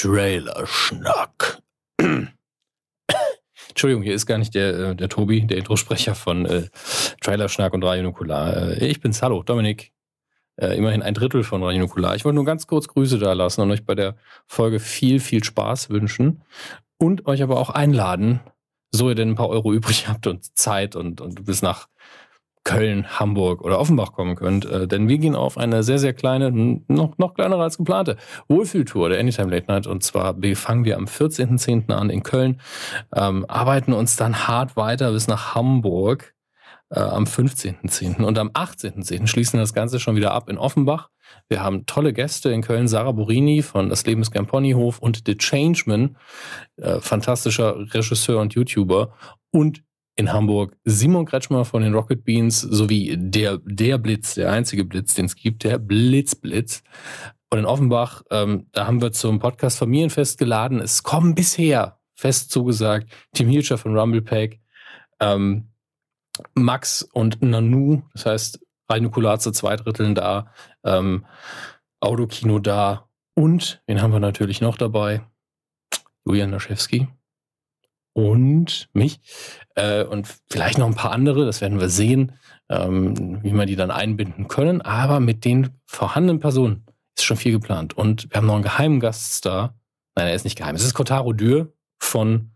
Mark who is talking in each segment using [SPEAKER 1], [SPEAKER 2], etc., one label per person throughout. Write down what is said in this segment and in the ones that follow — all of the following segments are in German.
[SPEAKER 1] Trailer-Schnack. Entschuldigung, hier ist gar nicht der, äh, der Tobi, der Introsprecher von äh, Trailer-Schnack und Radio Nukular. Äh, ich bin's, hallo, Dominik. Äh, immerhin ein Drittel von Radio Nukular. Ich wollte nur ganz kurz Grüße da lassen und euch bei der Folge viel, viel Spaß wünschen und euch aber auch einladen, so ihr denn ein paar Euro übrig habt und Zeit und, und bis nach Köln, Hamburg oder Offenbach kommen könnt. Äh, denn wir gehen auf eine sehr, sehr kleine, noch, noch kleinere als geplante Wohlfühltour der Anytime Late Night. Und zwar fangen wir am 14.10. an in Köln, ähm, arbeiten uns dann hart weiter bis nach Hamburg äh, am 15.10. Und am 18.10. schließen das Ganze schon wieder ab in Offenbach. Wir haben tolle Gäste in Köln, Sarah Borini von Das Leben ist kein Ponyhof und The Changeman, äh, fantastischer Regisseur und YouTuber. Und in Hamburg Simon Kretschmer von den Rocket Beans sowie der, der Blitz, der einzige Blitz, den es gibt, der Blitzblitz. Und in Offenbach, ähm, da haben wir zum Podcast Familienfest geladen. Es kommen bisher fest zugesagt Tim Hilscher von Rumblepack, ähm, Max und Nanu, das heißt Rhinokular zu zwei Dritteln da, ähm, Autokino da und wen haben wir natürlich noch dabei? Julian Naschewski und mich äh, und vielleicht noch ein paar andere, das werden wir sehen, ähm, wie wir die dann einbinden können. Aber mit den vorhandenen Personen ist schon viel geplant. Und wir haben noch einen geheimen Gaststar. Nein, er ist nicht geheim. Es ist Kotaro Dürr von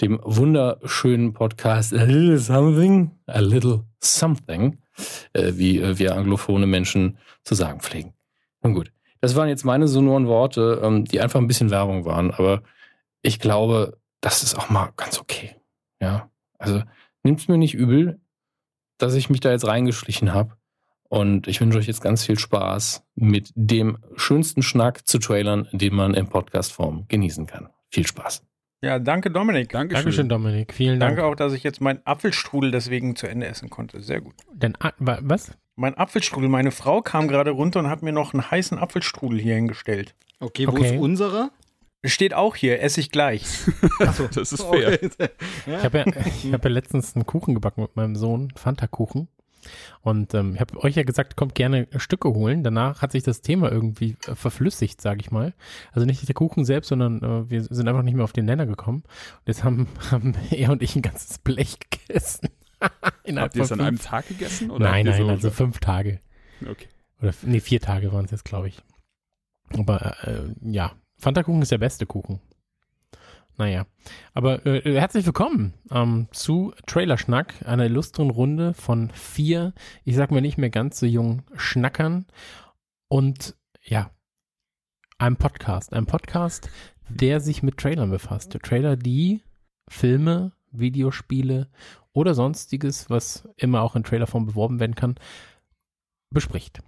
[SPEAKER 1] dem wunderschönen Podcast A Little Something, A Little Something, äh, wie äh, wir anglophone Menschen zu sagen pflegen. Nun gut, das waren jetzt meine sonoren Worte, ähm, die einfach ein bisschen Werbung waren. Aber ich glaube, das ist auch mal ganz okay. Ja, also nimmt's mir nicht übel, dass ich mich da jetzt reingeschlichen habe. Und ich wünsche euch jetzt ganz viel Spaß mit dem schönsten Schnack zu Trailern, den man in Podcast-Form genießen kann. Viel Spaß.
[SPEAKER 2] Ja, danke Dominik.
[SPEAKER 3] Dankeschön. Dankeschön, Dominik. Vielen Dank.
[SPEAKER 2] Danke auch, dass ich jetzt meinen Apfelstrudel deswegen zu Ende essen konnte. Sehr gut.
[SPEAKER 3] Denn, was?
[SPEAKER 2] Mein Apfelstrudel. Meine Frau kam gerade runter und hat mir noch einen heißen Apfelstrudel hier hingestellt.
[SPEAKER 4] Okay, wo okay. ist unserer?
[SPEAKER 2] Steht auch hier, esse ich gleich.
[SPEAKER 1] Achso, das ist fair. Okay.
[SPEAKER 3] Ich habe ja, hab ja letztens einen Kuchen gebacken mit meinem Sohn, Fanta-Kuchen. Und ähm, ich habe euch ja gesagt, kommt gerne Stücke holen. Danach hat sich das Thema irgendwie äh, verflüssigt, sage ich mal. Also nicht der Kuchen selbst, sondern äh, wir sind einfach nicht mehr auf den Nenner gekommen. Und jetzt haben, haben er und ich ein ganzes Blech gegessen.
[SPEAKER 4] Habt ihr es an einem Tag gegessen?
[SPEAKER 3] Oder nein, nein, so also fünf Tage.
[SPEAKER 4] Okay.
[SPEAKER 3] Oder nee, vier Tage waren es jetzt, glaube ich. Aber äh, ja, Fanta-Kuchen ist der beste Kuchen. Naja, aber äh, herzlich willkommen ähm, zu Trailerschnack, einer illustren Runde von vier, ich sag mal nicht mehr ganz so jungen Schnackern und ja, einem Podcast, einem Podcast, der sich mit Trailern befasst. Trailer, die Filme, Videospiele oder sonstiges, was immer auch in Trailerform beworben werden kann, bespricht.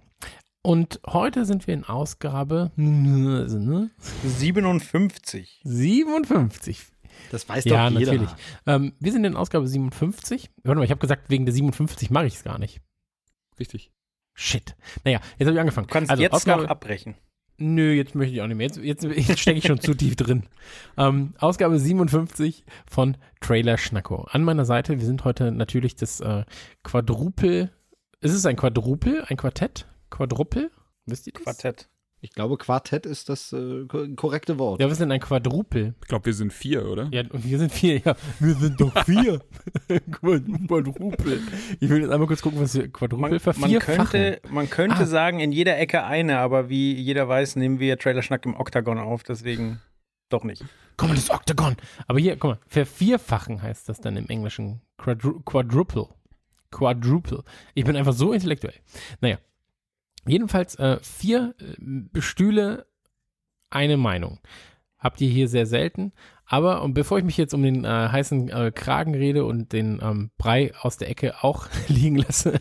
[SPEAKER 3] Und heute sind wir in Ausgabe
[SPEAKER 2] 57.
[SPEAKER 3] 57.
[SPEAKER 4] Das weiß ja, doch jeder. natürlich.
[SPEAKER 3] Ähm, wir sind in Ausgabe 57. Warte mal, ich habe gesagt, wegen der 57 mache ich es gar nicht.
[SPEAKER 4] Richtig.
[SPEAKER 3] Shit. Naja, jetzt habe ich angefangen.
[SPEAKER 2] Du kannst also, jetzt Ausgabe, noch abbrechen.
[SPEAKER 3] Nö, jetzt möchte ich auch nicht mehr. Jetzt, jetzt, jetzt stecke ich schon zu tief drin. Ähm, Ausgabe 57 von Trailer Schnacko. An meiner Seite, wir sind heute natürlich das äh, Quadrupel. Ist es ein Quadrupel, ein Quartett? Quadruppel?
[SPEAKER 2] Wisst ihr das? Quartett.
[SPEAKER 4] Ich glaube, Quartett ist das äh, korrekte Wort.
[SPEAKER 3] Ja, was ist denn ein Quadrupel?
[SPEAKER 4] Ich glaube, wir sind vier, oder?
[SPEAKER 3] Ja, wir sind vier, ja. Wir sind doch vier. Quadrupel. Ich will jetzt einmal kurz gucken, was Quadrupel man,
[SPEAKER 2] man könnte, man könnte ah. sagen, in jeder Ecke eine, aber wie jeder weiß, nehmen wir Trailer Schnack im Oktagon auf, deswegen doch nicht.
[SPEAKER 3] Komm mal, das Oktagon. Aber hier, guck mal, vervierfachen heißt das dann im Englischen. Quadru Quadruple. Quadruple. Ich bin einfach so intellektuell. Naja, Jedenfalls äh, vier äh, Stühle, eine Meinung. Habt ihr hier sehr selten. Aber und bevor ich mich jetzt um den äh, heißen äh, Kragen rede und den ähm, Brei aus der Ecke auch liegen lasse.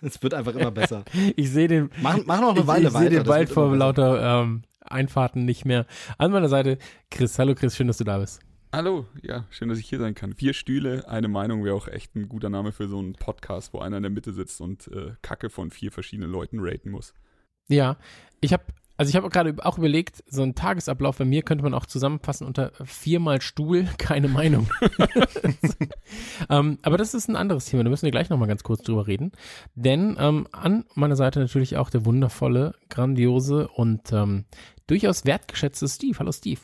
[SPEAKER 4] es wird einfach immer besser.
[SPEAKER 3] ich sehe den.
[SPEAKER 4] Mach, mach noch eine Weile
[SPEAKER 3] ich, ich sehe den bald vor lauter ähm, Einfahrten nicht mehr. An meiner Seite Chris. Hallo Chris, schön, dass du da bist.
[SPEAKER 4] Hallo, ja, schön, dass ich hier sein kann. Vier Stühle, eine Meinung wäre auch echt ein guter Name für so einen Podcast, wo einer in der Mitte sitzt und äh, Kacke von vier verschiedenen Leuten raten muss.
[SPEAKER 3] Ja, ich habe Also ich habe gerade auch überlegt, so ein Tagesablauf bei mir könnte man auch zusammenfassen unter viermal Stuhl, keine Meinung. ähm, aber das ist ein anderes Thema, da müssen wir gleich nochmal ganz kurz drüber reden. Denn ähm, an meiner Seite natürlich auch der wundervolle, grandiose und ähm, durchaus wertgeschätzte Steve. Hallo Steve.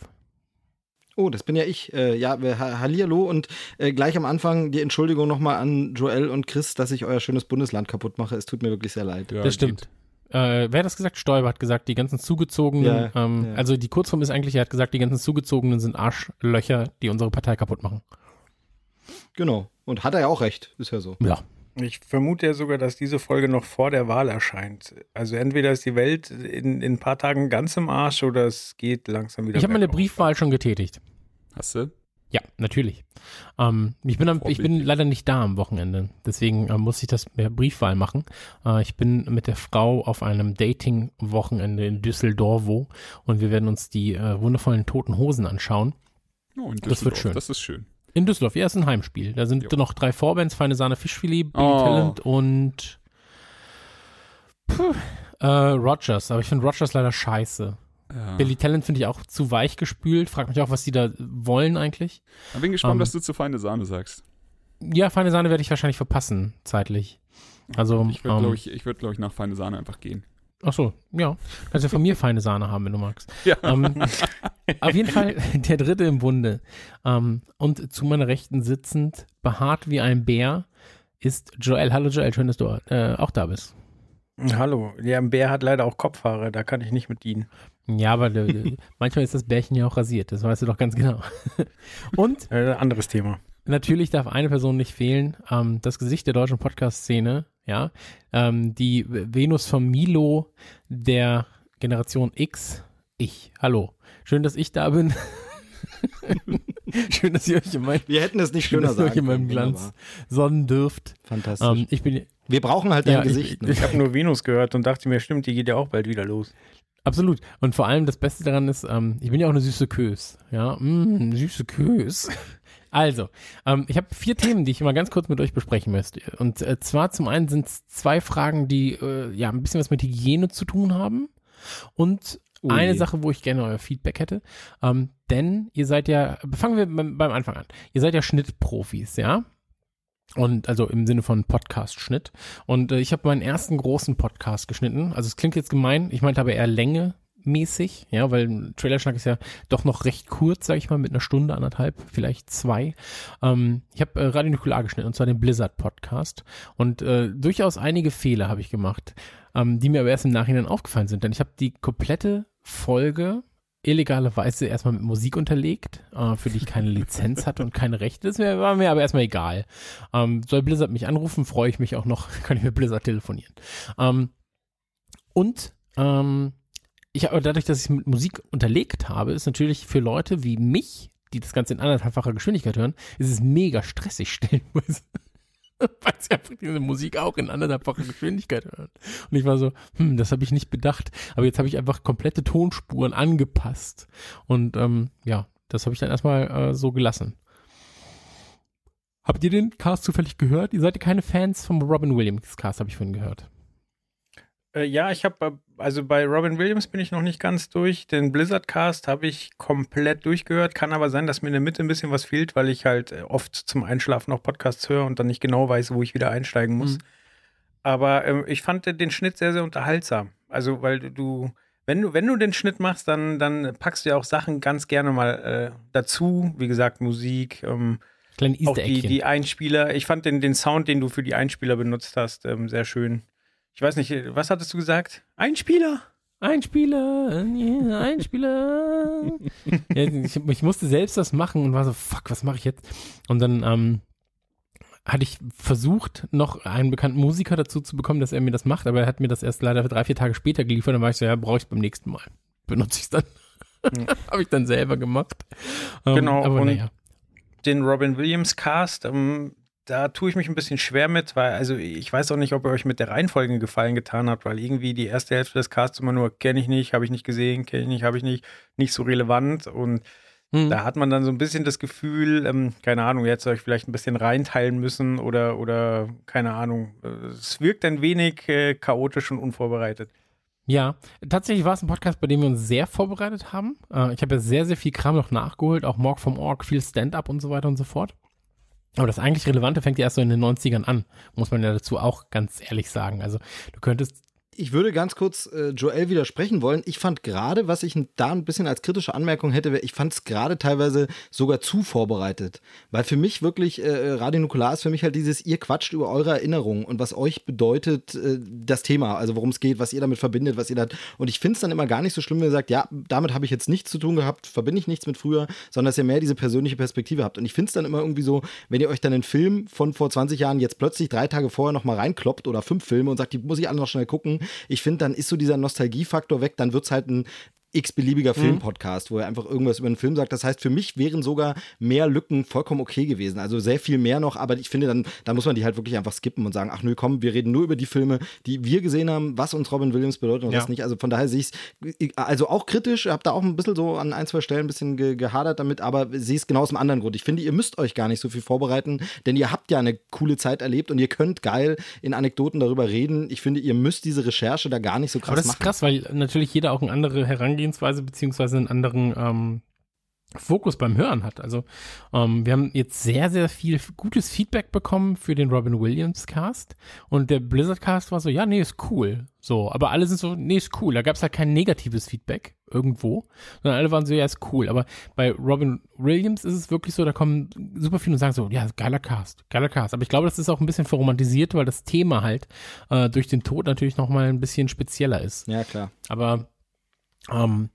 [SPEAKER 5] Oh, das bin ja ich. Äh, ja, Hallihallo und äh, gleich am Anfang die Entschuldigung nochmal an Joel und Chris, dass ich euer schönes Bundesland kaputt mache. Es tut mir wirklich sehr leid.
[SPEAKER 3] Ja, das stimmt. Äh, wer hat das gesagt? Stoiber hat gesagt, die ganzen zugezogenen, ja, ähm, ja. also die Kurzform ist eigentlich, er hat gesagt, die ganzen zugezogenen sind Arschlöcher, die unsere Partei kaputt machen.
[SPEAKER 5] Genau. Und hat er ja auch recht, ist ja so.
[SPEAKER 3] Ja.
[SPEAKER 2] Ich vermute ja sogar, dass diese Folge noch vor der Wahl erscheint. Also entweder ist die Welt in, in ein paar Tagen ganz im Arsch oder es geht langsam wieder.
[SPEAKER 3] Ich habe meine Briefwahl schon getätigt.
[SPEAKER 4] Hast du?
[SPEAKER 3] Ja, natürlich. Ähm, ich, bin am, ich bin leider nicht da am Wochenende. Deswegen äh, muss ich das per Briefwahl machen. Äh, ich bin mit der Frau auf einem Dating-Wochenende in Düsseldorf und wir werden uns die äh, wundervollen toten Hosen anschauen.
[SPEAKER 4] Oh, in das wird schön. Das ist schön.
[SPEAKER 3] In Düsseldorf, ja, ist ein Heimspiel. Da sind jo. noch drei Vorbands, Feine Sahne Fischfilet, Billy oh. Talent und puh, äh, Rogers. Aber ich finde Rogers leider scheiße. Ja. Billy Talent finde ich auch zu weich gespült. Frag mich auch, was die da wollen eigentlich.
[SPEAKER 4] Ich bin gespannt, um, ähm, was du zu Feine Sahne sagst.
[SPEAKER 3] Ja, Feine Sahne werde ich wahrscheinlich verpassen, zeitlich. Also,
[SPEAKER 4] ich würde, um, glaube ich, ich würd, glaub ich, nach Feine Sahne einfach gehen.
[SPEAKER 3] Ach so, ja. Kannst ja von mir feine Sahne haben, wenn du magst. Ja. Ähm, auf jeden Fall der dritte im Bunde. Ähm, und zu meiner Rechten sitzend, behaart wie ein Bär, ist Joel. Hallo Joel, schön, dass du äh, auch da bist.
[SPEAKER 2] Hallo. Ja, ein Bär hat leider auch Kopfhaare, da kann ich nicht mit dienen.
[SPEAKER 3] Ja, aber manchmal ist das Bärchen ja auch rasiert, das weißt du doch ganz genau. Und
[SPEAKER 2] äh, anderes Thema.
[SPEAKER 3] Natürlich darf eine Person nicht fehlen, ähm, das Gesicht der deutschen Podcast-Szene, ja, ähm, die Venus von Milo der Generation X, ich. Hallo, schön, dass ich da bin. schön, dass ihr euch in meinem,
[SPEAKER 5] Wir hätten es nicht schöner sagen
[SPEAKER 3] euch in meinem Glanz sonnen dürft.
[SPEAKER 5] Fantastisch.
[SPEAKER 3] Ähm, ich bin,
[SPEAKER 5] Wir brauchen halt dein
[SPEAKER 2] ja,
[SPEAKER 5] Gesicht.
[SPEAKER 2] Ich, ne? ich habe nur Venus gehört und dachte mir, stimmt, die geht ja auch bald wieder los.
[SPEAKER 3] Absolut. Und vor allem das Beste daran ist, ähm, ich bin ja auch eine süße Kös. Ja, mm, süße Kös. Also, ähm, ich habe vier Themen, die ich mal ganz kurz mit euch besprechen möchte. Und äh, zwar zum einen sind es zwei Fragen, die äh, ja ein bisschen was mit Hygiene zu tun haben. Und Ui. eine Sache, wo ich gerne euer Feedback hätte. Ähm, denn ihr seid ja, fangen wir beim, beim Anfang an. Ihr seid ja Schnittprofis, ja? Und also im Sinne von Podcast-Schnitt. Und äh, ich habe meinen ersten großen Podcast geschnitten. Also es klingt jetzt gemein, ich meinte aber eher Länge mäßig, ja, weil Trailerschnack ist ja doch noch recht kurz, sag ich mal, mit einer Stunde, anderthalb, vielleicht zwei. Ähm, ich habe äh, Radio Nukular geschnitten, und zwar den Blizzard-Podcast. Und äh, durchaus einige Fehler habe ich gemacht, ähm, die mir aber erst im Nachhinein aufgefallen sind. Denn ich habe die komplette Folge illegalerweise erstmal mit Musik unterlegt, äh, für die ich keine Lizenz hatte und keine Rechte. Das war mir aber erstmal egal. Ähm, soll Blizzard mich anrufen, freue ich mich auch noch, kann ich mit Blizzard telefonieren. Ähm, und ähm, ich, dadurch, dass ich es mit Musik unterlegt habe, ist natürlich für Leute wie mich, die das Ganze in anderthalbfacher Geschwindigkeit hören, ist es mega stressig stellenweise. weil sie einfach diese Musik auch in anderthalbfacher Geschwindigkeit hören. Und ich war so, hm, das habe ich nicht bedacht. Aber jetzt habe ich einfach komplette Tonspuren angepasst. Und ähm, ja, das habe ich dann erstmal äh, so gelassen. Habt ihr den Cast zufällig gehört? Ihr seid ja keine Fans vom Robin Williams Cast, habe ich vorhin gehört.
[SPEAKER 2] Äh, ja, ich habe, also bei Robin Williams bin ich noch nicht ganz durch. Den Blizzard Cast habe ich komplett durchgehört. Kann aber sein, dass mir in der Mitte ein bisschen was fehlt, weil ich halt äh, oft zum Einschlafen noch Podcasts höre und dann nicht genau weiß, wo ich wieder einsteigen muss. Mhm. Aber äh, ich fand den Schnitt sehr, sehr unterhaltsam. Also, weil du, wenn du, wenn du den Schnitt machst, dann, dann packst du ja auch Sachen ganz gerne mal äh, dazu. Wie gesagt, Musik, ähm, auch die, die Einspieler. Ich fand den, den Sound, den du für die Einspieler benutzt hast, ähm, sehr schön. Ich weiß nicht, was hattest du gesagt? Ein Spieler?
[SPEAKER 3] Ein Spieler, ein Spieler. ja, ich, ich, musste selbst das machen und war so, fuck, was mache ich jetzt? Und dann ähm, hatte ich versucht, noch einen bekannten Musiker dazu zu bekommen, dass er mir das macht, aber er hat mir das erst leider drei, vier Tage später geliefert. Dann war ich so, ja, brauche ich beim nächsten Mal. Benutze ich es dann. Habe ich dann selber gemacht.
[SPEAKER 2] Ähm, genau, aber naja. Den Robin Williams Cast, ähm, da tue ich mich ein bisschen schwer mit, weil, also ich weiß auch nicht, ob ihr euch mit der Reihenfolge gefallen getan habt, weil irgendwie die erste Hälfte des Casts immer nur kenne ich nicht, habe ich nicht gesehen, kenne ich nicht, habe ich nicht, nicht so relevant und mhm. da hat man dann so ein bisschen das Gefühl, ähm, keine Ahnung, ihr hättet euch vielleicht ein bisschen reinteilen müssen oder, oder keine Ahnung, es wirkt ein wenig äh, chaotisch und unvorbereitet.
[SPEAKER 3] Ja, tatsächlich war es ein Podcast, bei dem wir uns sehr vorbereitet haben. Äh, ich habe ja sehr, sehr viel Kram noch nachgeholt, auch Morg vom Org, viel Stand-up und so weiter und so fort. Aber das eigentlich Relevante fängt ja erst so in den 90ern an, muss man ja dazu auch ganz ehrlich sagen. Also du könntest
[SPEAKER 5] ich würde ganz kurz äh, Joel widersprechen wollen. Ich fand gerade, was ich da ein bisschen als kritische Anmerkung hätte, ich fand es gerade teilweise sogar zu vorbereitet. Weil für mich wirklich, äh, Radio Nukular ist für mich halt dieses, ihr quatscht über eure Erinnerungen und was euch bedeutet äh, das Thema, also worum es geht, was ihr damit verbindet, was ihr da. Und ich finde es dann immer gar nicht so schlimm, wenn ihr sagt, ja, damit habe ich jetzt nichts zu tun gehabt, verbinde ich nichts mit früher, sondern dass ihr mehr diese persönliche Perspektive habt. Und ich finde es dann immer irgendwie so, wenn ihr euch dann einen Film von vor 20 Jahren jetzt plötzlich drei Tage vorher nochmal reinkloppt oder fünf Filme und sagt, die muss ich alle noch schnell gucken, ich finde, dann ist so dieser Nostalgiefaktor weg, dann wird es halt ein x-beliebiger mhm. Filmpodcast, wo er einfach irgendwas über einen Film sagt. Das heißt, für mich wären sogar mehr Lücken vollkommen okay gewesen. Also sehr viel mehr noch, aber ich finde, dann, da muss man die halt wirklich einfach skippen und sagen, ach nö, komm, wir reden nur über die Filme, die wir gesehen haben, was uns Robin Williams bedeutet und ja. was nicht. Also von daher sehe ich es, also auch kritisch, habe da auch ein bisschen so an ein, zwei Stellen ein bisschen ge gehadert damit, aber sehe es genau aus einem anderen Grund. Ich finde, ihr müsst euch gar nicht so viel vorbereiten, denn ihr habt ja eine coole Zeit erlebt und ihr könnt geil in Anekdoten darüber reden. Ich finde, ihr müsst diese Recherche da gar nicht so krass machen. Aber das
[SPEAKER 3] ist krass, weil natürlich jeder auch eine andere Herangehensweise Herangehensweise beziehungsweise einen anderen ähm, Fokus beim Hören hat. Also ähm, wir haben jetzt sehr, sehr viel gutes Feedback bekommen für den Robin Williams Cast und der Blizzard Cast war so, ja, nee, ist cool. So, aber alle sind so, nee, ist cool. Da gab es halt kein negatives Feedback irgendwo, sondern alle waren so, ja, ist cool. Aber bei Robin Williams ist es wirklich so, da kommen super viele und sagen so, ja, geiler Cast, geiler Cast. Aber ich glaube, das ist auch ein bisschen verromantisiert, weil das Thema halt äh, durch den Tod natürlich nochmal ein bisschen spezieller ist.
[SPEAKER 5] Ja, klar.
[SPEAKER 3] Aber ähm,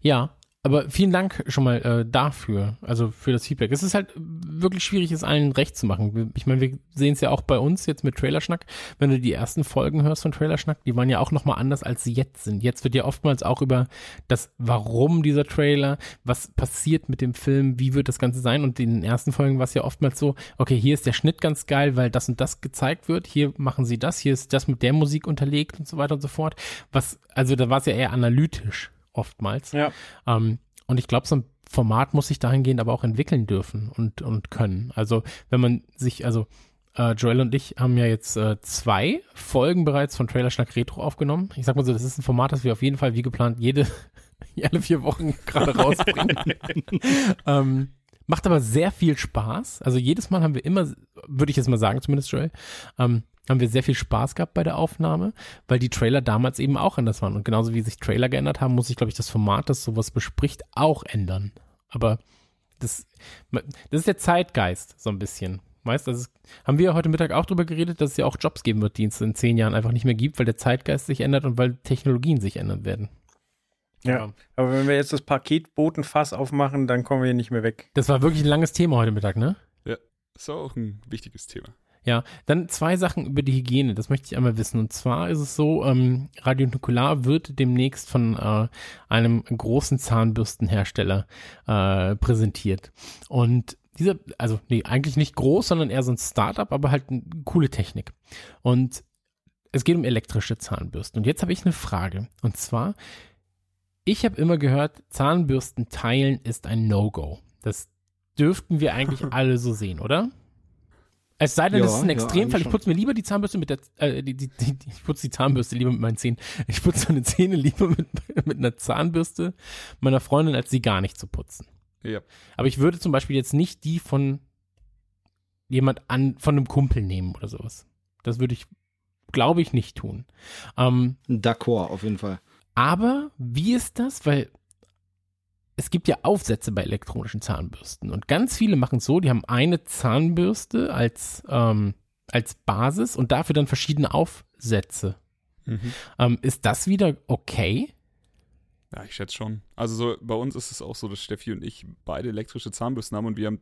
[SPEAKER 3] ja, aber vielen Dank schon mal äh, dafür, also für das Feedback. Es ist halt wirklich schwierig, es allen recht zu machen. Ich meine, wir sehen es ja auch bei uns jetzt mit Trailerschnack. Wenn du die ersten Folgen hörst von Trailerschnack, die waren ja auch nochmal anders, als sie jetzt sind. Jetzt wird ja oftmals auch über das Warum dieser Trailer, was passiert mit dem Film, wie wird das Ganze sein. Und in den ersten Folgen war es ja oftmals so, okay, hier ist der Schnitt ganz geil, weil das und das gezeigt wird. Hier machen sie das, hier ist das mit der Musik unterlegt und so weiter und so fort. Was, also da war es ja eher analytisch oftmals.
[SPEAKER 2] Ja.
[SPEAKER 3] Ähm, und ich glaube, so ein Format muss sich dahingehend aber auch entwickeln dürfen und, und können. Also wenn man sich, also äh, Joel und ich haben ja jetzt äh, zwei Folgen bereits von Trailer Schnack Retro aufgenommen. Ich sag mal so, das ist ein Format, das wir auf jeden Fall wie geplant jede, alle vier Wochen gerade rausbringen. ähm, macht aber sehr viel Spaß. Also jedes Mal haben wir immer, würde ich jetzt mal sagen, zumindest Joel, ähm, haben wir sehr viel Spaß gehabt bei der Aufnahme, weil die Trailer damals eben auch anders waren. Und genauso wie sich Trailer geändert haben, muss sich, glaube ich, das Format, das sowas bespricht, auch ändern. Aber das, das ist der Zeitgeist so ein bisschen. Weißt du, haben wir heute Mittag auch darüber geredet, dass es ja auch Jobs geben wird, die es in zehn Jahren einfach nicht mehr gibt, weil der Zeitgeist sich ändert und weil Technologien sich ändern werden.
[SPEAKER 2] Ja, aber wenn wir jetzt das Paketbotenfass aufmachen, dann kommen wir hier nicht mehr weg.
[SPEAKER 3] Das war wirklich ein langes Thema heute Mittag, ne?
[SPEAKER 4] Ja, das war auch ein wichtiges Thema.
[SPEAKER 3] Ja, dann zwei Sachen über die Hygiene, das möchte ich einmal wissen. Und zwar ist es so, ähm, Radio Nukular wird demnächst von äh, einem großen Zahnbürstenhersteller äh, präsentiert. Und dieser, also nee, eigentlich nicht groß, sondern eher so ein Startup, aber halt eine coole Technik. Und es geht um elektrische Zahnbürsten. Und jetzt habe ich eine Frage. Und zwar, ich habe immer gehört, Zahnbürsten teilen ist ein No-Go. Das dürften wir eigentlich alle so sehen, oder? Es sei denn, ja, das ist ein Extremfall. Ja, ich putze mir lieber die Zahnbürste mit der, äh, die, die, die, ich putze die Zahnbürste lieber mit meinen Zähnen. Ich putze meine Zähne lieber mit, mit einer Zahnbürste meiner Freundin, als sie gar nicht zu putzen.
[SPEAKER 4] Ja.
[SPEAKER 3] Aber ich würde zum Beispiel jetzt nicht die von jemand an, von einem Kumpel nehmen oder sowas. Das würde ich, glaube ich, nicht tun.
[SPEAKER 5] Ähm, D'accord, auf jeden Fall.
[SPEAKER 3] Aber wie ist das? Weil es gibt ja Aufsätze bei elektronischen Zahnbürsten und ganz viele machen es so, die haben eine Zahnbürste als, ähm, als Basis und dafür dann verschiedene Aufsätze. Mhm. Ähm, ist das wieder okay?
[SPEAKER 4] Ja, ich schätze schon. Also so, bei uns ist es auch so, dass Steffi und ich beide elektrische Zahnbürsten haben und wir haben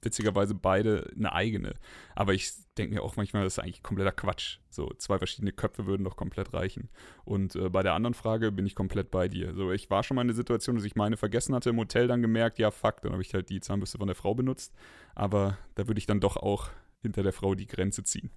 [SPEAKER 4] witzigerweise beide eine eigene. Aber ich denke mir auch manchmal, das ist eigentlich kompletter Quatsch. So zwei verschiedene Köpfe würden doch komplett reichen. Und äh, bei der anderen Frage bin ich komplett bei dir. So, ich war schon mal in der Situation, dass ich meine vergessen hatte, im Hotel dann gemerkt, ja, fuck, dann habe ich halt die Zahnbürste von der Frau benutzt. Aber da würde ich dann doch auch hinter der Frau die Grenze ziehen.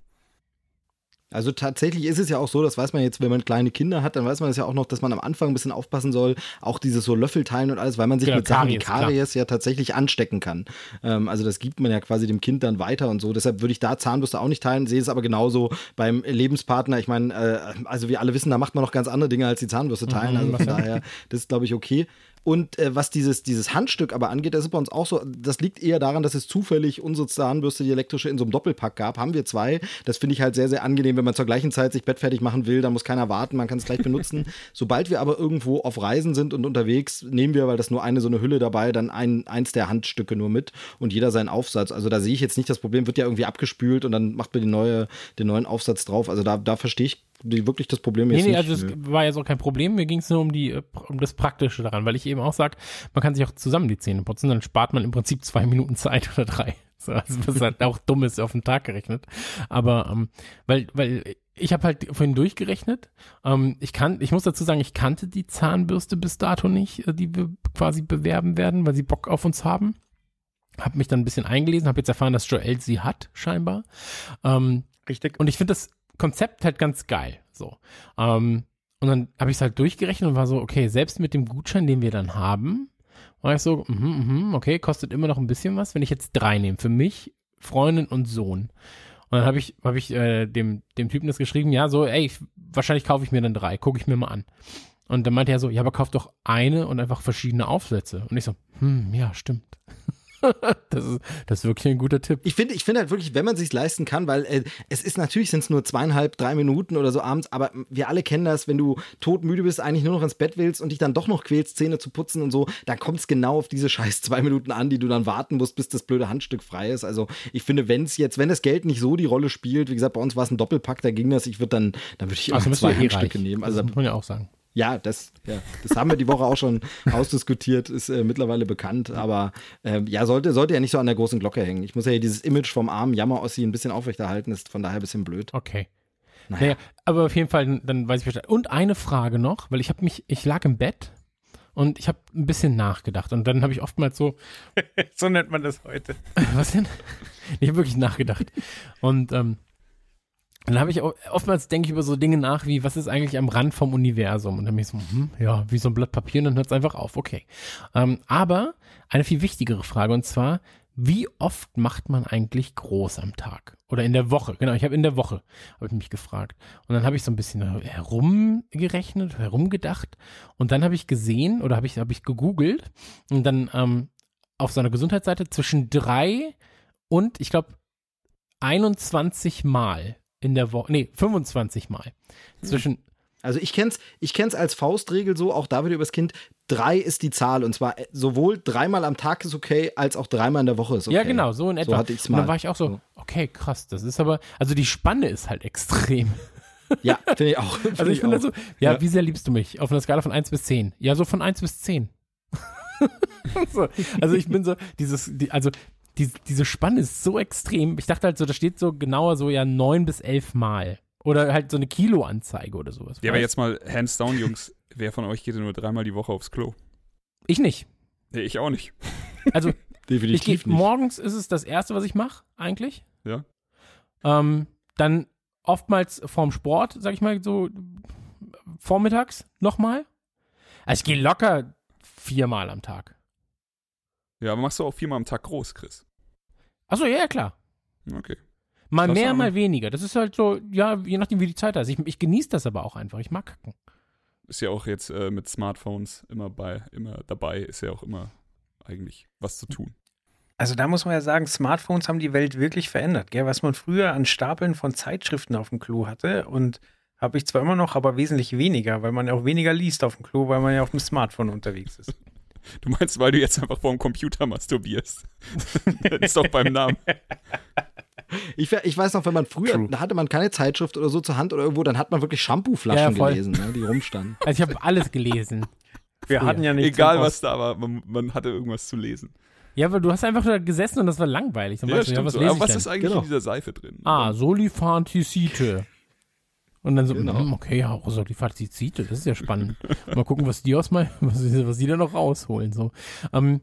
[SPEAKER 5] Also tatsächlich ist es ja auch so, das weiß man jetzt, wenn man kleine Kinder hat, dann weiß man das ja auch noch, dass man am Anfang ein bisschen aufpassen soll, auch dieses so Löffelteilen und alles, weil man sich
[SPEAKER 3] Genau,
[SPEAKER 5] mit Sachen wie
[SPEAKER 3] Karies,
[SPEAKER 5] ja tatsächlich anstecken kann. Ähm, also das gibt man ja quasi dem Kind dann weiter und so. Deshalb würde ich da Zahnbürste auch nicht teilen, sehe es aber genauso beim Lebenspartner. Ich meine, äh, also wir alle wissen, da macht man noch ganz andere Dinge als die Zahnbürste teilen.
[SPEAKER 3] Mhm,
[SPEAKER 5] also von daher, das ist glaube ich okay. Und äh, was dieses, dieses Handstück aber angeht, das ist bei uns auch so, das liegt eher daran, dass es zufällig unsere Zahnbürste, die elektrische, in so einem Doppelpack gab. Haben wir zwei. Das finde ich halt sehr, sehr angenehm, wenn man zur gleichen Zeit sich bettfertig machen will, dann muss keiner warten, man kann es gleich benutzen. Sobald wir aber irgendwo auf Reisen sind und unterwegs, nehmen wir, weil das nur eine so eine Hülle dabei, dann ein, eins der Handstücke nur mit und jeder seinen Aufsatz. Also da sehe ich jetzt nicht das Problem, wird ja irgendwie abgespült und dann macht man die neue, den neuen Aufsatz drauf. Also da, da verstehe ich wirklich das Problem
[SPEAKER 3] Nee,
[SPEAKER 5] jetzt
[SPEAKER 3] nee,
[SPEAKER 5] nicht.
[SPEAKER 3] also es war jetzt auch kein Problem. Mir ging es nur um, die, äh, um das Praktische daran, weil ich eben auch sage, man kann sich auch zusammen die Zähne putzen, dann spart man im Prinzip zwei Minuten Zeit oder drei. So, also was halt auch dumm ist auf den Tag gerechnet. Aber ähm, weil, weil ich habe halt vorhin durchgerechnet. Ähm, ich kann, ich muss dazu sagen, ich kannte die Zahnbürste bis dato nicht, äh, die wir quasi bewerben werden, weil sie Bock auf uns haben. Habe mich dann ein bisschen eingelesen, habe jetzt erfahren, dass Joel sie hat, scheinbar. Ähm,
[SPEAKER 2] Richtig.
[SPEAKER 3] und ich finde das Konzept halt ganz geil. So. Ähm, und dann habe ich es halt durchgerechnet und war so, okay, selbst mit dem Gutschein, den wir dann haben, war ich so, mhm, mhm, okay, kostet immer noch ein bisschen was, wenn ich jetzt drei nehme. Für mich, Freundin und Sohn. Und dann habe ich, hab ich äh, dem, dem Typen das geschrieben, ja, so, ey, ich, wahrscheinlich kaufe ich mir dann drei, gucke ich mir mal an. Und dann meinte er so, ja, aber kauf doch eine und einfach verschiedene Aufsätze. Und ich so, hm, ja, stimmt. das, ist, das ist wirklich ein guter Tipp.
[SPEAKER 5] Ich finde, ich finde halt wirklich, wenn man sich leisten kann, weil äh, es ist natürlich sind es nur zweieinhalb, drei Minuten oder so abends, aber wir alle kennen das, wenn du todmüde bist, eigentlich nur noch ins Bett willst und dich dann doch noch quälst, Zähne zu putzen und so, dann kommt es genau auf diese scheiß zwei Minuten an, die du dann warten musst, bis das blöde Handstück frei ist. Also ich finde, wenn es jetzt, wenn das Geld nicht so die Rolle spielt, wie gesagt, bei uns war es ein Doppelpack, da ging das, ich würde dann, dann würde ich immer
[SPEAKER 3] Also müssen wir
[SPEAKER 5] zwei
[SPEAKER 3] eh
[SPEAKER 5] Handstücke nehmen.
[SPEAKER 3] Also
[SPEAKER 5] Also
[SPEAKER 3] das muss man ja auch sagen.
[SPEAKER 5] Ja, das, ja, das haben wir die Woche auch schon ausdiskutiert, ist äh, mittlerweile bekannt, aber äh, ja, sollte, sollte ja nicht so an der großen Glocke hängen. Ich muss ja hier dieses Image vom armen Jammer-Ossi ein bisschen aufrechterhalten, ist von daher ein bisschen blöd.
[SPEAKER 3] Okay.
[SPEAKER 5] Naja.
[SPEAKER 3] Naja, aber auf jeden Fall, dann weiß ich Bescheid. Und eine Frage noch, weil ich habe mich, ich lag im Bett und ich habe ein bisschen nachgedacht und dann habe ich oftmals so,
[SPEAKER 2] so nennt man das heute.
[SPEAKER 3] was denn? Ich habe wirklich nachgedacht. Und ähm, dann habe ich auch, oftmals denke ich über so Dinge nach, wie, was ist eigentlich am Rand vom Universum? Und dann bin ich so, hm, ja, wie so ein Blatt Papier und dann hört es einfach auf, okay. Ähm, aber eine viel wichtigere Frage und zwar, wie oft macht man eigentlich groß am Tag? Oder in der Woche? Genau, ich habe in der Woche, habe ich mich gefragt. Und dann habe ich so ein bisschen herumgerechnet, herumgedacht. Und dann habe ich gesehen oder habe ich, habe ich gegoogelt und dann ähm, auf so einer Gesundheitsseite zwischen drei und ich glaube 21 Mal in der Woche, nee, 25 Mal. Zwischen,
[SPEAKER 5] Also ich kenn's, ich kenn's als Faustregel so, auch da wieder übers Kind, drei ist die Zahl und zwar äh, sowohl dreimal am Tag ist okay, als auch dreimal in der Woche ist okay.
[SPEAKER 3] ja genau, so in etwa.
[SPEAKER 5] So hatte ich's
[SPEAKER 3] Und dann
[SPEAKER 5] mal.
[SPEAKER 3] war ich auch so, okay, krass, das ist aber, also die Spanne ist halt extrem.
[SPEAKER 5] Ja, finde ich auch.
[SPEAKER 3] Also ich finde
[SPEAKER 5] auch.
[SPEAKER 3] so, ja,
[SPEAKER 5] Ja.
[SPEAKER 3] wie sehr liebst du mich? Auf einer Skala von 1 bis 10. Ja, so von 1 bis 10. so, also ich bin so, dieses, die, also die, diese Spanne ist so extrem. Ich dachte halt so, da steht so genauer so ja 9 bis 11 Mal. Oder halt so eine Kiloanzeige oder sowas.
[SPEAKER 4] Ja, aber jetzt mal hands down, Jungs. Wer von euch geht denn nur dreimal die Woche aufs Klo?
[SPEAKER 3] Ich nicht.
[SPEAKER 4] Nee, ich auch nicht.
[SPEAKER 3] Also ich gehe
[SPEAKER 5] definitiv nicht.
[SPEAKER 3] morgens ist es das erste, was ich mache, eigentlich.
[SPEAKER 4] Ja.
[SPEAKER 3] Ähm, dann oftmals vorm Sport, sag ich mal so, vormittags nochmal. Also ich gehe locker viermal am Tag.
[SPEAKER 4] Ja, aber machst du auch viermal am Tag groß, Chris?
[SPEAKER 3] Achso, ja, ja, klar.
[SPEAKER 4] Okay.
[SPEAKER 3] Mal
[SPEAKER 4] Krass,
[SPEAKER 3] mehr, mal weniger. Das ist halt so, ja, je nachdem, wie die Zeit da ist. Ich, ich genieße das aber auch einfach. Ich mag kacken.
[SPEAKER 4] Ist ja auch jetzt äh, mit Smartphones immer bei, immer dabei, ist ja auch immer eigentlich was zu tun.
[SPEAKER 2] Also da muss man ja sagen, Smartphones haben die Welt wirklich verändert, gell? Was man früher an Stapeln von Zeitschriften auf dem Klo hatte und habe ich zwar immer noch, aber wesentlich weniger, weil man ja auch weniger liest auf dem Klo, weil man ja auf dem Smartphone unterwegs ist.
[SPEAKER 4] Du meinst, weil du jetzt einfach vor dem Computer masturbierst? das ist doch beim Namen.
[SPEAKER 5] Ich, ich weiß noch, wenn man früher,
[SPEAKER 3] True.
[SPEAKER 5] da hatte man keine Zeitschrift oder so zur Hand oder irgendwo, dann hat man wirklich Shampooflaschen
[SPEAKER 3] Ja,
[SPEAKER 5] gelesen, ne, die rumstanden.
[SPEAKER 3] Also ich habe alles gelesen.
[SPEAKER 2] Wir
[SPEAKER 3] Früher.
[SPEAKER 2] hatten ja nicht
[SPEAKER 4] Egal was da war, man, man hatte irgendwas zu lesen.
[SPEAKER 3] Ja, weil du hast einfach da gesessen und das war langweilig. Dann
[SPEAKER 4] Ja,
[SPEAKER 3] weißt du,
[SPEAKER 4] stimmt
[SPEAKER 3] was
[SPEAKER 4] so.
[SPEAKER 3] lese
[SPEAKER 4] Aber
[SPEAKER 3] ich
[SPEAKER 4] was
[SPEAKER 3] denn?
[SPEAKER 4] ist eigentlich
[SPEAKER 5] Genau.
[SPEAKER 4] in dieser Seife drin?
[SPEAKER 3] Ah, Solifantizite. Und dann so,
[SPEAKER 5] Genau.
[SPEAKER 3] hm, okay, ja, Solifantizite, das ist ja spannend. Mal gucken, was die aus mal, was, was die da noch rausholen. So. Ähm,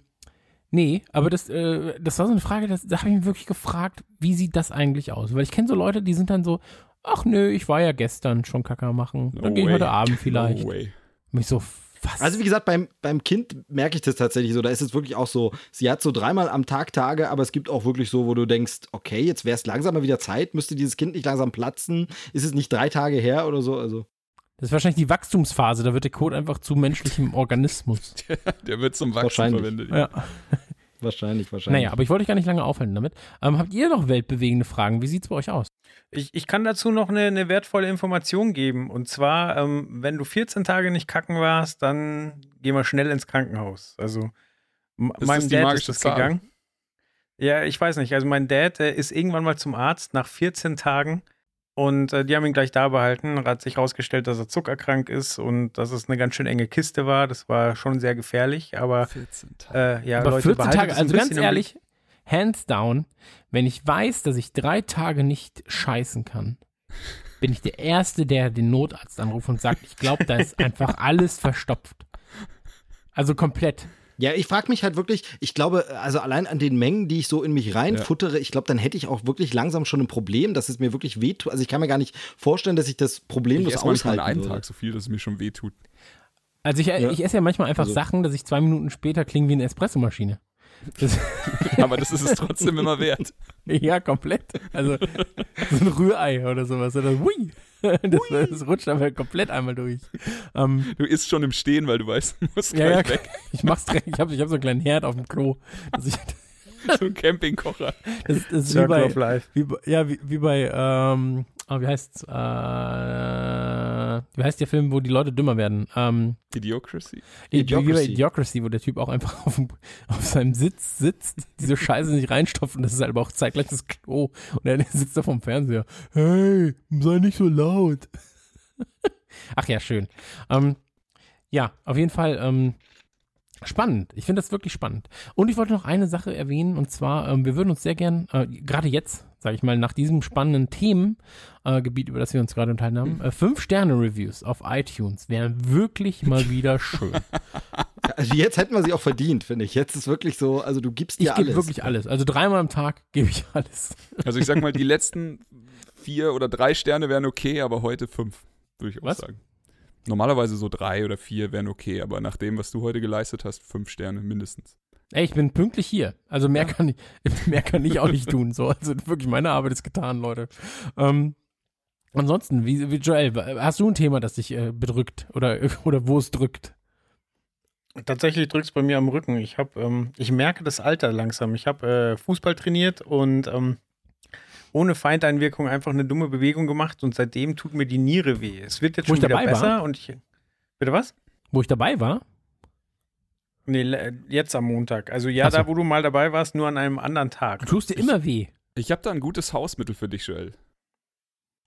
[SPEAKER 3] nee, aber das, äh, das war so eine Frage, das, da habe ich mich wirklich gefragt, wie sieht das eigentlich aus? Weil ich kenne so Leute, die sind dann so ach nö, ich war ja gestern schon Kacker machen. Dann
[SPEAKER 4] No
[SPEAKER 3] gehe ich heute Abend vielleicht.
[SPEAKER 4] No way.
[SPEAKER 3] Mich so, was?
[SPEAKER 5] Also wie gesagt, beim, beim Kind merke ich das tatsächlich so. Da ist es wirklich auch so, sie hat so dreimal am Tag Tage, aber es gibt auch wirklich so, wo du denkst, okay, jetzt wäre es langsam mal wieder Zeit, müsste dieses Kind nicht langsam platzen? Ist es nicht drei Tage her oder so? Also
[SPEAKER 3] das ist wahrscheinlich die Wachstumsphase, da wird der Code einfach zu menschlichem Organismus.
[SPEAKER 4] Der wird zum Wachsen
[SPEAKER 5] Wahrscheinlich.
[SPEAKER 4] verwendet.
[SPEAKER 3] Ja.
[SPEAKER 5] Wahrscheinlich, wahrscheinlich.
[SPEAKER 3] Naja, aber ich wollte euch gar nicht lange aufhalten damit. Ähm, habt ihr noch weltbewegende Fragen? Wie sieht's bei euch aus?
[SPEAKER 2] Ich, ich kann dazu noch eine, eine wertvolle Information geben. Und zwar, ähm, wenn du 14 Tage nicht kacken warst, dann geh mal schnell ins Krankenhaus. Also
[SPEAKER 4] Ist
[SPEAKER 2] meinem
[SPEAKER 4] das die
[SPEAKER 2] Dad ist das
[SPEAKER 4] Zahl?
[SPEAKER 2] gegangen. Ja, ich weiß nicht. Also mein Dad ist irgendwann mal zum Arzt nach 14 Tagen und äh, die haben ihn gleich da behalten. Hat sich herausgestellt, dass er zuckerkrank ist und dass es eine ganz schön enge Kiste war. Das war schon sehr gefährlich, aber
[SPEAKER 4] 14 Tage.
[SPEAKER 2] äh, ja,
[SPEAKER 3] aber
[SPEAKER 2] Leute,
[SPEAKER 3] 14
[SPEAKER 2] behaltet
[SPEAKER 3] Tage, also ganz ehrlich, hands down, wenn ich weiß, dass ich drei Tage nicht scheißen kann, bin ich der Erste, der den Notarzt anruft und sagt, ich glaube, da ist einfach alles verstopft. Also komplett.
[SPEAKER 5] Ja, ich frage mich halt wirklich, ich glaube, also allein an den Mengen, die ich so in mich reinfuttere, ich glaube, dann hätte ich auch wirklich langsam schon ein Problem, dass es mir wirklich wehtut. Also ich kann mir gar nicht vorstellen, dass ich das
[SPEAKER 4] Ich
[SPEAKER 5] problemlos
[SPEAKER 4] esse manchmal an
[SPEAKER 5] aushalten
[SPEAKER 4] einem
[SPEAKER 5] würde.
[SPEAKER 4] Tag so viel, dass es mir schon wehtut.
[SPEAKER 3] Also ich, ich esse ja manchmal einfach
[SPEAKER 5] Also-
[SPEAKER 3] Sachen, dass ich zwei Minuten später klinge wie eine Espressomaschine. Das,
[SPEAKER 4] Aber das ist es trotzdem immer wert.
[SPEAKER 3] ja, komplett. Also so ein Rührei oder sowas. Oder hui. Das, das rutscht aber komplett einmal durch. Ähm,
[SPEAKER 4] Du isst schon im Stehen, weil du weißt, du musst
[SPEAKER 3] ja, ja,
[SPEAKER 4] gleich weg.
[SPEAKER 3] ich mach's direkt. Ich habe ich hab so einen kleinen Herd auf dem Klo. dass ich,
[SPEAKER 4] So ein Campingkocher.
[SPEAKER 3] das, das ist wie
[SPEAKER 2] Circle
[SPEAKER 3] bei,
[SPEAKER 2] Life.
[SPEAKER 3] wie, ja, wie, wie bei, ähm, oh, wie heißt's? Äh, wie heißt der Film, wo die Leute dümmer werden? Ähm,
[SPEAKER 4] Idiocracy.
[SPEAKER 3] Wie bei
[SPEAKER 5] Idiocracy.
[SPEAKER 3] Idiocracy, wo der Typ auch einfach auf, dem, auf seinem Sitz sitzt, diese Scheiße nicht reinstopft und das ist halt aber auch zeitgleich das Klo. Und er sitzt da vom Fernseher. Hey, sei nicht so laut. Ach ja, schön. Ähm, ja, auf jeden Fall ähm, spannend. Ich finde das wirklich spannend. Und ich wollte noch eine Sache erwähnen und zwar, ähm, wir würden uns sehr gern, äh, gerade jetzt, sage ich mal, nach diesem spannenden Themengebiet, über das wir uns gerade unterhalten haben, äh, fünf Sterne-Reviews auf iTunes wären wirklich mal wieder schön.
[SPEAKER 5] Also jetzt hätten wir sie auch verdient, finde ich. Jetzt ist wirklich so, also du gibst
[SPEAKER 3] Ich
[SPEAKER 5] dir
[SPEAKER 3] gebe
[SPEAKER 5] alles.
[SPEAKER 3] wirklich alles. Also dreimal am Tag gebe ich alles.
[SPEAKER 4] Also ich sag mal, die letzten vier oder drei Sterne wären okay, aber heute fünf, würde ich auch
[SPEAKER 3] Was?
[SPEAKER 4] sagen. Normalerweise so drei oder vier wären okay, aber nach dem, was du heute geleistet hast, fünf Sterne mindestens.
[SPEAKER 3] Ey, ich bin pünktlich hier. Also mehr kann ich, mehr kann ich auch nicht tun. So, also wirklich meine Arbeit ist getan, Leute. Ähm, ansonsten, wie, wie Joel, hast du ein Thema, das dich äh, bedrückt oder oder wo es drückt?
[SPEAKER 2] Tatsächlich drückt es bei mir am Rücken. Ich habe, ähm, ich merke das Alter langsam. Ich habe äh, Fußball trainiert und ähm, ohne Feindeinwirkung einfach eine dumme Bewegung gemacht und seitdem tut mir die Niere weh. Es wird jetzt
[SPEAKER 3] Wo
[SPEAKER 2] schon
[SPEAKER 3] ich
[SPEAKER 2] wieder
[SPEAKER 3] dabei war?
[SPEAKER 2] besser und ich. Bitte was?
[SPEAKER 3] Wo ich dabei war?
[SPEAKER 2] Nee, jetzt am Montag. Also ja,
[SPEAKER 3] so.
[SPEAKER 2] da wo du mal dabei warst, nur an einem anderen Tag.
[SPEAKER 3] Du tust dir immer weh.
[SPEAKER 4] Ich habe da ein gutes Hausmittel für dich, Joel.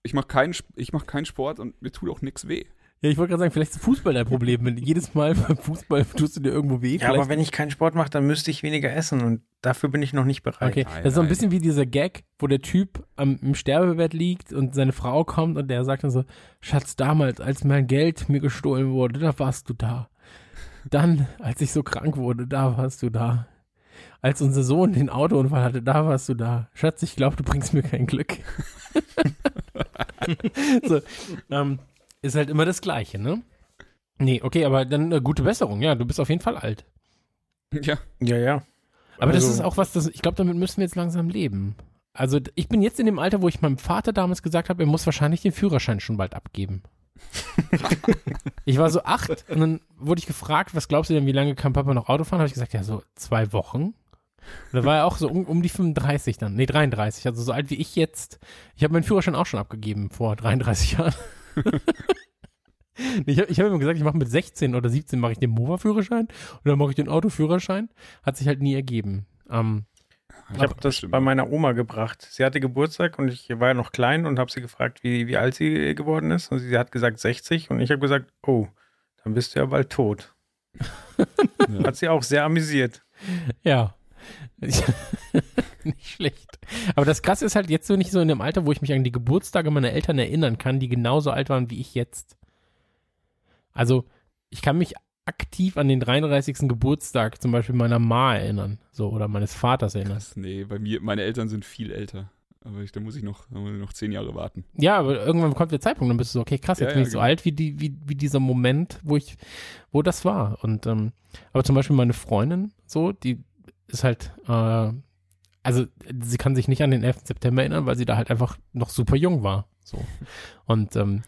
[SPEAKER 4] Ich mache keinen ich mach keinen Sport und mir tut auch nichts weh.
[SPEAKER 3] Ja, ich wollte gerade sagen, vielleicht ist Fußball dein Problem. Wenn jedes Mal beim Fußball tust du dir irgendwo weh.
[SPEAKER 2] Ja, aber wenn ich keinen Sport mache, dann müsste ich weniger essen und dafür bin ich noch nicht bereit.
[SPEAKER 3] Okay,
[SPEAKER 4] Nein,
[SPEAKER 3] das ist so ein bisschen wie dieser Gag, wo der Typ am, im Sterbebett liegt und seine Frau kommt und der sagt dann so, Schatz, damals, als mein Geld mir gestohlen wurde, da warst du da. Dann, als ich so krank wurde, da warst du da. Als unser Sohn den Autounfall hatte, da warst du da. Schatz, ich glaube, du bringst mir kein Glück. so, ähm, ist halt immer das Gleiche, ne? Nee, okay, aber dann äh, gute Besserung. Ja, du bist auf jeden Fall alt.
[SPEAKER 4] Ja,
[SPEAKER 2] Ja, ja.
[SPEAKER 3] Aber das
[SPEAKER 2] Also-
[SPEAKER 3] ist auch was, das, ich glaube, damit müssen wir jetzt langsam leben. Also ich bin jetzt in dem Alter, wo ich meinem Vater damals gesagt habe, er muss wahrscheinlich den Führerschein schon bald abgeben. ich war so acht und dann wurde ich gefragt, was glaubst du denn, wie lange kann Papa noch Auto fahren? Habe ich gesagt, ja, so zwei Wochen. Und da war er auch so um, um die 35 dann, nee, 33, also so alt wie ich jetzt. Ich habe meinen Führerschein auch schon abgegeben vor 33 Jahren. ich habe ich hab immer gesagt, ich mache mit 16 oder 17 mache ich den Mofa-Führerschein und dann mache ich den Autoführerschein. Hat sich halt nie ergeben. Ähm,
[SPEAKER 2] Ich habe das bei meiner Oma gebracht. Sie hatte Geburtstag und ich war ja noch klein und habe sie gefragt, wie, wie alt sie geworden ist. Und sie hat gesagt 60 und ich habe gesagt, oh, dann bist du ja bald tot.
[SPEAKER 4] Ja.
[SPEAKER 2] Hat sie auch sehr amüsiert.
[SPEAKER 3] Ja. nicht schlecht. Aber das Krasse ist halt jetzt so nicht so in dem Alter, wo ich mich an die Geburtstage meiner Eltern erinnern kann, die genauso alt waren wie ich jetzt. Also, ich kann mich aktiv an den 33. Geburtstag zum Beispiel meiner Ma erinnern. So, oder meines Vaters erinnern.
[SPEAKER 4] Krass, nee, bei mir, meine Eltern sind viel älter. Aber ich, da muss ich noch, muss ich noch zehn Jahre warten.
[SPEAKER 3] Ja, aber irgendwann kommt der Zeitpunkt, dann bist du so, okay, krass, jetzt
[SPEAKER 4] Ja,
[SPEAKER 3] bin
[SPEAKER 4] ja,
[SPEAKER 3] ich so
[SPEAKER 4] genau.
[SPEAKER 3] alt wie, die, wie, wie dieser Moment, wo ich, wo das war. Und ähm, aber zum Beispiel meine Freundin, so, die ist halt, äh, also sie kann sich nicht an den 11. September erinnern, weil sie da halt einfach noch super jung war. So. Und ähm,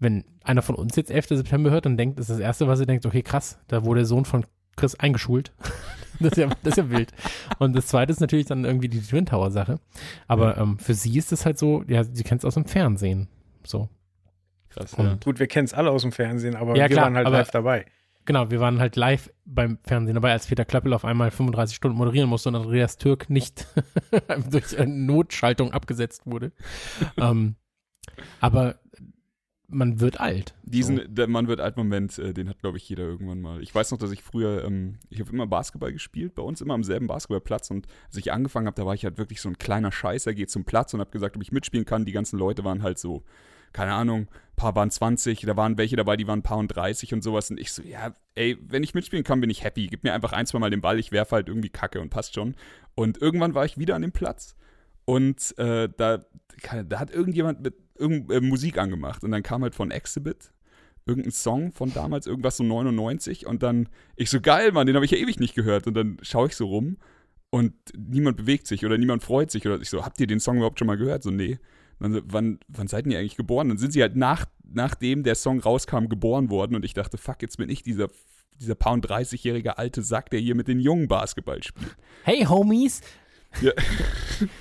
[SPEAKER 3] wenn einer von uns jetzt 11. September hört und denkt, das ist das Erste, was sie denkt, okay, krass, da wurde der Sohn von Chris eingeschult. das, ist ja, das ist ja wild. Und das Zweite ist natürlich dann irgendwie die Twin Tower Sache. Aber ähm, für sie ist es halt so, ja, sie kennt es aus dem Fernsehen. So.
[SPEAKER 4] Krass, ja.
[SPEAKER 2] Gut, wir kennen es alle aus dem Fernsehen, aber
[SPEAKER 3] Ja,
[SPEAKER 2] wir
[SPEAKER 3] klar,
[SPEAKER 2] waren halt live dabei.
[SPEAKER 3] Genau, wir waren halt live beim Fernsehen dabei, als Peter Klöppel auf einmal 35 Stunden moderieren musste und Andreas Türk nicht durch eine Notschaltung abgesetzt wurde. ähm, aber man wird alt.
[SPEAKER 4] Diesen,
[SPEAKER 3] So.
[SPEAKER 4] der Mann wird alt Moment, äh, den hat, glaube ich, jeder irgendwann mal. Ich weiß noch, dass ich früher, ähm, ich habe immer Basketball gespielt, bei uns immer am selben Basketballplatz und als ich angefangen habe, da war ich halt wirklich so ein kleiner Scheißer, gehe zum Platz und habe gesagt, ob ich mitspielen kann. Die ganzen Leute waren halt so, keine Ahnung, ein paar waren 20, da waren welche dabei, die waren ein paar und 30 und sowas und ich so, ja, ey, wenn ich mitspielen kann, bin ich happy. Gib mir einfach ein, zwei Mal den Ball, ich werfe halt irgendwie Kacke und passt schon. Und irgendwann war ich wieder an dem Platz und äh, da, da hat irgendjemand mit irgend, äh, Musik angemacht und dann kam halt von Exhibit irgendein Song von damals, irgendwas so 99 und dann, ich so, geil, Mann, den habe ich ja ewig nicht gehört und dann schaue ich so rum und niemand bewegt sich oder niemand freut sich oder ich so, habt ihr den Song überhaupt schon mal gehört? So, nee. Dann so, wann, wann seid ihr eigentlich geboren? Dann sind sie halt nach, nachdem der Song rauskam, geboren worden und ich dachte, fuck, jetzt bin ich dieser, dieser paar und 30-jährige alte Sack, der hier mit den Jungen Basketball spielt.
[SPEAKER 3] Hey Homies,
[SPEAKER 4] Ja.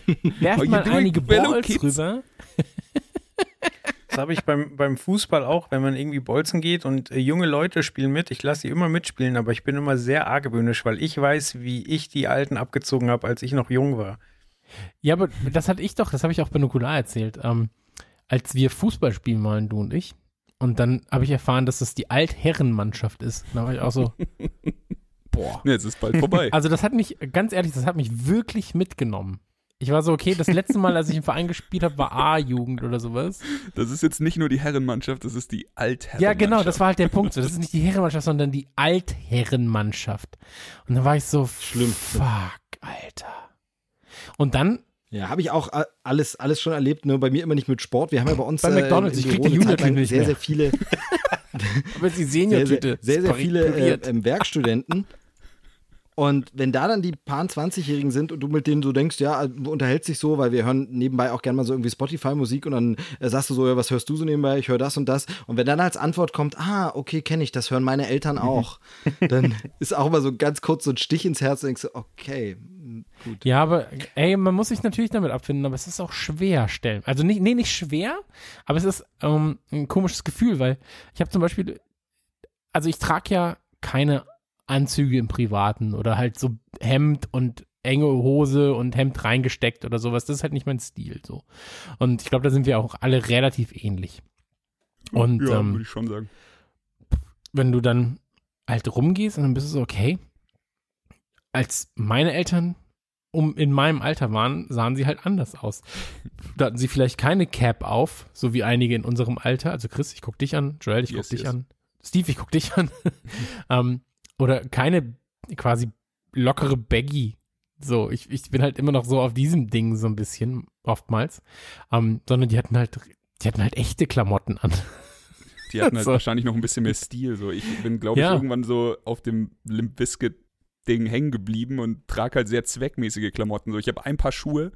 [SPEAKER 3] werft mal einige Balls
[SPEAKER 4] kids?
[SPEAKER 3] rüber.
[SPEAKER 2] Das habe ich beim, beim Fußball auch, wenn man irgendwie bolzen geht und äh, junge Leute spielen mit. Ich lasse sie immer mitspielen, aber ich bin immer sehr argwöhnisch, weil ich weiß, wie ich die Alten abgezogen habe, als ich noch jung war.
[SPEAKER 3] Ja, aber das hatte ich doch, das habe ich auch bei Nukular erzählt. Ähm, als wir Fußball spielen wollen, du und ich, und dann habe ich erfahren, dass das die Altherrenmannschaft ist. Da war ich auch so, boah.
[SPEAKER 4] Jetzt ist bald vorbei.
[SPEAKER 3] Also das hat mich, ganz ehrlich, das hat mich wirklich mitgenommen. Ich war so, okay, das letzte Mal, als ich im Verein gespielt habe, war A-Jugend oder sowas.
[SPEAKER 4] Das ist jetzt nicht nur die Herrenmannschaft, das ist die Altherrenmannschaft.
[SPEAKER 3] Ja, genau, das war halt der Punkt. So, das ist nicht die Herrenmannschaft, sondern die Altherrenmannschaft. Und dann war ich so,
[SPEAKER 5] Schlimm.
[SPEAKER 3] fuck, Alter. Und dann,
[SPEAKER 5] Ja, habe ich auch alles, alles schon erlebt, nur bei mir immer nicht mit Sport. Wir haben ja bei uns
[SPEAKER 3] Bei McDonald's,
[SPEAKER 5] im
[SPEAKER 3] ich krieg
[SPEAKER 5] Büro
[SPEAKER 3] die Junior-Tüte nicht
[SPEAKER 5] sehr,
[SPEAKER 3] mehr.
[SPEAKER 5] sehr viele,
[SPEAKER 3] aber die
[SPEAKER 5] sehr,
[SPEAKER 3] Senior-Tüte.
[SPEAKER 5] sehr, sehr, sehr
[SPEAKER 3] ist
[SPEAKER 5] viele äh, ähm, Werkstudenten. Und wenn da dann die paar 20-Jährigen sind und du mit denen so denkst, ja, du unterhältst dich so, weil wir hören nebenbei auch gerne mal so irgendwie Spotify-Musik und dann äh, sagst du so, ja, was hörst du so nebenbei? Ich höre das und das. Und wenn dann als Antwort kommt, ah, okay, kenne ich, das hören meine Eltern auch, dann ist auch immer so ganz kurz so ein Stich ins Herz und denkst du, okay, mm, gut.
[SPEAKER 3] Ja, aber ey, man muss sich natürlich damit abfinden, aber es ist auch schwer stellen. Also nicht, nee, nicht schwer, aber es ist ähm, ein komisches Gefühl, weil ich habe zum Beispiel, also ich trage ja keine Anzüge im Privaten oder halt so Hemd und enge Hose und Hemd reingesteckt oder sowas. Das ist halt nicht mein Stil so. Und ich glaube, da sind wir auch alle relativ ähnlich. Und
[SPEAKER 4] ja,
[SPEAKER 3] ähm,
[SPEAKER 4] würde ich schon sagen.
[SPEAKER 3] wenn du dann halt rumgehst und dann bist du so, okay, als meine Eltern um in meinem Alter waren, sahen sie halt anders aus. Da hatten sie vielleicht keine Cap auf, so wie einige in unserem Alter. Also Chris, ich guck dich an, Joel, ich
[SPEAKER 4] Yes,
[SPEAKER 3] guck dich
[SPEAKER 4] yes.
[SPEAKER 3] an, Steve, ich guck dich an. ähm, oder keine quasi lockere Baggy. So, ich, ich bin halt immer noch so auf diesem Ding so ein bisschen, oftmals. Ähm, sondern die hatten halt, die hatten halt echte Klamotten an.
[SPEAKER 4] Die hatten halt
[SPEAKER 3] So.
[SPEAKER 4] wahrscheinlich noch ein bisschen mehr Stil. So. Ich bin, glaube ich,
[SPEAKER 3] Ja.
[SPEAKER 4] irgendwann so auf dem Limp Bizkit Ding hängen geblieben und trage halt sehr zweckmäßige Klamotten. So, ich habe ein paar Schuhe,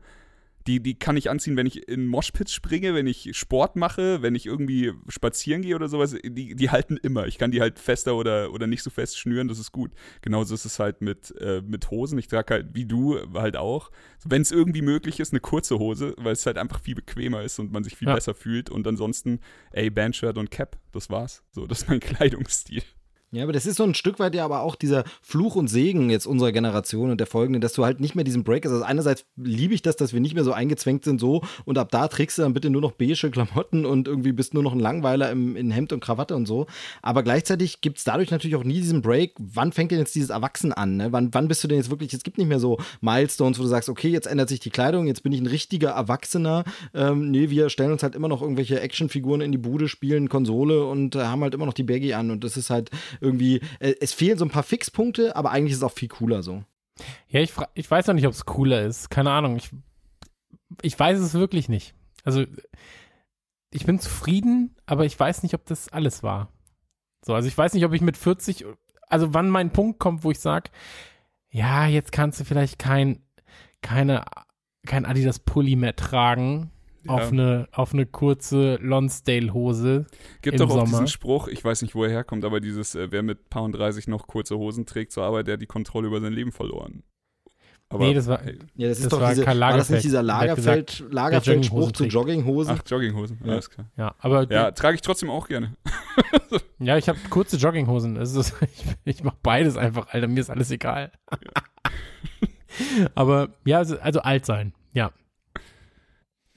[SPEAKER 4] die, die kann ich anziehen, wenn ich in Moshpits springe, wenn ich Sport mache, wenn ich irgendwie spazieren gehe oder sowas. Die, die halten immer. Ich kann die halt fester oder, oder nicht so fest schnüren, das ist gut. Genauso ist es halt mit, äh, mit Hosen. Ich trage halt, wie du, halt auch, wenn es irgendwie möglich ist, eine kurze Hose, weil es halt einfach viel bequemer ist und man sich viel
[SPEAKER 3] Ja.
[SPEAKER 4] besser fühlt. Und ansonsten, ey, Bandshirt und Cap, das war's. So, das ist mein Kleidungsstil.
[SPEAKER 5] Ja, aber das ist so ein Stück weit ja aber auch dieser Fluch und Segen jetzt unserer Generation und der folgenden, dass du halt nicht mehr diesen Break hast. Also einerseits liebe ich das, dass wir nicht mehr so eingezwängt sind so und ab da trägst du dann bitte nur noch beige Klamotten und irgendwie bist nur noch ein Langweiler im, in Hemd und Krawatte und so. Aber gleichzeitig gibt es dadurch natürlich auch nie diesen Break. Wann fängt denn jetzt dieses Erwachsen an? Ne? Wann, wann bist du denn jetzt wirklich, es gibt nicht mehr so Milestones, wo du sagst, okay, jetzt ändert sich die Kleidung, jetzt bin ich ein richtiger Erwachsener. Ähm, nee, wir stellen uns halt immer noch irgendwelche Actionfiguren in die Bude, spielen Konsole und äh, haben halt immer noch die Baggy an und das ist halt irgendwie, äh, es fehlen so ein paar Fixpunkte, aber eigentlich ist es auch viel cooler so.
[SPEAKER 3] Ja, ich, ich weiß noch nicht, ob es cooler ist. Keine Ahnung. Ich, ich weiß es wirklich nicht. Also, ich bin zufrieden, aber ich weiß nicht, ob das alles war. So, also ich weiß nicht, ob ich mit 40, also wann mein Punkt kommt, wo ich sage, ja, jetzt kannst du vielleicht kein, keine, kein Adidas Pulli mehr tragen auf
[SPEAKER 4] Ja.
[SPEAKER 3] eine, auf eine kurze Lonsdale-Hose.
[SPEAKER 4] Gibt
[SPEAKER 3] im
[SPEAKER 4] doch auch
[SPEAKER 3] Sommer.
[SPEAKER 4] diesen Spruch, ich weiß nicht, wo er herkommt, aber dieses, äh, wer mit Paar und 30 noch kurze Hosen trägt zur Arbeit, der hat die Kontrolle über sein Leben verloren. Aber,
[SPEAKER 3] Nee, das war-
[SPEAKER 4] hey,
[SPEAKER 5] Ja, das ist
[SPEAKER 3] Das
[SPEAKER 5] doch
[SPEAKER 3] war
[SPEAKER 5] diese,
[SPEAKER 3] Karl
[SPEAKER 5] war das
[SPEAKER 3] Lagerfeld,
[SPEAKER 5] nicht dieser Lagerfeld,
[SPEAKER 3] gesagt,
[SPEAKER 5] Lagerfeld-Spruch
[SPEAKER 3] Jogginghosen
[SPEAKER 5] zu. Jogginghosen?
[SPEAKER 4] ach, Jogginghosen,
[SPEAKER 5] Ja.
[SPEAKER 4] alles klar.
[SPEAKER 3] Ja, aber
[SPEAKER 4] Ja, trage ich trotzdem auch gerne.
[SPEAKER 3] Ja, ich habe kurze Jogginghosen. Ist, ich ich mache beides einfach, Alter. Mir ist alles egal. Aber ja, also, also alt sein. Ja.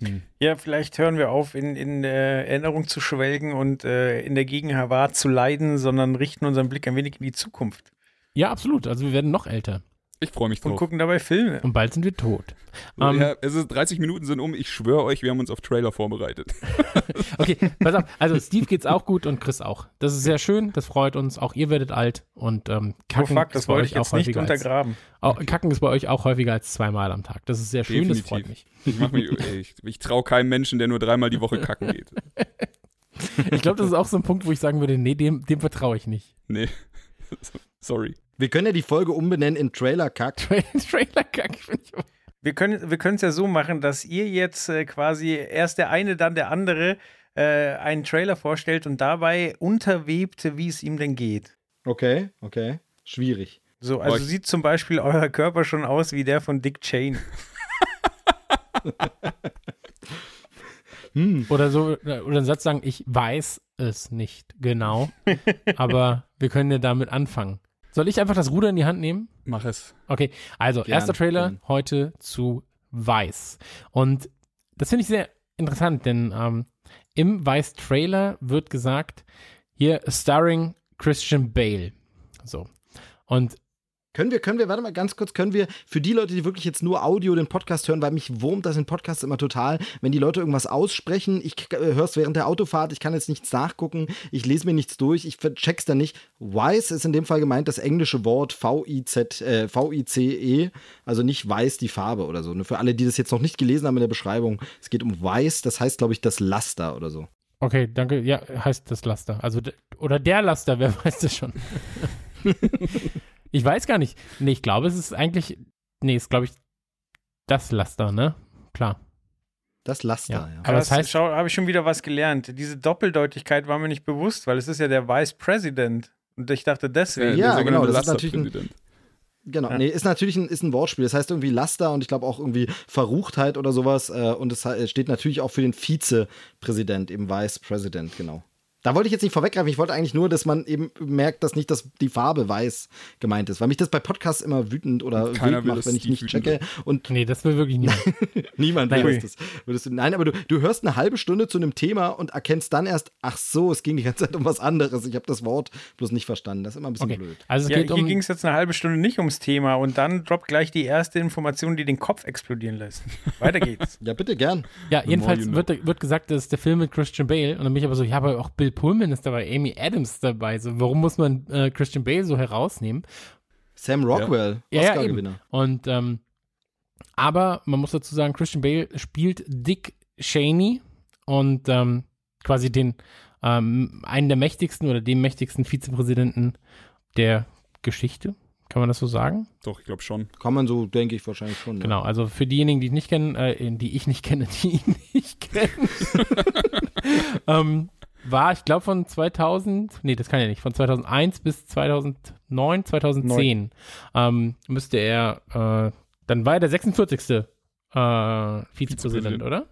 [SPEAKER 3] Hm.
[SPEAKER 2] Ja, vielleicht hören wir auf, in, in äh, Erinnerung zu schwelgen und äh, in der Gegenwart zu leiden, sondern richten unseren Blick ein wenig in die Zukunft
[SPEAKER 3] Ja, absolut. Also wir werden noch älter.
[SPEAKER 4] Ich freue mich
[SPEAKER 2] und
[SPEAKER 4] drauf.
[SPEAKER 2] gucken dabei Filme.
[SPEAKER 3] Und bald sind wir tot. Ähm,
[SPEAKER 4] ja, es ist 30 Minuten sind um. Ich schwöre euch, wir haben uns auf Trailer vorbereitet.
[SPEAKER 3] Okay, pass auf. Also Steve geht's auch gut und Chris auch. Das ist sehr schön. Das freut uns. Auch ihr werdet alt. Und ähm,
[SPEAKER 2] Oh
[SPEAKER 3] Kacken,
[SPEAKER 2] fuck,
[SPEAKER 3] ist
[SPEAKER 2] das
[SPEAKER 3] bei
[SPEAKER 2] wollte
[SPEAKER 3] euch
[SPEAKER 2] ich jetzt
[SPEAKER 3] auch
[SPEAKER 2] nicht
[SPEAKER 3] häufiger als,
[SPEAKER 2] untergraben.
[SPEAKER 3] auch, Kacken ist bei euch auch häufiger als zweimal am Tag. Das ist sehr schön. Das freut mich.
[SPEAKER 4] Ich, mach mich, ey, ich, ich traue keinem Menschen, der nur dreimal die Woche kacken geht.
[SPEAKER 3] Ich glaube, das ist auch so ein Punkt, wo ich sagen würde, nee, dem, dem vertraue ich nicht.
[SPEAKER 4] Nee. Sorry.
[SPEAKER 5] Wir können ja die Folge umbenennen in Trailer-Kack.
[SPEAKER 3] Trailer-Kack finde ich
[SPEAKER 2] Wir können wir es ja so machen, dass ihr jetzt äh, quasi erst der eine, dann der andere äh, einen Trailer vorstellt und dabei unterwebt, wie es ihm denn geht.
[SPEAKER 5] Okay, okay. Schwierig.
[SPEAKER 2] So, also
[SPEAKER 4] ich-
[SPEAKER 2] sieht zum Beispiel euer Körper schon aus wie der von Dick Cheney.
[SPEAKER 3] Oder so, oder einen Satz sagen, ich weiß es nicht genau, aber wir können ja damit anfangen. Soll ich einfach das Ruder in die Hand nehmen?
[SPEAKER 4] Mach es.
[SPEAKER 3] Okay, also
[SPEAKER 5] Gern,
[SPEAKER 3] erster Trailer
[SPEAKER 5] gern.
[SPEAKER 3] heute zu Weiß. Und das finde ich sehr interessant, denn ähm, im Weiß-Trailer wird gesagt, hier starring Christian Bale. So. Und
[SPEAKER 5] Können wir, können wir, warte mal ganz kurz, können wir für die Leute, die wirklich jetzt nur Audio den Podcast hören, weil mich wurmt das in Podcasts immer total, wenn die Leute irgendwas aussprechen, ich äh, höre es während der Autofahrt, ich kann jetzt nichts nachgucken, ich lese mir nichts durch, ich check's dann nicht. Weiß ist in dem Fall gemeint das englische Wort V-I-Z, äh, V-I-C-E, also nicht weiß die Farbe oder so. Für alle, die das jetzt noch nicht gelesen haben in der Beschreibung, es geht um weiß, das heißt, glaube ich, das Laster oder so.
[SPEAKER 3] Okay, danke. Ja, heißt das Laster. Also, oder der Laster, wer weiß das schon. ich weiß gar nicht. Nee, ich glaube, es ist eigentlich, nee, es ist, glaube ich, das Laster, ne? Klar.
[SPEAKER 5] Das Laster,
[SPEAKER 3] Ja.
[SPEAKER 5] ja.
[SPEAKER 3] Aber das heißt-
[SPEAKER 2] schau, habe ich schon wieder was gelernt. Diese Doppeldeutigkeit war mir nicht bewusst, weil es ist ja der Vice President. Und ich dachte deswegen.
[SPEAKER 5] Ja,
[SPEAKER 4] der
[SPEAKER 5] genau, das ist natürlich ein-. Genau,
[SPEAKER 2] Ja.
[SPEAKER 5] nee, ist natürlich ein, ist ein Wortspiel. Das heißt irgendwie Laster und ich glaube auch irgendwie Verruchtheit oder sowas. Äh, und es he- steht natürlich auch für den Vizepräsident, eben Vice President, genau. Da wollte ich jetzt nicht vorweggreifen. Ich wollte eigentlich nur, dass man eben merkt, dass nicht das, die Farbe weiß gemeint ist. Weil mich das bei Podcasts immer wütend oder
[SPEAKER 4] Keiner will,
[SPEAKER 5] macht,
[SPEAKER 4] dass
[SPEAKER 5] wenn ich nicht
[SPEAKER 4] wütend
[SPEAKER 5] checke. Und
[SPEAKER 3] Nee, das will wirklich niemand.
[SPEAKER 5] niemand
[SPEAKER 3] Nein.
[SPEAKER 5] will das. Würdest du, nein, aber du, du hörst eine halbe Stunde zu einem Thema und erkennst dann erst, ach so, es ging die ganze Zeit um was anderes. Ich habe das Wort bloß nicht verstanden. Das ist immer ein bisschen
[SPEAKER 3] Okay.
[SPEAKER 5] blöd.
[SPEAKER 3] Also es
[SPEAKER 2] Ja,
[SPEAKER 3] geht
[SPEAKER 2] hier
[SPEAKER 3] um.
[SPEAKER 2] ging es jetzt eine halbe Stunde nicht ums Thema und dann droppt gleich die erste Information, die den Kopf explodieren lässt. Weiter geht's.
[SPEAKER 5] Ja, bitte gern.
[SPEAKER 3] Ja, jedenfalls wird, wird gesagt, das ist der Film mit Christian Bale. Und dann bin ich aber so, ja, aber auch Bill Pullman ist dabei, Amy Adams dabei. So, warum muss man äh, Christian Bale so herausnehmen?
[SPEAKER 5] Sam Rockwell,
[SPEAKER 3] Ja, ja,
[SPEAKER 5] Oscar-Gewinner.
[SPEAKER 3] Und ähm, aber man muss dazu sagen, Christian Bale spielt Dick Cheney und ähm, quasi den ähm, einen der mächtigsten oder dem mächtigsten Vizepräsidenten der Geschichte. Kann man das so sagen?
[SPEAKER 4] Doch, ich glaube schon.
[SPEAKER 5] Kann man so, denke ich, wahrscheinlich schon. ja.
[SPEAKER 3] Genau, also für diejenigen, die ihn nicht kennen, äh, die ich nicht kenne, die ihn nicht kennen, ähm, war, ich glaube, von 2000, nee, das kann ja nicht, von 2001 bis 2009, 2010 ähm, müsste er, äh, dann war er der 46. Äh, Vizepräsident,
[SPEAKER 4] Vizepräsident.
[SPEAKER 3] oder?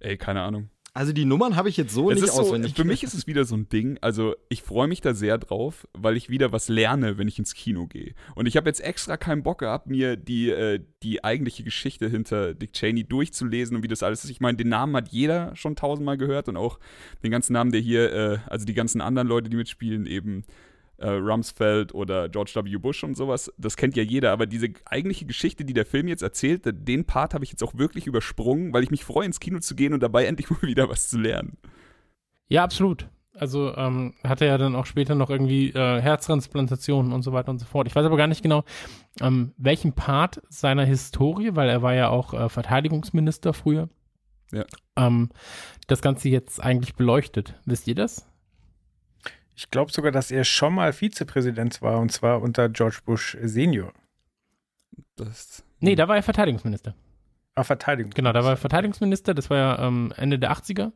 [SPEAKER 4] Ey, keine Ahnung.
[SPEAKER 5] Also die Nummern habe ich jetzt so
[SPEAKER 4] Es
[SPEAKER 5] nicht
[SPEAKER 4] ist so,
[SPEAKER 5] auswendig.
[SPEAKER 4] für mich ist es wieder so ein Ding, also ich freue mich da sehr drauf, weil ich wieder was lerne, wenn ich ins Kino gehe. Und ich habe jetzt extra keinen Bock gehabt, mir die, äh, die eigentliche Geschichte hinter Dick Cheney durchzulesen und wie das alles ist. Ich meine, den Namen hat jeder schon tausendmal gehört und auch den ganzen Namen, der hier, äh, also die ganzen anderen Leute, die mitspielen, eben äh, Rumsfeld oder George W. Bush und sowas, das kennt ja jeder. Aber diese eigentliche Geschichte, die der Film jetzt erzählt, den Part habe ich jetzt auch wirklich übersprungen, weil ich mich freue, ins Kino zu gehen und dabei endlich mal wieder was zu lernen.
[SPEAKER 3] Ja, absolut. Also ähm, hat er ja dann auch später noch irgendwie äh, Herztransplantationen und so weiter und so fort. Ich weiß aber gar nicht genau, ähm, welchen Part seiner Historie, weil er war ja auch äh, Verteidigungsminister früher,
[SPEAKER 4] Ja.
[SPEAKER 3] ähm, das Ganze jetzt eigentlich beleuchtet. Wisst ihr das?
[SPEAKER 2] Ich glaube sogar, dass er schon mal Vizepräsident war und zwar unter George Bush Senior.
[SPEAKER 4] Das,
[SPEAKER 3] Nee, da war er Verteidigungsminister.
[SPEAKER 2] Ah, Verteidigung.
[SPEAKER 3] Genau, da war er Verteidigungsminister, das war ja ähm, Ende der 80er.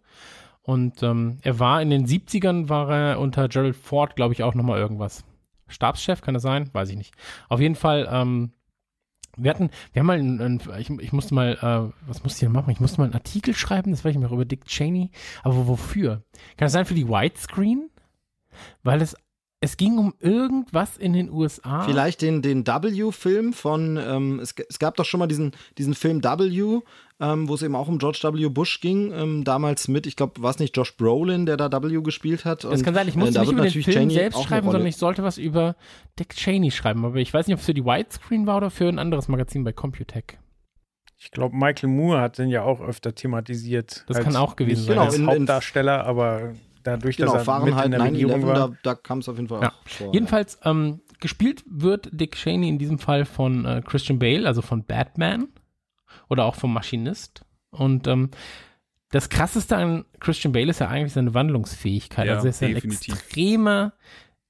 [SPEAKER 3] Und ähm, er war in den 70ern, war er unter Gerald Ford, glaube ich, auch nochmal irgendwas. Stabschef, kann das sein? Weiß ich nicht. Auf jeden Fall, ähm, wir hatten, wir haben mal, ein, ein, ich, ich musste mal, äh, was musste ich denn machen? Ich musste mal einen Artikel schreiben, das weiß ich nicht mehr, über Dick Cheney. Aber wofür? Kann das sein für die Widescreen? Weil es, es ging um irgendwas in den USA.
[SPEAKER 5] Vielleicht den, den W-Film von, ähm, es, es gab doch schon mal diesen, diesen Film W, ähm, wo es eben auch um George W. Bush ging, ähm, damals mit, ich glaube, war es nicht Josh Brolin, der da W gespielt hat?
[SPEAKER 3] Das
[SPEAKER 5] Und,
[SPEAKER 3] kann sein, ich
[SPEAKER 5] äh,
[SPEAKER 3] musste
[SPEAKER 5] da
[SPEAKER 3] nicht über den Film
[SPEAKER 5] Cheney
[SPEAKER 3] selbst schreiben, sondern ich sollte was über Dick Cheney schreiben. Aber ich weiß nicht, ob es für die Widescreen war oder für ein anderes Magazin bei Computech.
[SPEAKER 2] Ich glaube, Michael Moore hat den ja auch öfter thematisiert.
[SPEAKER 3] Das
[SPEAKER 2] als-
[SPEAKER 3] kann auch gewesen sein.
[SPEAKER 5] Genau,
[SPEAKER 2] als
[SPEAKER 5] in-
[SPEAKER 2] Hauptdarsteller, aber dadurch,
[SPEAKER 5] Genau,
[SPEAKER 2] dass er mit
[SPEAKER 5] Fahrenheit
[SPEAKER 2] in der Regierung
[SPEAKER 5] 9-11,
[SPEAKER 2] war.
[SPEAKER 5] da, da kam es auf jeden Fall
[SPEAKER 3] Ja.
[SPEAKER 5] auch vor.
[SPEAKER 3] Jedenfalls, ähm, gespielt wird Dick Cheney in diesem Fall von äh, Christian Bale, also von Batman oder auch vom Maschinist. Und ähm, das krasseste an Christian Bale ist ja eigentlich seine Wandlungsfähigkeit.
[SPEAKER 4] Ja,
[SPEAKER 3] also er ist ja ein
[SPEAKER 4] definitiv.
[SPEAKER 3] extremer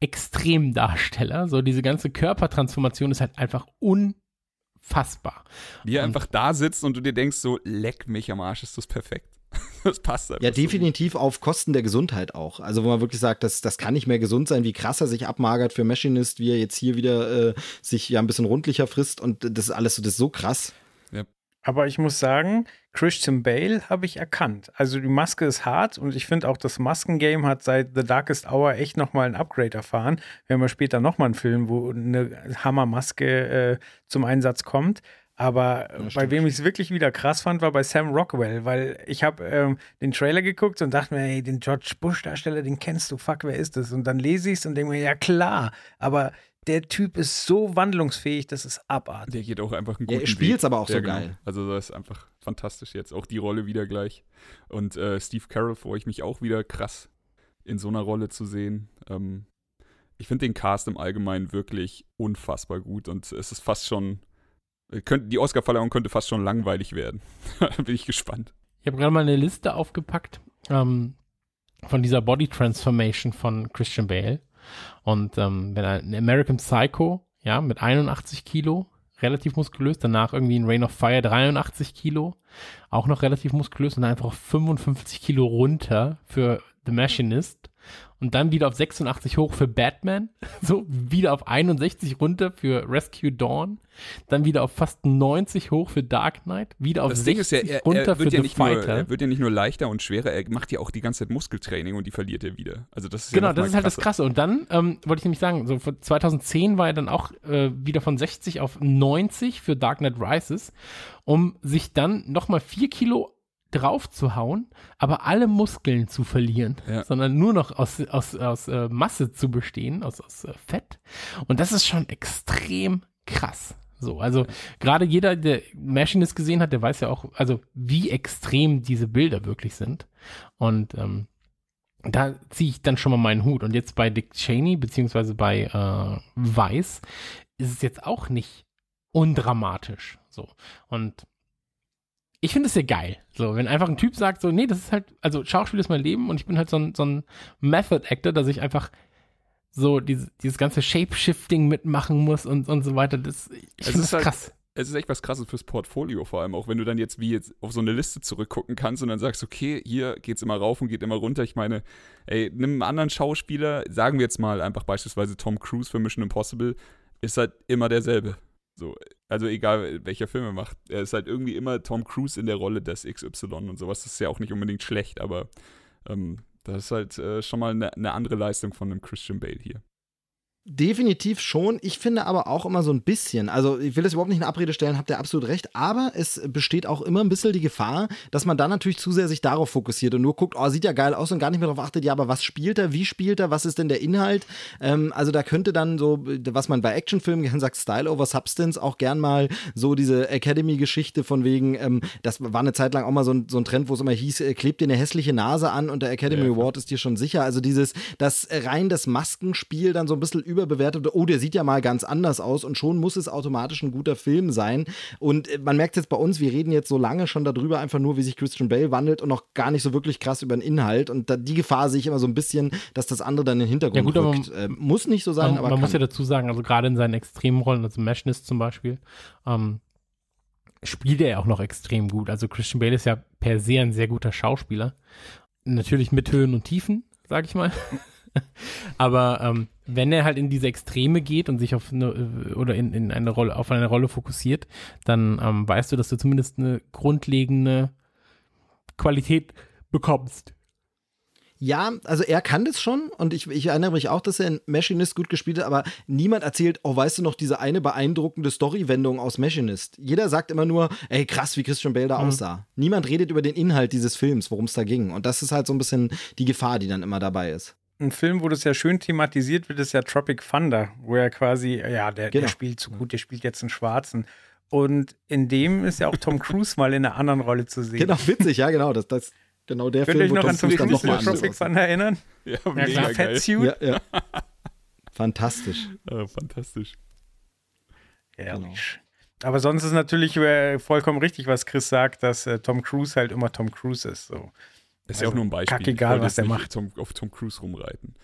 [SPEAKER 3] Extremdarsteller. So diese ganze Körpertransformation ist halt einfach unfassbar.
[SPEAKER 4] Wie er
[SPEAKER 3] Und-
[SPEAKER 4] einfach da sitzt und du dir denkst, so, leck mich am Arsch, ist das perfekt. das passt einfach.
[SPEAKER 5] Ja,
[SPEAKER 4] so.
[SPEAKER 5] definitiv auf Kosten der Gesundheit auch. Also, wo man wirklich sagt, das, das kann nicht mehr gesund sein, wie krass er sich abmagert für Machinist, wie er jetzt hier wieder äh, sich ja ein bisschen rundlicher frisst und das ist alles so, das ist so krass.
[SPEAKER 2] Aber ich muss sagen, Christian Bale habe ich erkannt. Also die Maske ist hart und ich finde auch, das Maskengame hat seit The Darkest Hour echt nochmal ein Upgrade erfahren. Wir haben ja später nochmal einen Film, wo eine Hammermaske äh, zum Einsatz kommt. Aber äh, bei
[SPEAKER 5] stimmt.
[SPEAKER 2] wem ich es wirklich wieder krass fand, war bei Sam Rockwell, weil ich habe ähm, den Trailer geguckt und dachte mir, hey, den George Bush-Darsteller, den kennst du, fuck, wer ist das? Und dann lese ich es und denke mir, ja klar, aber der Typ ist so wandlungsfähig, das ist abartig.
[SPEAKER 4] Der geht auch einfach einen
[SPEAKER 5] Ja,
[SPEAKER 4] guten
[SPEAKER 5] er spielt's
[SPEAKER 4] Weg.
[SPEAKER 5] aber auch so
[SPEAKER 4] Ja, genau.
[SPEAKER 5] geil.
[SPEAKER 4] Also das ist einfach fantastisch jetzt. Auch die Rolle wieder gleich. Und äh, Steve Carroll freue ich mich auch wieder krass in so einer Rolle zu sehen. Ähm, ich finde den Cast im Allgemeinen wirklich unfassbar gut und es ist fast schon, die Oscarverleihung könnte fast schon langweilig werden. bin ich gespannt.
[SPEAKER 3] Ich habe gerade mal eine Liste aufgepackt ähm, von dieser Body Transformation von Christian Bale. Und ähm, wenn er in American Psycho, ja, mit 81 Kilo, relativ muskulös, danach irgendwie in Rain of Fire 83 Kilo, auch noch relativ muskulös und einfach auf 55 Kilo runter für The Machinist und dann wieder auf 86 hoch für Batman, so wieder auf 61 runter für Rescue Dawn, dann wieder auf fast 90 hoch für Dark Knight, wieder auf
[SPEAKER 4] Das Ding
[SPEAKER 3] 60
[SPEAKER 4] ist ja, er,
[SPEAKER 3] runter
[SPEAKER 4] er,
[SPEAKER 3] für
[SPEAKER 4] wird ja
[SPEAKER 3] The
[SPEAKER 4] nicht nur,
[SPEAKER 3] Fighter.
[SPEAKER 4] er wird ja nicht nur leichter und schwerer, er macht ja auch die ganze Zeit Muskeltraining und die verliert er wieder. Also das ist
[SPEAKER 3] Genau,
[SPEAKER 4] ja
[SPEAKER 3] das ist halt das
[SPEAKER 4] krasser.
[SPEAKER 3] Krasse. Und dann ähm, wollte ich nämlich sagen, so von 2010 war er dann auch äh, wieder von 60 auf 90 für Dark Knight Rises, um sich dann nochmal 4 Kilo drauf zu hauen, aber alle Muskeln zu verlieren,
[SPEAKER 4] Ja.
[SPEAKER 3] sondern nur noch aus, aus, aus äh, Masse zu bestehen, aus, aus äh, Fett. Und das ist schon extrem krass. So, also gerade jeder, der Machinist gesehen hat, der weiß ja auch, also wie extrem diese Bilder wirklich sind. Und ähm, da ziehe ich dann schon mal meinen Hut. Und jetzt bei Dick Cheney, beziehungsweise bei äh, Weiss, ist es jetzt auch nicht undramatisch. So. Und ich finde es sehr geil. So, wenn einfach ein Typ sagt, so, nee, das ist halt, also Schauspiel ist mein Leben und ich bin halt so ein, so ein Method-Actor, dass ich einfach so dieses, dieses ganze Shape-Shifting mitmachen muss und, und so weiter. Das, ich
[SPEAKER 4] Es
[SPEAKER 3] finde
[SPEAKER 4] ist
[SPEAKER 3] das
[SPEAKER 4] halt-
[SPEAKER 3] krass.
[SPEAKER 4] es ist echt was krasses fürs Portfolio, vor allem auch wenn du dann jetzt wie jetzt auf so eine Liste zurückgucken kannst und dann sagst, okay, hier geht's immer rauf und geht immer runter. Ich meine, ey, nimm einen anderen Schauspieler, sagen wir jetzt mal einfach beispielsweise Tom Cruise für Mission Impossible, ist halt immer derselbe. So, also egal welcher Film er macht, er ist halt irgendwie immer Tom Cruise in der Rolle des XY und sowas. Das ist ja auch nicht unbedingt schlecht, aber ähm, das ist halt äh, schon mal eine, eine andere Leistung von einem Christian Bale hier.
[SPEAKER 5] Definitiv schon. Ich finde aber auch immer so ein bisschen, also ich will das überhaupt nicht in Abrede stellen, habt ihr absolut recht, aber es besteht auch immer ein bisschen die Gefahr, dass man dann natürlich zu sehr sich darauf fokussiert und nur guckt, oh, sieht ja geil aus und gar nicht mehr darauf achtet, ja, aber was spielt er, wie spielt er, was ist denn der Inhalt? Ähm, also da könnte dann so, was man bei Actionfilmen gern sagt, Style over Substance, auch gern mal so diese Academy-Geschichte von wegen, ähm, das war eine Zeit lang auch mal so ein, so ein Trend, wo es immer hieß, äh, klebt dir eine hässliche Nase an und der Academy
[SPEAKER 4] Ja,
[SPEAKER 5] Award ist dir schon sicher. Also dieses, das rein das Maskenspiel dann so ein bisschen überbewertet, oh, der sieht ja mal ganz anders aus und schon muss es automatisch ein guter Film sein. Und äh, man merkt jetzt bei uns, wir reden jetzt so lange schon darüber, einfach nur, wie sich Christian Bale wandelt und noch gar nicht so wirklich krass über den Inhalt. Und da, die Gefahr sehe ich immer so ein bisschen, dass das andere dann in den Hintergrund
[SPEAKER 3] Ja, gut, aber
[SPEAKER 5] rückt. Äh, muss nicht so sein,
[SPEAKER 3] man,
[SPEAKER 5] aber
[SPEAKER 3] man muss ja
[SPEAKER 5] kann.
[SPEAKER 3] dazu sagen, also gerade in seinen extremen Rollen, also Meshness zum Beispiel, ähm, spielt er ja auch noch extrem gut. Also Christian Bale ist ja per se ein sehr guter Schauspieler. Natürlich mit Höhen und Tiefen, sag ich mal. Aber ähm, wenn er halt in diese Extreme geht und sich auf eine äh, oder in, in eine Rolle, auf eine Rolle fokussiert, dann ähm, weißt du, dass du zumindest eine grundlegende Qualität bekommst.
[SPEAKER 5] Ja, also er kann das schon und ich, ich erinnere mich auch, dass er in Machinist gut gespielt hat, aber niemand erzählt, oh, weißt du noch, diese eine beeindruckende Story-Wendung aus Machinist. Jeder sagt immer nur, ey, krass, wie Christian Bale da
[SPEAKER 3] Mhm.
[SPEAKER 5] aussah. Niemand redet über den Inhalt dieses Films, worum es da ging. Und das ist halt so ein bisschen die Gefahr, die dann immer dabei ist.
[SPEAKER 2] Ein Film, wo das ja schön thematisiert wird, ist ja Tropic Thunder, wo er quasi, ja, der,
[SPEAKER 5] Genau.
[SPEAKER 2] der spielt so gut, der spielt jetzt einen Schwarzen. Und in dem ist ja auch Tom Cruise mal in einer anderen Rolle zu sehen.
[SPEAKER 5] Genau, witzig, ja, genau. Das, das, genau der
[SPEAKER 2] Könnt ihr euch
[SPEAKER 5] wo
[SPEAKER 2] noch an Tom
[SPEAKER 5] Cruise
[SPEAKER 2] in Tropic. Thunder erinnern?
[SPEAKER 4] Ja,
[SPEAKER 3] Ja,
[SPEAKER 4] mega
[SPEAKER 3] klar.
[SPEAKER 4] geil.
[SPEAKER 2] Fatsuit?
[SPEAKER 5] Ja, ja. Fantastisch.
[SPEAKER 4] Ah, fantastisch.
[SPEAKER 2] Herrlich. Aber sonst ist natürlich äh, vollkommen richtig, was Chris sagt, dass äh, Tom Cruise halt immer Tom Cruise ist. So.
[SPEAKER 4] Ist ja auch
[SPEAKER 2] Also,
[SPEAKER 4] nur ein Beispiel.
[SPEAKER 2] kackegal, was der macht.
[SPEAKER 4] Tom, auf Tom Cruise rumreiten.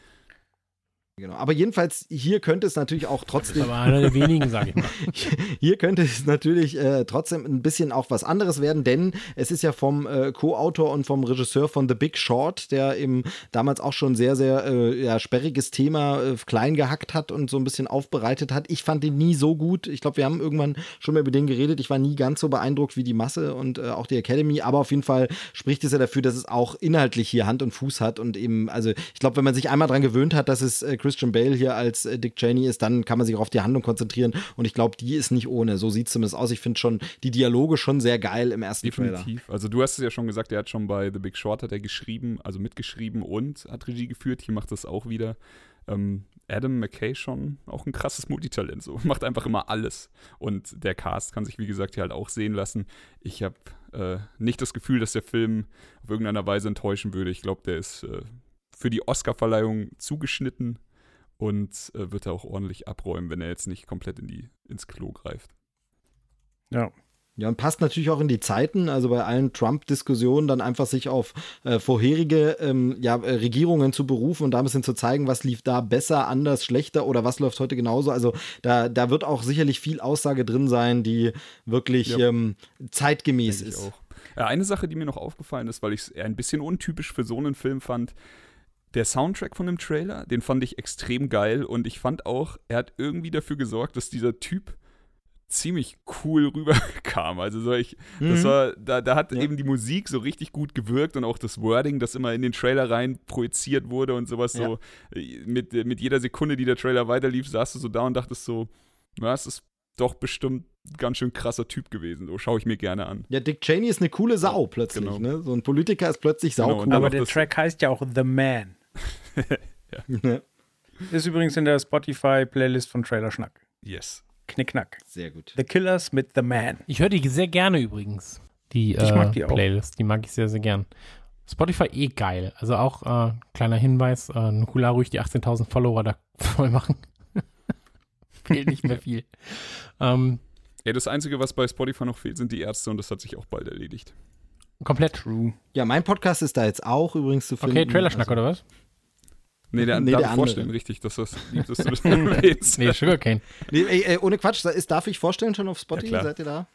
[SPEAKER 5] Genau. Aber jedenfalls, hier könnte es natürlich auch
[SPEAKER 3] Das
[SPEAKER 5] trotzdem.
[SPEAKER 3] aber einer der wenigen, sag ich mal.
[SPEAKER 5] Hier könnte es natürlich äh, trotzdem ein bisschen auch was anderes werden, denn es ist ja vom äh, Co-Autor und vom Regisseur von The Big Short, der eben damals auch schon sehr, sehr äh, ja, sperriges Thema äh, klein gehackt hat und so ein bisschen aufbereitet hat. Ich fand den nie so gut. Ich glaube, wir haben irgendwann schon mal über den geredet. Ich war nie ganz so beeindruckt wie die Masse und äh, auch die Academy, aber auf jeden Fall spricht es ja dafür, dass es auch inhaltlich hier Hand und Fuß hat und eben, also ich glaube, wenn man sich einmal dran gewöhnt hat, dass es äh, Christian Bale hier als äh, Dick Cheney ist, dann kann man sich auch auf die Handlung konzentrieren und ich glaube, die ist nicht ohne. So sieht es zumindest aus. Ich finde schon die Dialoge schon sehr geil im ersten Trailer.
[SPEAKER 4] Definitiv. Also du hast es ja schon gesagt, er hat schon bei The Big Short hat er geschrieben, also mitgeschrieben und hat Regie geführt. Hier macht das auch wieder. Ähm, Adam McKay schon auch ein krasses Multitalent, so macht einfach immer alles. Und der Cast kann sich, wie gesagt, hier halt auch sehen lassen. Ich habe äh, nicht das Gefühl, dass der Film auf irgendeiner Weise enttäuschen würde. Ich glaube, der ist äh, für die Oscar-Verleihung zugeschnitten und äh, wird er auch ordentlich abräumen, wenn er jetzt nicht komplett in die, ins Klo greift.
[SPEAKER 2] Ja.
[SPEAKER 5] Ja, und passt natürlich auch in die Zeiten, also bei allen Trump-Diskussionen dann einfach sich auf äh, vorherige ähm, ja, äh, Regierungen zu berufen und da ein bisschen zu zeigen, was lief da besser, anders, schlechter oder was läuft heute genauso. Also da, da wird auch sicherlich viel Aussage drin sein, die wirklich
[SPEAKER 4] Ja.
[SPEAKER 5] ähm, zeitgemäß
[SPEAKER 4] Denke ich
[SPEAKER 5] ist.
[SPEAKER 4] auch. Äh, Eine Sache, die mir noch aufgefallen ist, weil ich es eher ein bisschen untypisch für so einen Film fand, der Soundtrack von dem Trailer, den fand ich extrem geil und ich fand auch, er hat irgendwie dafür gesorgt, dass dieser Typ ziemlich cool rüberkam. Also so ich, das
[SPEAKER 5] Mhm.
[SPEAKER 4] war, da, da hat
[SPEAKER 5] Ja.
[SPEAKER 4] eben die Musik so richtig gut gewirkt und auch das Wording, das immer in den Trailer rein projiziert wurde und sowas
[SPEAKER 5] Ja.
[SPEAKER 4] so. äh, Mit, äh, mit jeder Sekunde, die der Trailer weiterlief, saß du so da und dachtest so, na, es ist doch bestimmt ein ganz schön krasser Typ gewesen. So schaue ich mir gerne an.
[SPEAKER 5] Ja, Dick Cheney ist eine coole Sau plötzlich.
[SPEAKER 4] Genau.
[SPEAKER 5] Ne? So ein Politiker ist plötzlich
[SPEAKER 4] Genau,
[SPEAKER 5] sau
[SPEAKER 4] und
[SPEAKER 5] cool.
[SPEAKER 2] Aber der
[SPEAKER 4] das-
[SPEAKER 2] Track heißt ja auch The Man.
[SPEAKER 5] Ja,
[SPEAKER 2] Ist übrigens in der Spotify-Playlist von Trailer Schnack.
[SPEAKER 4] Yes.
[SPEAKER 2] Knickknack.
[SPEAKER 5] Sehr gut.
[SPEAKER 2] The Killers mit The Man.
[SPEAKER 3] Ich höre die sehr gerne übrigens. Die,
[SPEAKER 2] Ich
[SPEAKER 3] äh,
[SPEAKER 2] mag die auch.
[SPEAKER 3] Playlist, die mag ich sehr, sehr gern. Spotify eh geil. Also auch äh, kleiner Hinweis, äh, Nukula ruhig die 18.000 Follower da voll machen. Fehlt nicht mehr viel. ähm,
[SPEAKER 4] Ja, das Einzige, was bei Spotify noch fehlt, sind die Ärzte und das hat sich auch bald erledigt.
[SPEAKER 3] komplett.
[SPEAKER 2] True.
[SPEAKER 5] Ja, mein Podcast ist da jetzt auch übrigens zu finden.
[SPEAKER 3] Okay, Trailerschnack
[SPEAKER 5] Also-
[SPEAKER 3] oder was?
[SPEAKER 4] Nee, der,
[SPEAKER 5] Nee,
[SPEAKER 4] darf
[SPEAKER 5] der
[SPEAKER 4] ich
[SPEAKER 5] andere.
[SPEAKER 4] vorstellen, richtig, dass das dass du das erwähnst.
[SPEAKER 3] Nee, Sugarcane.
[SPEAKER 5] Nee, ey, ey, ohne Quatsch, ist, darf ich vorstellen schon auf Spotify?
[SPEAKER 4] klar.
[SPEAKER 5] Seid ihr da?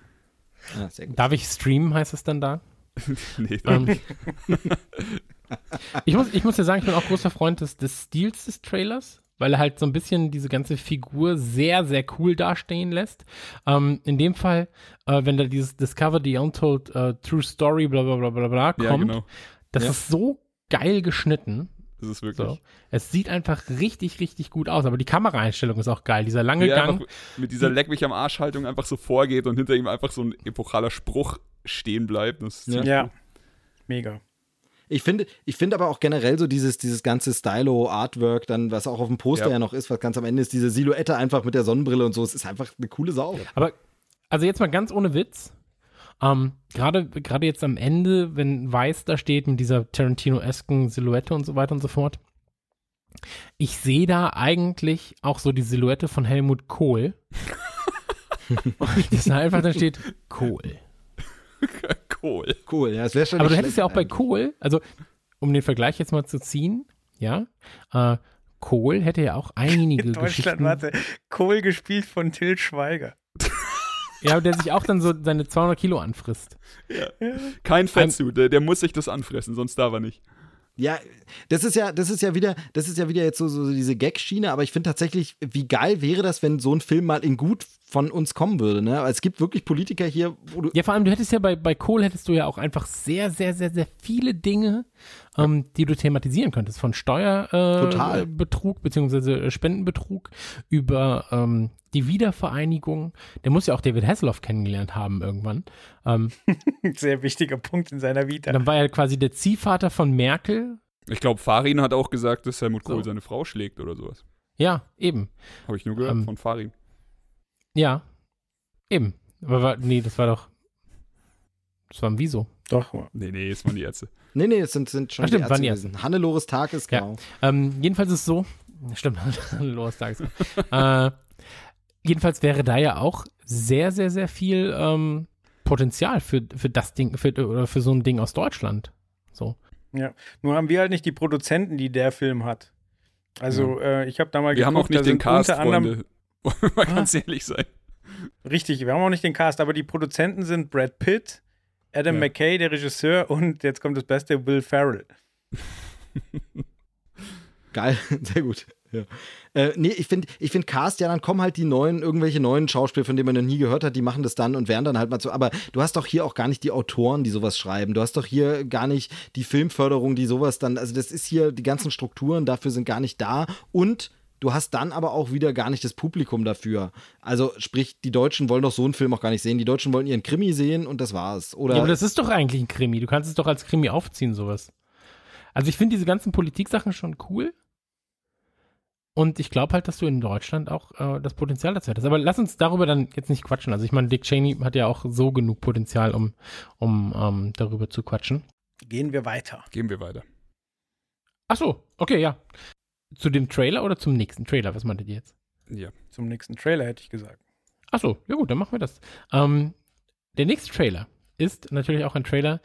[SPEAKER 5] Ja, sehr gut.
[SPEAKER 3] Darf ich streamen, heißt es dann da?
[SPEAKER 4] nee,
[SPEAKER 3] Ähm, ich, muss, ich muss ja sagen, ich bin auch großer Freund des, des Stils des Trailers, weil er halt so ein bisschen diese ganze Figur sehr, sehr cool dastehen lässt. Ähm, in dem Fall, äh, wenn da dieses Discover the Untold äh, True Story, bla bla bla bla bla kommt,
[SPEAKER 4] ja, genau.
[SPEAKER 3] das
[SPEAKER 5] Ja.
[SPEAKER 3] ist so geil geschnitten.
[SPEAKER 4] Das ist wirklich.
[SPEAKER 3] So. Es sieht einfach richtig, richtig gut aus, aber die Kameraeinstellung ist auch geil. Dieser lange
[SPEAKER 4] er
[SPEAKER 3] Gang.
[SPEAKER 4] mit dieser Leck mich am Arsch-Haltung einfach so vorgeht und hinter ihm einfach so ein epochaler Spruch stehen bleibt. Das ist
[SPEAKER 5] Ja.
[SPEAKER 2] Ja.
[SPEAKER 4] cool.
[SPEAKER 2] Mega.
[SPEAKER 5] Ich finde, ich finde aber auch generell so dieses, dieses ganze Stylo-Artwork, dann, was auch auf dem Poster ja.
[SPEAKER 4] Ja.
[SPEAKER 5] noch ist, was ganz am Ende ist, diese Silhouette einfach mit der Sonnenbrille und so, es ist einfach eine coole Sau.
[SPEAKER 3] Aber, also jetzt mal ganz ohne Witz. Ähm, Gerade gerade jetzt am Ende, wenn Weiß da steht mit dieser Tarantino-esken Silhouette und so weiter und so fort. Ich sehe da eigentlich auch so die Silhouette von Helmut Kohl. und das einfach da steht Kohl.
[SPEAKER 4] cool.
[SPEAKER 5] Cool, ja, es wäre schon
[SPEAKER 3] Aber du hättest ja auch bei
[SPEAKER 5] eigentlich.
[SPEAKER 3] Kohl, also um den Vergleich jetzt mal zu ziehen, ja, äh, Kohl hätte ja auch einige
[SPEAKER 2] In Deutschland,
[SPEAKER 3] Geschichten.
[SPEAKER 2] warte. Kohl gespielt von Till Schweiger.
[SPEAKER 3] Ja, der sich auch dann so seine 200 Kilo anfrisst.
[SPEAKER 4] Kein Fettsuit, der, der muss sich das anfressen, sonst darf er nicht.
[SPEAKER 5] Ja, das ist ja, das ist ja wieder, das ist ja wieder jetzt so, so diese Gag-Schiene, aber ich finde tatsächlich, wie geil wäre das, wenn so ein Film mal in gut von uns kommen würde, ne? Es gibt wirklich Politiker hier, wo du.
[SPEAKER 3] Ja, vor allem, du hättest ja bei, bei Kohl hättest du ja auch einfach sehr, sehr, sehr, sehr viele Dinge, ähm, die du thematisieren könntest. Von. Steuerbetrug beziehungsweise Spendenbetrug über ähm, die Wiedervereinigung. Der muss ja auch David Hasselhoff kennengelernt haben irgendwann. Ähm,
[SPEAKER 2] Sehr wichtiger Punkt in seiner Vita.
[SPEAKER 3] dann war er quasi der Ziehvater von Merkel.
[SPEAKER 4] Ich glaube, Farin hat auch gesagt, dass Helmut Kohl
[SPEAKER 3] So.
[SPEAKER 4] seine Frau schlägt oder sowas.
[SPEAKER 3] Ja, eben.
[SPEAKER 4] Habe ich nur gehört
[SPEAKER 3] Ähm,
[SPEAKER 4] von Farin.
[SPEAKER 3] Ja, eben. Aber war, nee, das war doch. Das war ein Wieso.
[SPEAKER 2] Doch.
[SPEAKER 4] Nee, nee, es waren die Ärzte.
[SPEAKER 5] Nee, nee, es sind, sind schon
[SPEAKER 3] Ach, stimmt,
[SPEAKER 5] die
[SPEAKER 3] waren die
[SPEAKER 5] Ärzte. Hannelores Tag ist
[SPEAKER 3] Ja.
[SPEAKER 5] genau.
[SPEAKER 3] Ähm, jedenfalls ist es so. Stimmt, Los Tages. äh, jedenfalls wäre da ja auch sehr, sehr, sehr viel ähm, Potenzial für, für das Ding, für, oder für so ein Ding aus Deutschland. So.
[SPEAKER 2] Nur haben wir halt nicht die Produzenten, die der Film hat. Also, äh, ich habe da mal
[SPEAKER 4] Wir haben auch nicht den Cast,
[SPEAKER 2] unter anderem
[SPEAKER 4] Freunde. Wollen wir mal ganz ehrlich sein.
[SPEAKER 2] Richtig, wir haben auch nicht den Cast, aber die Produzenten sind Brad Pitt, Adam
[SPEAKER 4] Ja.
[SPEAKER 2] McKay, der Regisseur, und jetzt kommt das Beste, Will Ferrell.
[SPEAKER 5] Geil, sehr gut. Ja. Äh, nee, ich finde, ich find Cast, ja, dann kommen halt die neuen, irgendwelche neuen Schauspieler, von denen man noch nie gehört hat, die machen das dann und werden dann halt mal so. Aber du hast doch hier auch gar nicht die Autoren, die sowas schreiben. Du hast doch hier gar nicht die Filmförderung, die sowas dann, also das ist hier, die ganzen Strukturen dafür sind gar nicht da und du hast dann aber auch wieder gar nicht das Publikum dafür. Also sprich, die Deutschen wollen doch so einen Film auch gar nicht sehen. Die Deutschen wollen ihren Krimi sehen und das war's. Oder
[SPEAKER 3] Ja, aber das ist doch eigentlich ein Krimi. Du kannst es doch als Krimi aufziehen, sowas. Also ich finde diese ganzen Politiksachen schon cool. Und ich glaube halt, dass du in Deutschland auch äh, das Potenzial dazu hättest. Aber lass uns darüber dann jetzt nicht quatschen. Also ich meine, Dick Cheney hat ja auch so genug Potenzial, um, um ähm, darüber zu quatschen.
[SPEAKER 2] Gehen wir weiter.
[SPEAKER 4] Gehen wir weiter.
[SPEAKER 3] Ach so, okay, ja. Zu dem Trailer oder zum nächsten Trailer? Was meintet ihr jetzt?
[SPEAKER 4] Ja.
[SPEAKER 2] Zum nächsten Trailer hätte ich gesagt.
[SPEAKER 3] Ach so, ja gut, dann machen wir das. Ähm, der nächste Trailer ist natürlich auch ein Trailer,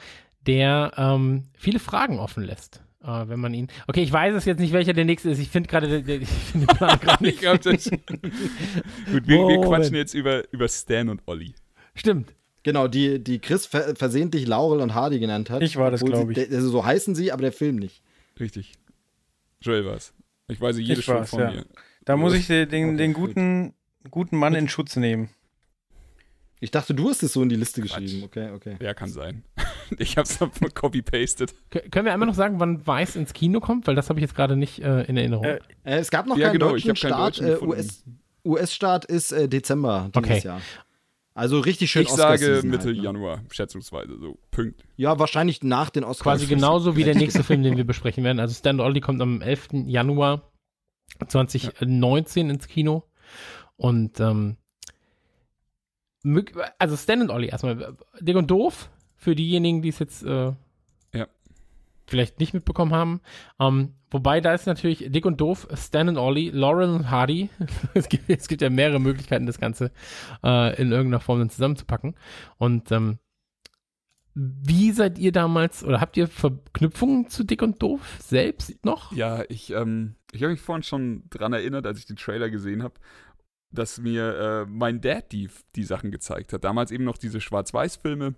[SPEAKER 3] der ähm, viele Fragen offen lässt. Äh, wenn man ihn. Okay, ich weiß es jetzt nicht, welcher der nächste ist. Ich finde gerade ich find den Plan gerade nicht.
[SPEAKER 4] Ich glaub, das- Gut, wir, wir quatschen jetzt über, über Stan und Olli.
[SPEAKER 3] Stimmt.
[SPEAKER 5] Genau, die, die Chris ver versehentlich Laurel und Hardy genannt hat.
[SPEAKER 2] Ich war das,
[SPEAKER 5] Obwohl
[SPEAKER 2] glaub
[SPEAKER 5] sie-
[SPEAKER 2] ich.
[SPEAKER 5] der- Also so heißen sie, aber der Film nicht.
[SPEAKER 4] Richtig. Joel war's. Ich weiß jede
[SPEAKER 2] Ich
[SPEAKER 4] Schuld
[SPEAKER 2] war's,
[SPEAKER 4] von
[SPEAKER 2] ja.
[SPEAKER 4] mir.
[SPEAKER 2] Da muss ich den, den, den
[SPEAKER 5] gut.
[SPEAKER 2] guten, guten Mann in Schutz nehmen.
[SPEAKER 5] Ich dachte, du hast es so in die Liste
[SPEAKER 4] Quatsch.
[SPEAKER 5] geschrieben. Okay, okay.
[SPEAKER 4] Ja, kann sein. Ich hab's copy-pasted.
[SPEAKER 3] K können wir einmal noch sagen, wann Weiß ins Kino kommt? Weil das habe ich jetzt gerade nicht äh, in Erinnerung.
[SPEAKER 2] Äh,
[SPEAKER 5] Äh, es gab noch
[SPEAKER 4] Ja,
[SPEAKER 5] keinen
[SPEAKER 4] genau,
[SPEAKER 5] deutschen Start.
[SPEAKER 4] deutschen
[SPEAKER 5] Äh. US US-Start ist äh, Dezember dieses
[SPEAKER 3] Okay.
[SPEAKER 5] Jahr. Also richtig schön
[SPEAKER 4] Ich sage Mitte
[SPEAKER 5] halt, ne?
[SPEAKER 4] Januar, schätzungsweise so. Punkt.
[SPEAKER 5] Ja, wahrscheinlich nach den Oscars.
[SPEAKER 3] Quasi genauso wie der nächste Film, den wir besprechen werden. Also Stand Ollie kommt am 11. Januar 2019 ins Kino. Und ähm, also Stan und Ollie erstmal. Dick und doof für diejenigen, die es jetzt äh,
[SPEAKER 4] Ja.
[SPEAKER 3] Vielleicht nicht mitbekommen haben. Ähm, wobei da ist natürlich Dick und doof, Stan und Ollie, Lauren und Hardy. es, gibt, es gibt ja mehrere Möglichkeiten, das Ganze äh, in irgendeiner Form dann zusammenzupacken. Und ähm, wie seid ihr damals oder habt ihr Verknüpfungen zu Dick und Doof selbst noch?
[SPEAKER 4] Ja, ich, ähm, ich habe mich vorhin schon dran erinnert, als ich den Trailer gesehen habe, dass mir äh, mein Dad die, die Sachen gezeigt hat. Damals eben noch diese Schwarz-Weiß-Filme.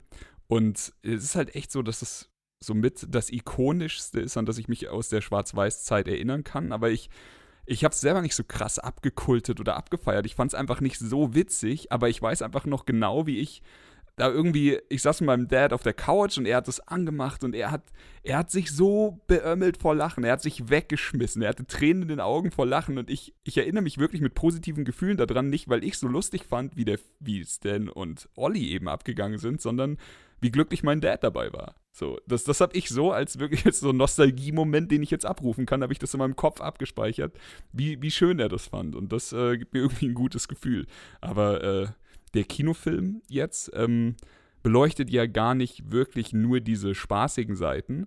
[SPEAKER 4] Und es ist halt echt so, dass es so mit das ikonischste ist, an das ich mich aus der Schwarz-Weiß-Zeit erinnern kann. Aber ich, ich habe es selber nicht so krass abgekultet oder abgefeiert. Ich fand es einfach nicht so witzig, aber ich weiß einfach noch genau, wie ich da irgendwie, ich saß mit meinem Dad auf der Couch und er hat das angemacht und er hat, er hat sich so beömmelt vor Lachen, er hat sich weggeschmissen, er hatte Tränen in den Augen vor Lachen und ich, ich erinnere mich wirklich mit positiven Gefühlen daran, nicht weil ich so lustig fand, wie, der, wie Stan und Olli eben abgegangen sind, sondern wie glücklich mein Dad dabei war. So, das, das habe ich so als wirklich jetzt so Nostalgie-Moment, den ich jetzt abrufen kann, habe ich das in meinem Kopf abgespeichert, wie, wie schön er das fand. Und das äh, gibt mir irgendwie ein gutes Gefühl. Aber äh, der Kinofilm jetzt ähm, beleuchtet ja gar nicht wirklich nur diese spaßigen Seiten,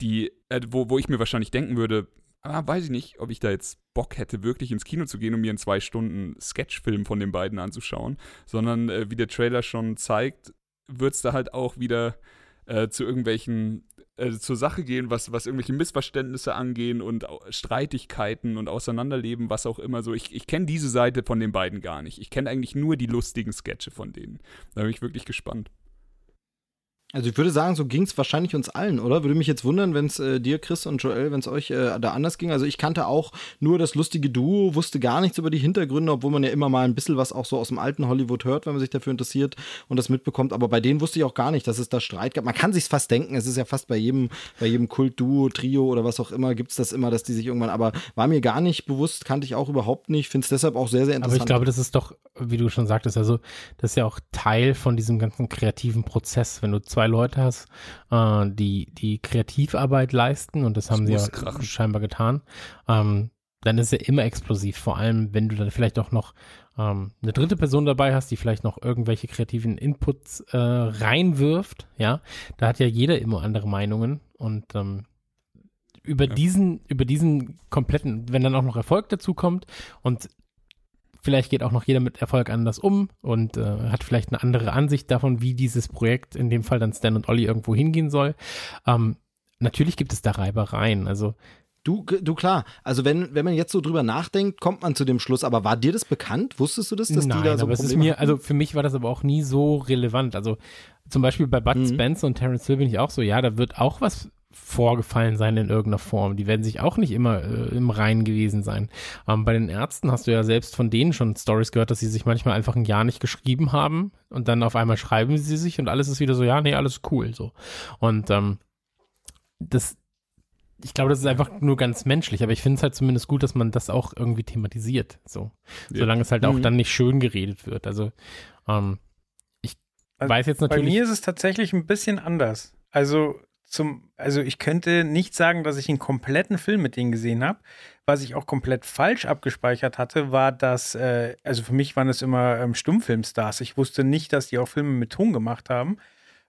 [SPEAKER 4] die, äh, wo, wo ich mir wahrscheinlich denken würde, ah, weiß ich nicht, ob ich da jetzt Bock hätte, wirklich ins Kino zu gehen, um mir einen zwei Stunden Sketchfilm von den beiden anzuschauen, sondern äh, wie der Trailer schon zeigt, wird es da halt auch wieder äh, zu irgendwelchen äh, zur Sache gehen, was, was irgendwelche Missverständnisse angehen und Streitigkeiten und Auseinanderleben, was auch immer so. Ich, ich kenne diese Seite von den beiden gar nicht. Ich kenne eigentlich nur die lustigen Sketche von denen. Da bin ich wirklich gespannt.
[SPEAKER 5] Also ich würde sagen, so ging es wahrscheinlich uns allen, oder? Würde mich jetzt wundern, wenn es äh, dir, Chris und Joel, wenn es euch äh, da anders ging. Also ich kannte auch nur das lustige Duo, wusste gar nichts über die Hintergründe, obwohl man ja immer mal ein bisschen was auch so aus dem alten Hollywood hört, wenn man sich dafür interessiert und das mitbekommt. Aber bei denen wusste ich auch gar nicht, dass es da Streit gab. Man kann sich's fast denken, es ist ja fast bei jedem, bei jedem Kult-Duo, Trio oder was auch immer, gibt es das immer, dass die sich irgendwann, aber war mir gar nicht bewusst, kannte ich auch überhaupt nicht, finde es deshalb auch sehr, sehr interessant.
[SPEAKER 3] Aber ich glaube, das ist doch, wie du schon sagtest, also das ist ja auch Teil von diesem ganzen kreativen Prozess, wenn du zwei Leute hast, äh, die, die Kreativarbeit leisten und das, das haben sie ja krachen. scheinbar getan, ähm, dann ist er immer explosiv. Vor allem, wenn du dann vielleicht auch noch ähm, eine dritte Person dabei hast, die vielleicht noch irgendwelche kreativen Inputs äh, reinwirft, ja, da hat ja jeder immer andere Meinungen und ähm, über ja. diesen, über diesen kompletten, wenn dann auch noch Erfolg dazu kommt und Vielleicht geht auch noch jeder mit Erfolg anders um und äh, hat vielleicht eine andere Ansicht davon, wie dieses Projekt, in dem Fall dann Stan und Olli, irgendwo hingehen soll. Ähm, natürlich gibt es da Reibereien. Also
[SPEAKER 5] Du, du klar, also wenn, wenn man jetzt so drüber nachdenkt, kommt man zu dem Schluss. Aber war dir das bekannt? Wusstest du das, dass
[SPEAKER 3] Nein,
[SPEAKER 5] die da so
[SPEAKER 3] aber es ist mir, also für mich war das aber auch nie so relevant. Also zum Beispiel bei Bud mhm. Spencer und Terence Hill bin ich auch so, ja, da wird auch was vorgefallen sein in irgendeiner Form. Die werden sich auch nicht immer äh, im Reinen gewesen sein. Ähm, bei den Ärzten hast du ja selbst von denen schon Stories gehört, dass sie sich manchmal einfach ein Jahr nicht geschrieben haben und dann auf einmal schreiben sie sich und alles ist wieder so, ja, nee, alles cool, so. Und ähm, das, ich glaube, das ist einfach nur ganz menschlich, aber ich finde es halt zumindest gut, dass man das auch irgendwie thematisiert, so. Ja. Solange es halt mhm. auch dann nicht schön geredet wird. Also, ähm, ich also weiß jetzt natürlich.
[SPEAKER 2] Bei mir ist es tatsächlich ein bisschen anders. Also, zum, also ich könnte nicht sagen, dass ich einen kompletten Film mit denen gesehen habe. Was ich auch komplett falsch abgespeichert hatte, war, dass, äh, also für mich waren es immer ähm, Stummfilmstars. Ich wusste nicht, dass die auch Filme mit Ton gemacht haben.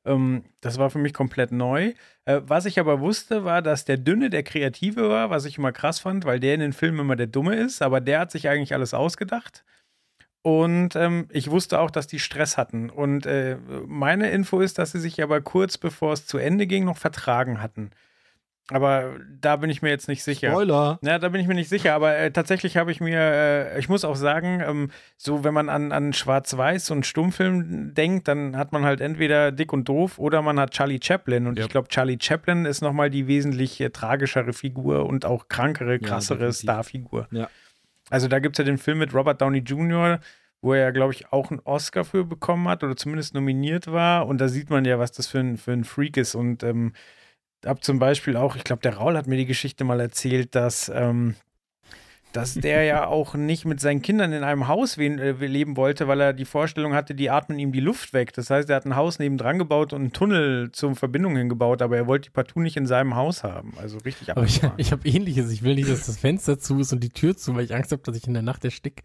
[SPEAKER 2] Ähm, das war für mich komplett neu. Äh, was ich aber wusste, war, dass der Dünne der Kreative war, was ich immer krass fand, weil der in den Filmen immer der Dumme ist, aber der hat sich eigentlich alles ausgedacht. Und ähm, ich wusste auch, dass die Stress hatten. Und äh, meine Info ist, dass sie sich aber kurz bevor es zu Ende ging, noch vertragen hatten. Aber da bin ich mir jetzt nicht sicher.
[SPEAKER 5] Spoiler.
[SPEAKER 2] Ja, da bin ich mir nicht sicher. Aber äh, tatsächlich habe ich mir, äh, ich muss auch sagen, ähm, so wenn man an, an Schwarz-Weiß und Stummfilm denkt, dann hat man halt entweder Dick und Doof oder man hat Charlie Chaplin. Und ja. ich glaube, Charlie Chaplin ist nochmal die wesentlich äh, tragischere Figur und auch krankere, krassere ja, Starfigur. Ja. Also da gibt es ja den Film mit Robert Downey Jr., wo er, glaube ich, auch einen Oscar für bekommen hat oder zumindest nominiert war. Und da sieht man ja, was das für ein, für ein Freak ist. Und ähm, habe zum Beispiel auch, ich glaube, der Raul hat mir die Geschichte mal erzählt, dass ähm, dass der ja auch nicht mit seinen Kindern in einem Haus äh, leben wollte, weil er die Vorstellung hatte, die atmen ihm die Luft weg. Das heißt, er hat ein Haus nebendran gebaut und einen Tunnel zur Verbindung hingebaut, aber er wollte die partout nicht in seinem Haus haben. Also richtig
[SPEAKER 3] aber Ich, ich habe ähnliches. Ich will nicht, dass das Fenster zu ist und die Tür zu, weil ich Angst habe, dass ich in der Nacht erstick.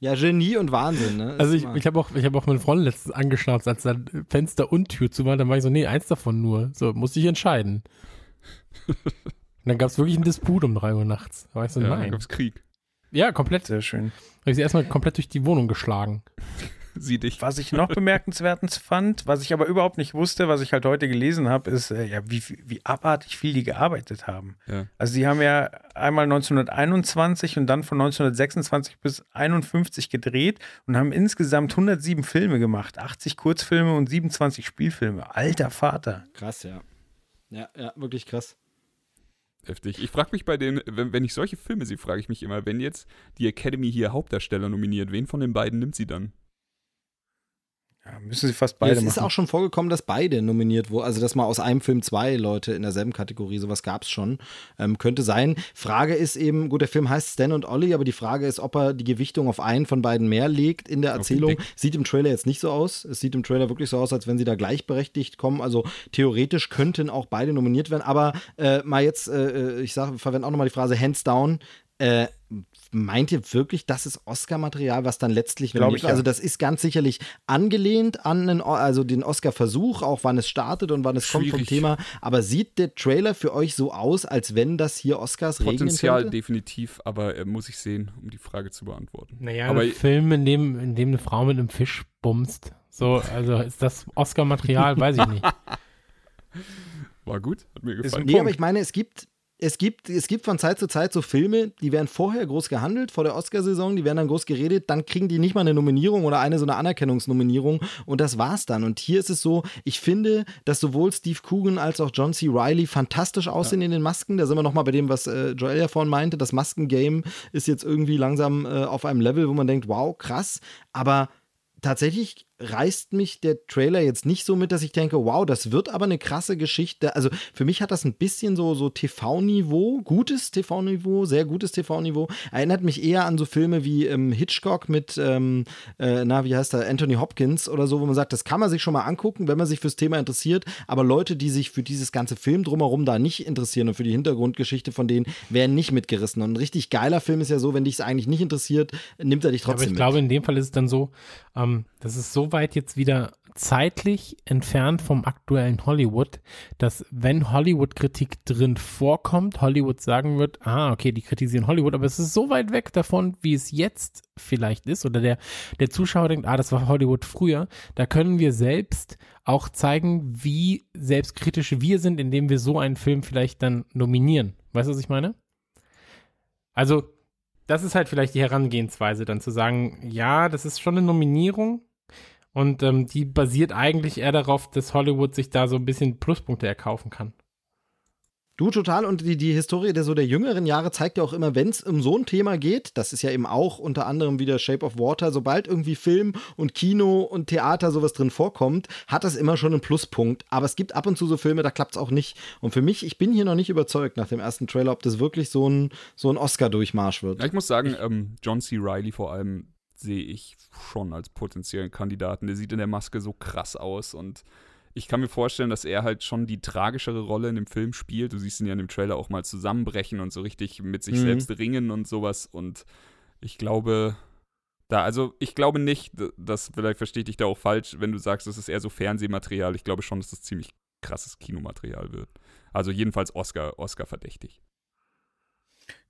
[SPEAKER 5] Ja, Genie und Wahnsinn, ne?
[SPEAKER 3] also ich, ich habe auch, hab auch meinen Freund letztens angeschnauzt, als dann Fenster und Tür zu waren, dann war ich so, nee, eins davon nur. So, musste ich entscheiden. Und dann gab es wirklich einen Disput um 3 Uhr nachts. Ich so, ja, nein. Dann
[SPEAKER 4] gab es Krieg.
[SPEAKER 3] Ja, komplett.
[SPEAKER 2] Sehr schön.
[SPEAKER 3] Habe ich sie erstmal komplett durch die Wohnung geschlagen.
[SPEAKER 4] Sieh dich.
[SPEAKER 2] Was ich noch bemerkenswertens fand, was ich aber überhaupt nicht wusste, was ich halt heute gelesen habe, ist, äh, ja, wie, wie abartig viel die gearbeitet haben. Ja. Also die haben ja einmal 1921 und dann von 1926 bis 51 gedreht und haben insgesamt 107 Filme gemacht, 80 Kurzfilme und 27 Spielfilme. Alter Vater.
[SPEAKER 5] Krass, ja. Ja, ja, wirklich krass.
[SPEAKER 4] Heftig. Ich frage mich bei den, wenn, wenn, ich solche Filme sehe, frage ich mich immer, wenn jetzt die Academy hier Hauptdarsteller nominiert, wen von den beiden nimmt sie dann?
[SPEAKER 2] Müssen sie fast beide
[SPEAKER 5] ja, es
[SPEAKER 2] machen.
[SPEAKER 5] ist auch schon vorgekommen, dass beide nominiert wurden. Also, dass mal aus einem Film zwei Leute in derselben Kategorie, sowas gab es schon. Ähm, könnte sein. Frage ist eben, gut, der Film heißt Stan und Ollie, aber die Frage ist, ob er die Gewichtung auf einen von beiden mehr legt in der Erzählung. Sieht im Trailer jetzt nicht so aus. Es sieht im Trailer wirklich so aus, als wenn sie da gleichberechtigt kommen. Also theoretisch könnten auch beide nominiert werden. Aber äh, mal jetzt, äh, ich sage, verwende auch nochmal die Phrase Hands down. Äh, meint ihr wirklich, das ist Oscar-Material, was dann letztlich
[SPEAKER 2] Glaub
[SPEAKER 5] nominiert
[SPEAKER 2] ich, ja.
[SPEAKER 5] Also das ist ganz sicherlich angelehnt an den, O- also den Oscar-Versuch, auch wann es startet und wann es kommt vom
[SPEAKER 4] Schwierig.
[SPEAKER 5] Thema. Aber sieht der Trailer für euch so aus, als wenn das hier Oscars regnen
[SPEAKER 4] Potenzial
[SPEAKER 5] könnte?
[SPEAKER 4] definitiv, aber äh, muss ich sehen, um die Frage zu beantworten.
[SPEAKER 3] Naja,
[SPEAKER 4] aber
[SPEAKER 3] ein Film, in dem, in dem eine Frau mit einem Fisch bumst. So, also ist das Oscar-Material, weiß ich nicht.
[SPEAKER 4] war gut, hat mir gefallen.
[SPEAKER 5] Nee,
[SPEAKER 2] Punkt.
[SPEAKER 5] aber ich meine, es gibt, es gibt, es gibt von Zeit zu Zeit so Filme, die werden vorher groß gehandelt, vor der Oscarsaison, die werden dann groß geredet, dann kriegen die nicht mal eine Nominierung oder eine so eine Anerkennungsnominierung und das war's dann. Und hier ist es so, ich finde, dass sowohl Steve Coogan als auch John C. Reilly fantastisch aussehen in den Masken. Da sind wir nochmal bei dem, was äh, Joel ja vorhin meinte. Das Maskengame ist jetzt irgendwie langsam äh, auf einem Level, wo man denkt, wow, krass. Aber tatsächlich reißt mich der Trailer jetzt nicht so mit, dass ich denke, wow, das wird aber eine krasse Geschichte. Also für mich hat das ein bisschen so, so TV-Niveau, gutes TV-Niveau, sehr gutes TV-Niveau. Erinnert mich eher an so Filme wie ähm, Hitchcock mit, ähm, äh, na, wie heißt er, Anthony Hopkins oder so, wo man sagt, das kann man sich schon mal angucken, wenn man sich fürs Thema interessiert. Aber Leute, die sich für dieses ganze Film drumherum da nicht interessieren und für die Hintergrundgeschichte von denen, werden nicht mitgerissen. Und ein richtig geiler Film ist ja so, wenn dich es eigentlich nicht interessiert, nimmt er dich
[SPEAKER 3] Aber
[SPEAKER 5] trotzdem
[SPEAKER 3] ich
[SPEAKER 5] mit.
[SPEAKER 3] glaube, in dem Fall ist es dann so, ähm, das ist so weit jetzt wieder zeitlich entfernt vom aktuellen Hollywood, dass wenn Hollywood-Kritik drin vorkommt, Hollywood sagen wird, ah, okay, die kritisieren Hollywood, aber es ist so weit weg davon, wie es jetzt vielleicht ist, oder der, der Zuschauer denkt, ah, das war Hollywood früher, da können wir selbst auch zeigen, wie selbstkritisch wir sind, indem wir so einen Film vielleicht dann nominieren. Weißt du, was ich meine? Also, das ist halt vielleicht die Herangehensweise, dann zu sagen, ja, das ist schon eine Nominierung und ähm, die basiert eigentlich eher darauf, dass Hollywood sich da so ein bisschen Pluspunkte erkaufen kann.
[SPEAKER 5] Du total und die, die Historie der so der jüngeren Jahre zeigt ja auch immer, wenn es um so ein Thema geht, das ist ja eben auch unter anderem wieder Shape of Water, sobald irgendwie Film und Kino und Theater sowas drin vorkommt, hat das immer schon einen Pluspunkt. Aber es gibt ab und zu so Filme, da klappt es auch nicht. Und für mich, ich bin hier noch nicht überzeugt nach dem ersten Trailer, ob das wirklich so ein, so ein Oscar-Durchmarsch wird.
[SPEAKER 4] Ja, ich muss sagen, ähm, John C. Reilly vor allem sehe ich schon als potenziellen Kandidaten. Der sieht in der Maske so krass aus und ich kann mir vorstellen, dass er halt schon die tragischere Rolle in dem Film spielt. Du siehst ihn ja in dem Trailer auch mal zusammenbrechen und so richtig mit sich
[SPEAKER 5] Mhm.
[SPEAKER 4] selbst ringen und sowas. Und ich glaube, da, also ich glaube nicht, dass, vielleicht verstehe ich dich da auch falsch, wenn du sagst, das ist eher so Fernsehmaterial. Ich glaube schon, dass das ziemlich krasses Kinomaterial wird. Also jedenfalls Oscar, Oscar verdächtig.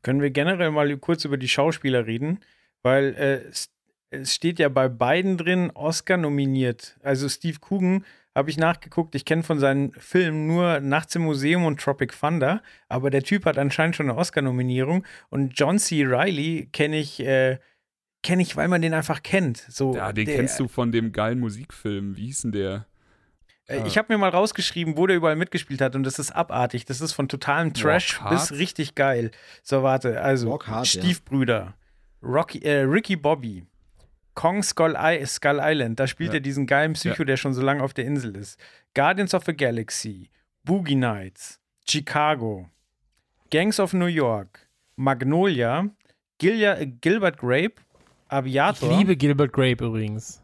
[SPEAKER 2] Können wir generell mal kurz über die Schauspieler reden? Weil äh, es, steht ja bei beiden drin Oscar nominiert. Also Steve Coogan habe ich nachgeguckt. Ich kenne von seinen Filmen nur Nachts im Museum und Tropic Thunder. Aber der Typ hat anscheinend schon eine Oscar-Nominierung. Und John C. Reilly kenne ich, äh, kenne ich, weil man den einfach kennt. So,
[SPEAKER 4] Ja, den
[SPEAKER 2] der-
[SPEAKER 4] kennst du von dem geilen Musikfilm. Wie hieß denn der?
[SPEAKER 2] Äh, Ich habe mir mal rausgeschrieben, wo der überall mitgespielt hat und das ist abartig. Das ist von totalem Trash bis richtig geil. So, warte, also
[SPEAKER 5] Hard, ja.
[SPEAKER 2] Stiefbrüder, Rocky, äh, Ricky Bobby, Kong Skull, I Skull Island, da spielt
[SPEAKER 4] Ja.
[SPEAKER 2] er diesen geilen Psycho, der schon so lange auf der Insel ist. Guardians of the Galaxy, Boogie Nights, Chicago, Gangs of New York, Magnolia, Gilja, äh, Gilbert Grape,
[SPEAKER 3] Ich
[SPEAKER 2] Aviator.
[SPEAKER 3] liebe Gilbert Grape übrigens.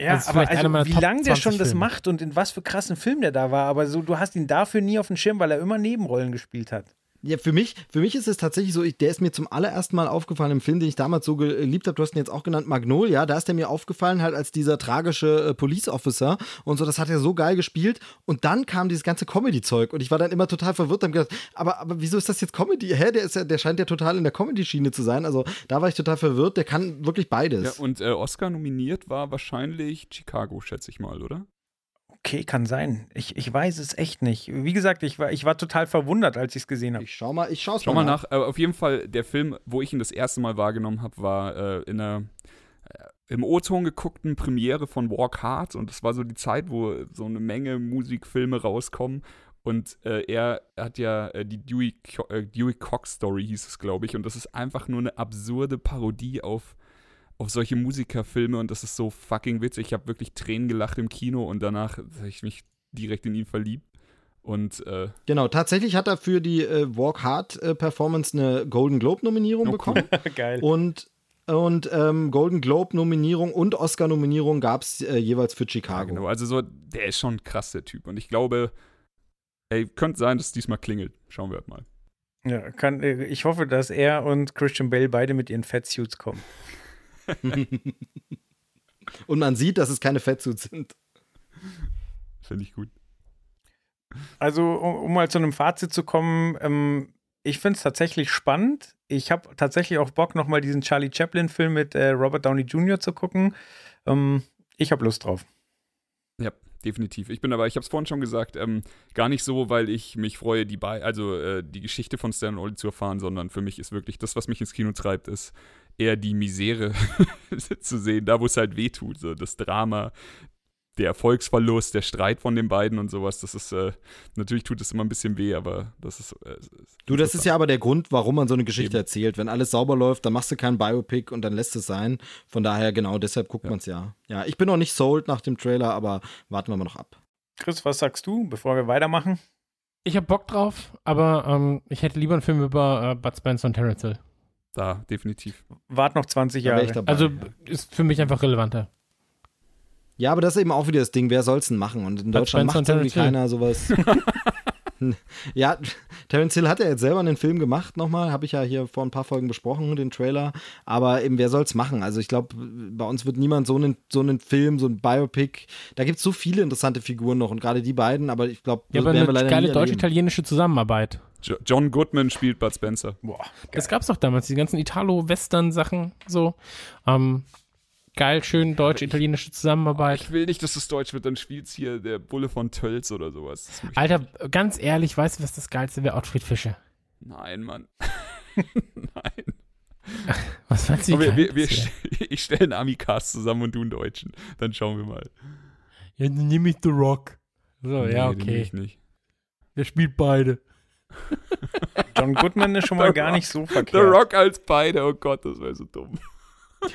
[SPEAKER 2] Ja,
[SPEAKER 3] ist
[SPEAKER 2] aber also, wie lange der
[SPEAKER 3] 20
[SPEAKER 2] schon das
[SPEAKER 3] Filme.
[SPEAKER 2] macht und in was für krassen Film der da war, aber so, du hast ihn dafür nie auf dem Schirm, weil er immer Nebenrollen gespielt hat.
[SPEAKER 5] Ja, für mich, für mich ist es tatsächlich so, ich, der ist mir zum allerersten Mal aufgefallen im Film, den ich damals so geliebt habe. Du hast ihn jetzt auch genannt, Magnolia. Da ist er mir aufgefallen, halt als dieser tragische äh, Police Officer und so. Das hat er so geil gespielt. Und dann kam dieses ganze Comedy-Zeug und ich war dann immer total verwirrt und gedacht, aber, aber wieso ist das jetzt Comedy? Hä, der, ist ja, der scheint ja total in der Comedy-Schiene zu sein. Also da war ich total verwirrt. Der kann wirklich
[SPEAKER 4] Ja,
[SPEAKER 5] beides.
[SPEAKER 4] und äh, Oscar nominiert war wahrscheinlich Chicago, schätze ich mal, oder?
[SPEAKER 2] Okay, kann sein. Ich, ich weiß es echt nicht. Wie gesagt, ich war, ich war total verwundert, als ich es gesehen habe.
[SPEAKER 5] ich schau mal, ich schau's
[SPEAKER 4] Schau mal nach. Äh, auf jeden Fall, der Film, wo ich ihn das erste Mal wahrgenommen habe, war äh, in einer äh, im O-Ton geguckten Premiere von Walk Hard und das war so die Zeit, wo so eine Menge Musikfilme rauskommen und äh, er hat ja äh, die Dewey, Co äh, Dewey Cox Story hieß es, glaube ich und das ist einfach nur eine absurde Parodie auf auf solche Musikerfilme und das ist so fucking witzig. Ich habe wirklich Tränen gelacht im Kino und danach habe ich mich direkt in ihn verliebt. Und äh,
[SPEAKER 5] Genau, tatsächlich hat er für die äh, Walk Hard äh, Performance eine Golden Globe Nominierung
[SPEAKER 4] Oh,
[SPEAKER 5] bekommen.
[SPEAKER 2] Geil.
[SPEAKER 5] Und, und ähm, Golden Globe Nominierung und Oscar Nominierung gab es äh, jeweils für
[SPEAKER 4] ja,
[SPEAKER 5] Chicago.
[SPEAKER 4] genau, also so, der ist schon krass, der Typ. Und ich glaube, ey, könnte sein, dass es diesmal klingelt. Schauen wir halt mal.
[SPEAKER 2] Ja, kann, äh, ich hoffe, dass er und Christian Bale beide mit ihren Fatsuits kommen.
[SPEAKER 5] Und man sieht, dass es keine Fettsuits sind.
[SPEAKER 4] Finde ich gut.
[SPEAKER 2] Also, um, um mal zu einem Fazit zu kommen, ähm, ich finde es tatsächlich spannend. Ich habe tatsächlich auch Bock, nochmal diesen Charlie Chaplin-Film mit äh, Robert Downey Jr. zu gucken. Ähm, ich habe Lust drauf.
[SPEAKER 4] Ja, definitiv. Ich bin aber, ich habe es vorhin schon gesagt, ähm, gar nicht so, weil ich mich freue, die Be also äh, die Geschichte von Stan und Ollie zu erfahren, sondern für mich ist wirklich das, was mich ins Kino treibt, ist eher die Misere zu sehen, da wo es halt weh tut, so das Drama, der Erfolgsverlust, der Streit von den beiden und sowas. Das ist äh, natürlich tut es immer ein bisschen weh, aber das ist. Äh,
[SPEAKER 5] Du, das ist ja aber der Grund, warum man so eine Geschichte
[SPEAKER 4] Eben.
[SPEAKER 5] erzählt. Wenn alles sauber läuft, dann machst du kein Biopic und dann lässt es sein. Von daher, genau, deshalb guckt
[SPEAKER 4] Ja.
[SPEAKER 5] man es ja. Ja, ich bin noch nicht sold nach dem Trailer, aber warten wir mal noch ab.
[SPEAKER 2] Chris, was sagst du, bevor wir weitermachen?
[SPEAKER 3] Ich habe Bock drauf, aber ähm, ich hätte lieber einen Film über äh, Bud Spencer und Terence Hill.
[SPEAKER 4] Da definitiv.
[SPEAKER 2] Wart noch 20
[SPEAKER 5] Da wär
[SPEAKER 2] Jahre.
[SPEAKER 5] ich dabei.
[SPEAKER 3] Also ist für mich einfach relevanter.
[SPEAKER 5] Ja, aber das ist eben auch wieder das Ding, wer soll's denn machen? Und in
[SPEAKER 3] Bud
[SPEAKER 5] Deutschland
[SPEAKER 3] Spencer
[SPEAKER 5] macht irgendwie
[SPEAKER 3] Terence Hill.
[SPEAKER 5] keiner sowas. ja, Terence Hill hat ja jetzt selber einen Film gemacht, nochmal, habe ich ja hier vor ein paar Folgen besprochen, den Trailer. Aber eben, wer soll's machen? Also ich glaube, bei uns wird niemand so einen, so einen Film, so ein Biopic, da gibt es so viele interessante Figuren noch und gerade die beiden, aber ich glaube,
[SPEAKER 3] Ja, aber
[SPEAKER 5] werden wir
[SPEAKER 3] eine
[SPEAKER 5] leider
[SPEAKER 3] geile deutsch-italienische Zusammenarbeit.
[SPEAKER 4] Jo John Goodman spielt Bud Spencer.
[SPEAKER 2] Boah,
[SPEAKER 3] Das gab's doch damals, die ganzen Italo-Western-Sachen so. Ähm, geil, schön deutsch-italienische Zusammenarbeit.
[SPEAKER 4] Ich will nicht, dass es deutsch wird, dann spielt's hier der Bulle von Tölz oder sowas.
[SPEAKER 3] Alter, ganz ehrlich, weißt du, was das Geilste wäre? Ottfried Fischer.
[SPEAKER 4] Nein, Mann. Nein.
[SPEAKER 3] Was meinst du?
[SPEAKER 4] Wir, wir,
[SPEAKER 3] geil
[SPEAKER 4] wir, st- ich stelle einen Amicast zusammen und du einen Deutschen. Dann schauen wir mal.
[SPEAKER 3] Ja, dann nehme ich The Rock. So, ja,
[SPEAKER 4] Nee, den will
[SPEAKER 3] okay.
[SPEAKER 4] Ich nicht.
[SPEAKER 3] Der spielt beide.
[SPEAKER 2] John Goodman ist schon mal
[SPEAKER 4] The
[SPEAKER 2] gar
[SPEAKER 4] Rock.
[SPEAKER 2] nicht so
[SPEAKER 4] The
[SPEAKER 2] verkehrt.
[SPEAKER 4] Rock als beide, oh Gott, das wäre so dumm.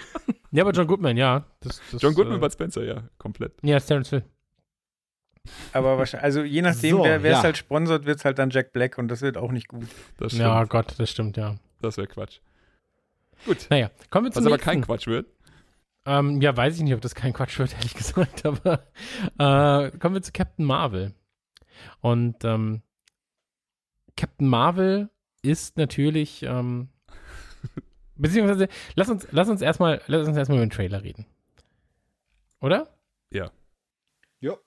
[SPEAKER 3] Ja, aber John Goodman, ja. Das, das,
[SPEAKER 4] John Goodman,
[SPEAKER 3] äh,
[SPEAKER 4] Bud Spencer, ja, komplett.
[SPEAKER 3] Ja, ist Terence Hill.
[SPEAKER 2] Aber wahrscheinlich, also je nachdem,
[SPEAKER 5] So,
[SPEAKER 2] wer es
[SPEAKER 5] ja.
[SPEAKER 2] halt sponsert, wird es halt dann Jack Black und das wird auch nicht gut.
[SPEAKER 4] Das stimmt.
[SPEAKER 3] Ja, Gott, das stimmt, ja.
[SPEAKER 4] Das wäre Quatsch. Gut.
[SPEAKER 3] Naja, kommen wir zum
[SPEAKER 4] Was aber
[SPEAKER 3] nächsten.
[SPEAKER 4] kein Quatsch wird.
[SPEAKER 3] Ähm, ja, weiß ich nicht, ob das kein Quatsch wird, ehrlich gesagt, aber äh, kommen wir zu Captain Marvel. Und ähm, Captain Marvel ist natürlich, ähm, beziehungsweise, lass uns, lass uns erstmal, lass uns erstmal über den Trailer reden. Oder?
[SPEAKER 4] Ja.
[SPEAKER 5] Ja.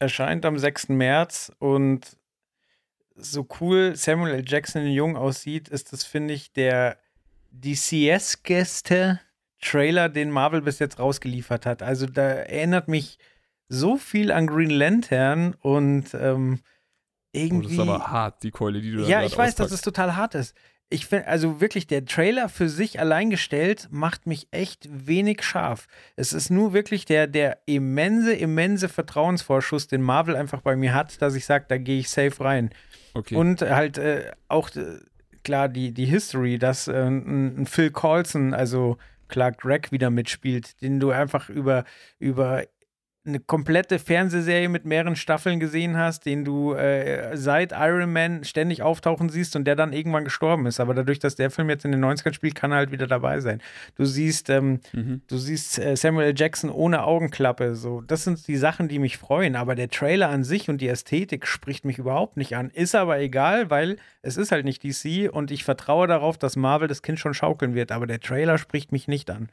[SPEAKER 2] Erscheint am 6. März und so cool Samuel L. Jackson jung aussieht, ist das, finde ich, der DCS-Gäste Trailer, den Marvel bis jetzt rausgeliefert hat. Also da erinnert mich so viel an Green Lantern und ähm,
[SPEAKER 4] Oh,
[SPEAKER 2] irgendwie.
[SPEAKER 4] das ist aber hart, die Keule, die du da
[SPEAKER 2] Ja, ich weiß, dass es
[SPEAKER 4] auspackst.
[SPEAKER 2] total hart ist. Ich finde, also wirklich, der Trailer für sich allein gestellt macht mich echt wenig scharf. Es ist nur wirklich der, der immense, immense Vertrauensvorschuss, den Marvel einfach bei mir hat, dass ich sage, da gehe ich safe rein.
[SPEAKER 4] Okay.
[SPEAKER 2] Und halt äh, auch, äh, klar, die, die History, dass äh, ein, ein Phil Coulson, also Clark Gregg wieder mitspielt, den du einfach über, über eine komplette Fernsehserie mit mehreren Staffeln gesehen hast, den du äh, seit Iron Man ständig auftauchen siehst und der dann irgendwann gestorben ist. Aber dadurch, dass der Film jetzt in den 90ern spielt, kann er halt wieder dabei sein. Du siehst, ähm,
[SPEAKER 4] mhm.
[SPEAKER 2] du siehst äh, Samuel. Jackson ohne Augenklappe. So, das sind die Sachen, die mich freuen. Aber der Trailer an sich und die Ästhetik spricht mich überhaupt nicht an. Ist aber egal, weil es ist halt nicht DC und ich vertraue darauf, dass Marvel das Kind schon schaukeln wird. Aber der Trailer spricht mich nicht an.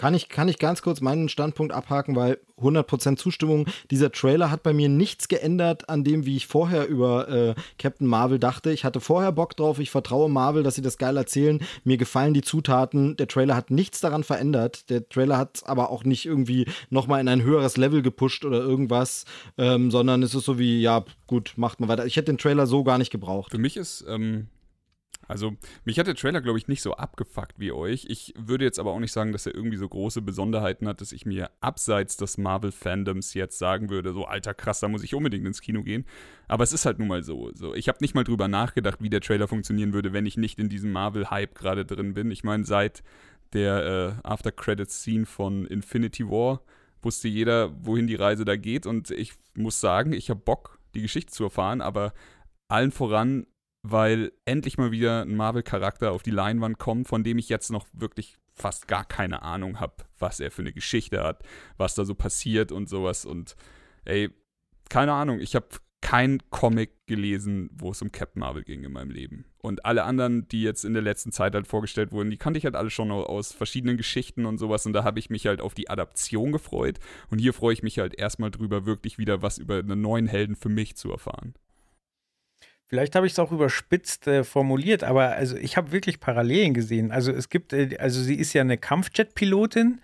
[SPEAKER 5] Kann ich, kann ich ganz kurz meinen Standpunkt abhaken, weil 100% Zustimmung. Dieser Trailer hat bei mir nichts geändert an dem, wie ich vorher über äh, Captain Marvel dachte. Ich hatte vorher Bock drauf, ich vertraue Marvel, dass sie das geil erzählen. Mir gefallen die Zutaten. Der Trailer hat nichts daran verändert. Der Trailer hat aber auch nicht irgendwie nochmal in ein höheres Level gepusht oder irgendwas, ähm, sondern es ist so wie, ja, gut, macht mal weiter. Ich hätte den Trailer so gar nicht gebraucht.
[SPEAKER 4] Für mich ist, ähm, also, mich hat der Trailer, glaube ich, nicht so abgefuckt wie euch. Ich würde jetzt aber auch nicht sagen, dass er irgendwie so große Besonderheiten hat, dass ich mir abseits des Marvel-Fandoms jetzt sagen würde, so, alter, krass, da muss ich unbedingt ins Kino gehen. Aber es ist halt nun mal so. so. Ich habe nicht mal drüber nachgedacht, wie der Trailer funktionieren würde, wenn ich nicht in diesem Marvel-Hype gerade drin bin. Ich meine, seit der äh, After-Credits-Scene von Infinity War wusste jeder, wohin die Reise da geht. Und ich muss sagen, ich habe Bock, die Geschichte zu erfahren, aber allen voran, weil endlich mal wieder ein Marvel-Charakter auf die Leinwand kommt, von dem ich jetzt noch wirklich fast gar keine Ahnung habe, was er für eine Geschichte hat, was da so passiert und sowas. Und ey, keine Ahnung, ich habe kein Comic gelesen, wo es um Captain Marvel ging in meinem Leben. Und alle anderen, die jetzt in der letzten Zeit halt vorgestellt wurden, die kannte ich halt alle schon aus verschiedenen Geschichten und sowas. Und da habe ich mich halt auf die Adaption gefreut. Und hier freue ich mich halt erstmal drüber, wirklich wieder was über einen neuen Helden für mich zu erfahren.
[SPEAKER 2] Vielleicht habe ich es auch überspitzt äh, formuliert, aber also ich habe wirklich Parallelen gesehen. Also es gibt, äh, also sie ist ja eine Kampfjet-Pilotin,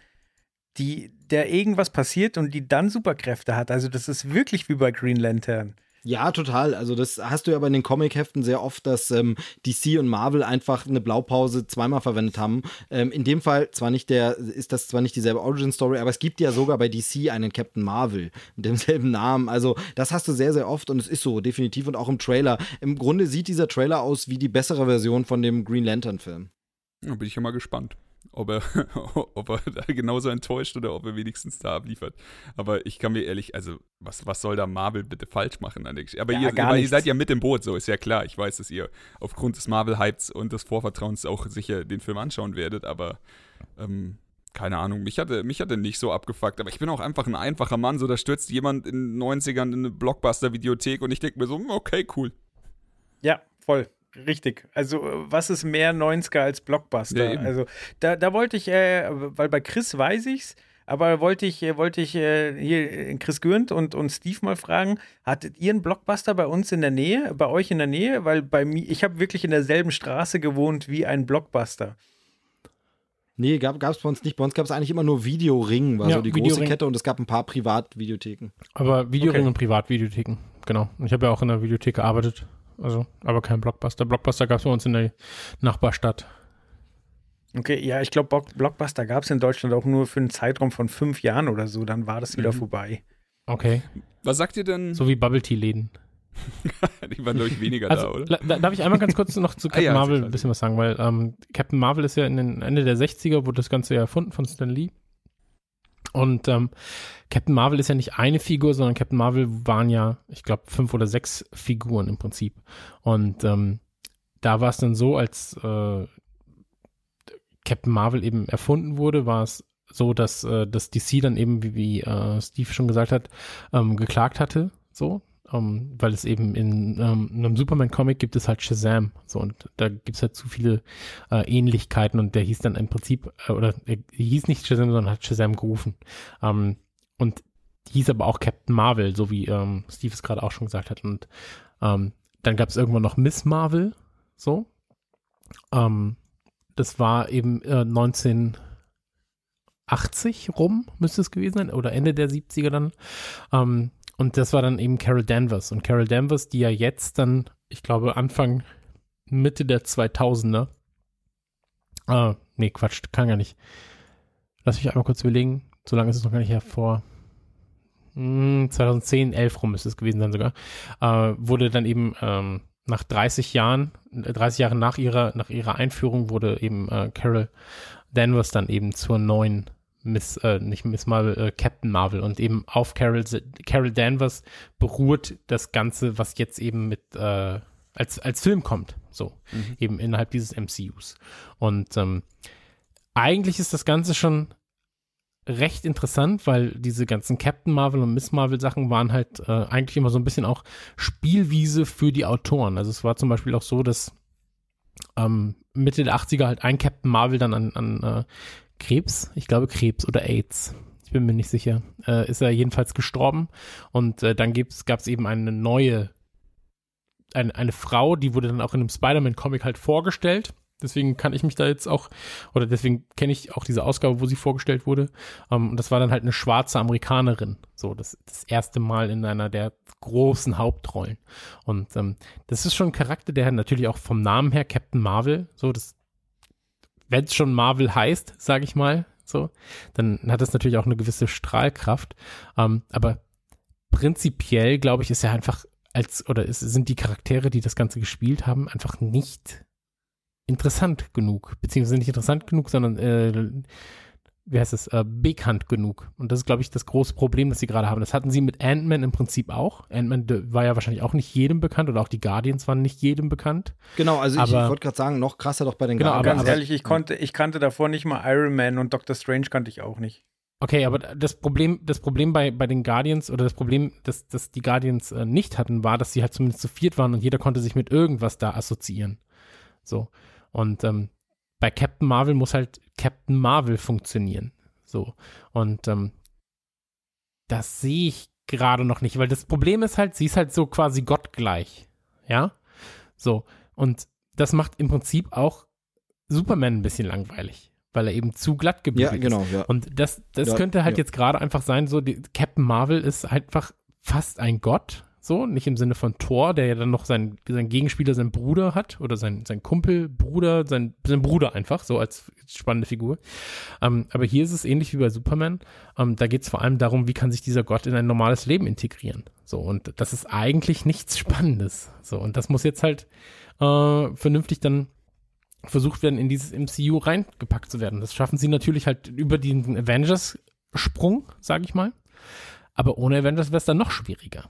[SPEAKER 2] die der irgendwas passiert und die dann Superkräfte hat. Also das ist wirklich wie bei Green Lantern.
[SPEAKER 5] Ja, total. Also das hast du ja bei den Comic-Heften sehr oft, dass ähm, DC und Marvel einfach eine Blaupause zweimal verwendet haben. Ähm, in dem Fall zwar nicht der, ist das zwar nicht dieselbe Origin-Story, aber es gibt ja sogar bei DC einen Captain Marvel mit demselben Namen. Also das hast du sehr, sehr oft und es ist so, definitiv. Und auch im Trailer. Im Grunde sieht dieser Trailer aus wie die bessere Version von dem Green Lantern-Film.
[SPEAKER 4] Da bin ich ja mal gespannt ob er, ob er da genauso enttäuscht oder ob er wenigstens da abliefert. Aber ich kann mir ehrlich, also was, was soll da Marvel bitte falsch machen an der Geschichte? Aber ja, ihr, ihr seid ja mit im Boot, so ist ja klar. Ich weiß, dass ihr aufgrund des Marvel-Hypes und des Vorvertrauens auch sicher den Film anschauen werdet, aber ähm, keine Ahnung, mich hatte, mich hatte nicht so abgefuckt, aber ich bin auch einfach ein einfacher Mann, so da stürzt jemand in den 90ern in eine Blockbuster-Videothek und ich denke mir so, hm, okay, cool.
[SPEAKER 2] Ja, voll. Richtig. Also, was ist mehr 90er als Blockbuster? Ja, also, da, da wollte ich, äh, weil bei Chris weiß ich's, aber wollte ich, äh, wollte ich äh, hier äh, Chris Gürnt und, und Steve mal fragen, hattet ihr einen Blockbuster bei uns in der Nähe, bei euch in der Nähe? Weil bei mir, ich habe wirklich in derselben Straße gewohnt wie ein Blockbuster.
[SPEAKER 5] Nee, gab es bei uns nicht. Bei uns gab es eigentlich immer nur Videoring, war ja, so die Videoring. große Kette und es gab ein paar Privatvideotheken.
[SPEAKER 3] Aber Videoring okay. und Privatvideotheken, genau. Ich habe ja auch in der Videothek gearbeitet. Also, aber kein Blockbuster. Blockbuster gab es bei uns in der Nachbarstadt.
[SPEAKER 2] Okay, ja, ich glaube, Blockbuster gab es in Deutschland auch nur für einen Zeitraum von fünf Jahren oder so. Dann war das wieder mhm. vorbei.
[SPEAKER 3] Okay.
[SPEAKER 4] Was sagt ihr denn?
[SPEAKER 3] So wie Bubble Tea-Läden.
[SPEAKER 4] die waren, glaube ich, weniger also, da,
[SPEAKER 3] oder? Darf ich einmal ganz kurz noch zu Captain ah, ja, Marvel ein bisschen was sagen? Weil ähm, Captain Marvel ist ja in den Ende der 60er, wurde das Ganze ja erfunden von Stan Lee. Und ähm, Captain Marvel ist ja nicht eine Figur, sondern Captain Marvel waren ja, ich glaube, fünf oder sechs Figuren im Prinzip. Und ähm, da war es dann so, als äh, Captain Marvel eben erfunden wurde, war es so, dass äh, das DC dann eben, wie, wie äh, Steve schon gesagt hat, ähm, geklagt hatte, so, um, ähm, weil es eben in um, ähm, einem Superman-Comic gibt es halt Shazam. So, und da gibt es halt zu viele äh, Ähnlichkeiten und der hieß dann im Prinzip, äh, oder er hieß nicht Shazam, sondern hat Shazam gerufen. Um, ähm, und hieß aber auch Captain Marvel, so wie Steve es gerade auch schon gesagt hat. Und dann gab es irgendwann noch Miss Marvel, so. das war eben äh, 1980 rum, müsste es gewesen sein, oder Ende der 70er dann. Um, und das war dann eben Carol Danvers. Und Carol Danvers, die ja jetzt dann, ich glaube, Anfang, Mitte der 2000er, ah, nee, Quatsch, kann gar nicht. Lass mich einmal kurz überlegen. So lange ist es noch gar nicht hervor. 2010, 11 rum müsste es gewesen sein sogar, äh, wurde dann eben ähm, nach 30 Jahren, 30 Jahre nach ihrer, nach ihrer Einführung wurde eben äh, Carol Danvers dann eben zur neuen Miss, äh, nicht Miss Marvel, äh, Captain Marvel und eben auf Carol, Carol Danvers beruht das Ganze, was jetzt eben mit äh, als, als Film kommt, so mhm. eben innerhalb dieses MCUs. Und ähm, eigentlich ist das Ganze schon recht interessant, weil diese ganzen Captain Marvel und Miss Marvel Sachen waren halt äh, eigentlich immer so ein bisschen auch Spielwiese für die Autoren. Also es war zum Beispiel auch so, dass ähm, Mitte der 80er halt ein Captain Marvel dann an, an äh, Krebs, ich glaube Krebs oder AIDS, ich bin mir nicht sicher, äh, ist er jedenfalls gestorben. Und äh, dann gab es eben eine neue, eine, eine Frau, die wurde dann auch in einem Spider-Man-Comic halt vorgestellt. Deswegen kann ich mich da jetzt auch, oder deswegen kenne ich auch diese Ausgabe, wo sie vorgestellt wurde. Um, ähm, und das war dann halt eine schwarze Amerikanerin. So, das, das erste Mal in einer der großen Hauptrollen. Und ähm, das ist schon ein Charakter, der natürlich auch vom Namen her Captain Marvel, so, das wenn es schon Marvel heißt, sage ich mal, so, dann hat es natürlich auch eine gewisse Strahlkraft. Ähm, aber prinzipiell, glaube ich, ist er einfach als, oder ist, sind die Charaktere, die das Ganze gespielt haben, einfach nicht interessant genug, beziehungsweise nicht interessant genug, sondern äh, wie heißt es, äh, bekannt genug. Und das ist, glaube ich, das große Problem, das sie gerade haben. Das hatten sie mit Ant-Man im Prinzip auch. Ant-Man war ja wahrscheinlich auch nicht jedem bekannt oder auch die Guardians waren nicht jedem bekannt.
[SPEAKER 5] Genau, also
[SPEAKER 3] Aber-
[SPEAKER 5] ich wollte gerade sagen, noch krasser doch bei den
[SPEAKER 3] Genau,
[SPEAKER 5] Guardians.
[SPEAKER 2] Ganz ehrlich, ich konnte, ich kannte davor nicht mal Iron Man und Doctor Strange kannte ich auch nicht.
[SPEAKER 3] Okay, aber das Problem, das Problem bei, bei den Guardians oder das Problem, das, das die Guardians äh, nicht hatten, war, dass sie halt zumindest zu viert waren und jeder konnte sich mit irgendwas da assoziieren. So. Und ähm, bei Captain Marvel muss halt Captain Marvel funktionieren. So. Und ähm, das sehe ich gerade noch nicht, weil das Problem ist halt, sie ist halt so quasi gottgleich. Ja? So. Und das macht im Prinzip auch Superman ein bisschen langweilig, weil er eben zu glatt gebügelt
[SPEAKER 5] ja,
[SPEAKER 3] ist.
[SPEAKER 5] genau, ja.
[SPEAKER 3] Und das, das
[SPEAKER 5] Ja,
[SPEAKER 3] könnte halt
[SPEAKER 5] ja.
[SPEAKER 3] jetzt gerade einfach sein, so die, Captain Marvel ist einfach fast ein Gott, so, nicht im Sinne von Thor, der ja dann noch seinen, seinen Gegenspieler, seinen Bruder hat, oder sein, sein Kumpel, Bruder, sein, sein Bruder einfach, so als spannende Figur. Ähm, aber hier ist es ähnlich wie bei Superman. Ähm, da geht es vor allem darum, wie kann sich dieser Gott in ein normales Leben integrieren. So, und das ist eigentlich nichts Spannendes. So, und das muss jetzt halt äh, vernünftig dann versucht werden, in dieses MCU reingepackt zu werden. Das schaffen sie natürlich halt über diesen Avengers-Sprung, sage ich mal. Aber ohne Avengers wäre es dann noch schwieriger.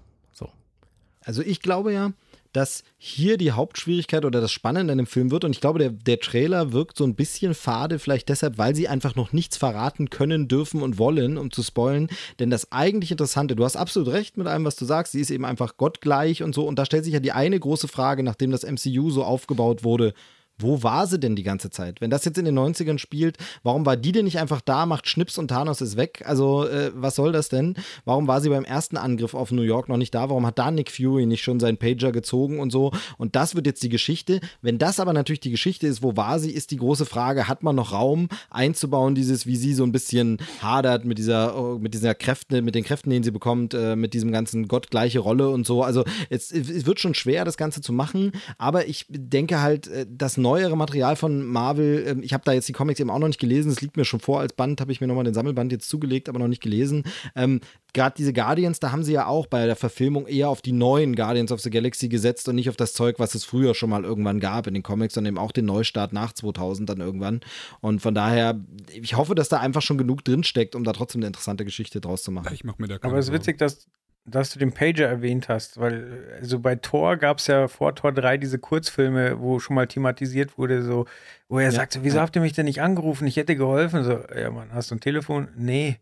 [SPEAKER 3] So.
[SPEAKER 5] Also ich glaube ja, dass hier die Hauptschwierigkeit oder das Spannende an dem Film wird. Und ich glaube, der, der Trailer wirkt so ein bisschen fade, vielleicht deshalb, weil sie einfach noch nichts verraten können, dürfen und wollen, um zu spoilen. Denn das eigentlich Interessante, du hast absolut recht mit allem, was du sagst, sie ist eben einfach gottgleich und so. Und da stellt sich ja die eine große Frage, nachdem das MCU so aufgebaut wurde. Wo war sie denn die ganze Zeit? Wenn das jetzt in den 90ern spielt, warum war die denn nicht einfach da, macht Schnips und Thanos ist weg? Also, äh, was soll das denn? Warum war sie beim ersten Angriff auf New York noch nicht da? Warum hat da Nick Fury nicht schon seinen Pager gezogen und so? Und das wird jetzt die Geschichte. Wenn das aber natürlich die Geschichte ist, wo war sie, ist die große Frage, hat man noch Raum einzubauen, dieses, wie sie so ein bisschen hadert mit dieser, oh, mit dieser Kräften, mit den Kräften, denen sie bekommt, äh, mit diesem ganzen gottgleiche Rolle und so. Also, es, es wird schon schwer, das Ganze zu machen, aber ich denke halt, äh, das neuere Material von Marvel, ähm, ich habe da jetzt die Comics eben auch noch nicht gelesen, es liegt mir schon vor als Band, habe ich mir nochmal den Sammelband jetzt zugelegt, aber noch nicht gelesen. Ähm, Gerade diese Guardians, da haben sie ja auch bei der Verfilmung eher auf die neuen Guardians of the Galaxy gesetzt und nicht auf das Zeug, was es früher schon mal irgendwann gab in den Comics, sondern eben auch den Neustart nach 2000 dann irgendwann. Und von daher, ich hoffe, dass da einfach schon genug drinsteckt, um da trotzdem eine interessante Geschichte draus zu machen.
[SPEAKER 4] Ich mach mir da keine
[SPEAKER 2] Aber es ist witzig, dass, dass du den Pager erwähnt hast, weil also bei Thor gab es ja vor Tor 3 diese Kurzfilme, wo schon mal thematisiert wurde, so, wo er
[SPEAKER 5] Ja,
[SPEAKER 2] sagt, so, wieso
[SPEAKER 5] ja.
[SPEAKER 2] habt ihr mich denn nicht angerufen? Ich hätte geholfen. So, ja, Mann, hast du ein Telefon? Nee.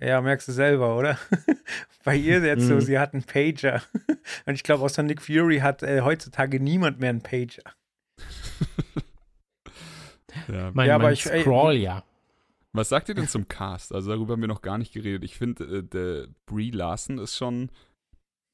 [SPEAKER 2] Ja, merkst du selber, oder? bei ihr jetzt so,
[SPEAKER 5] Mhm.
[SPEAKER 2] sie hat einen Pager. Und ich glaube, außer Nick Fury hat äh, heutzutage niemand mehr einen Pager.
[SPEAKER 4] Ja.
[SPEAKER 3] Mein,
[SPEAKER 2] Ja, aber
[SPEAKER 3] mein
[SPEAKER 2] ich- ey,
[SPEAKER 3] Scroll, ja.
[SPEAKER 4] Was sagt ihr denn zum Cast? Also darüber haben wir noch gar nicht geredet. Ich finde, äh, der Brie Larson ist schon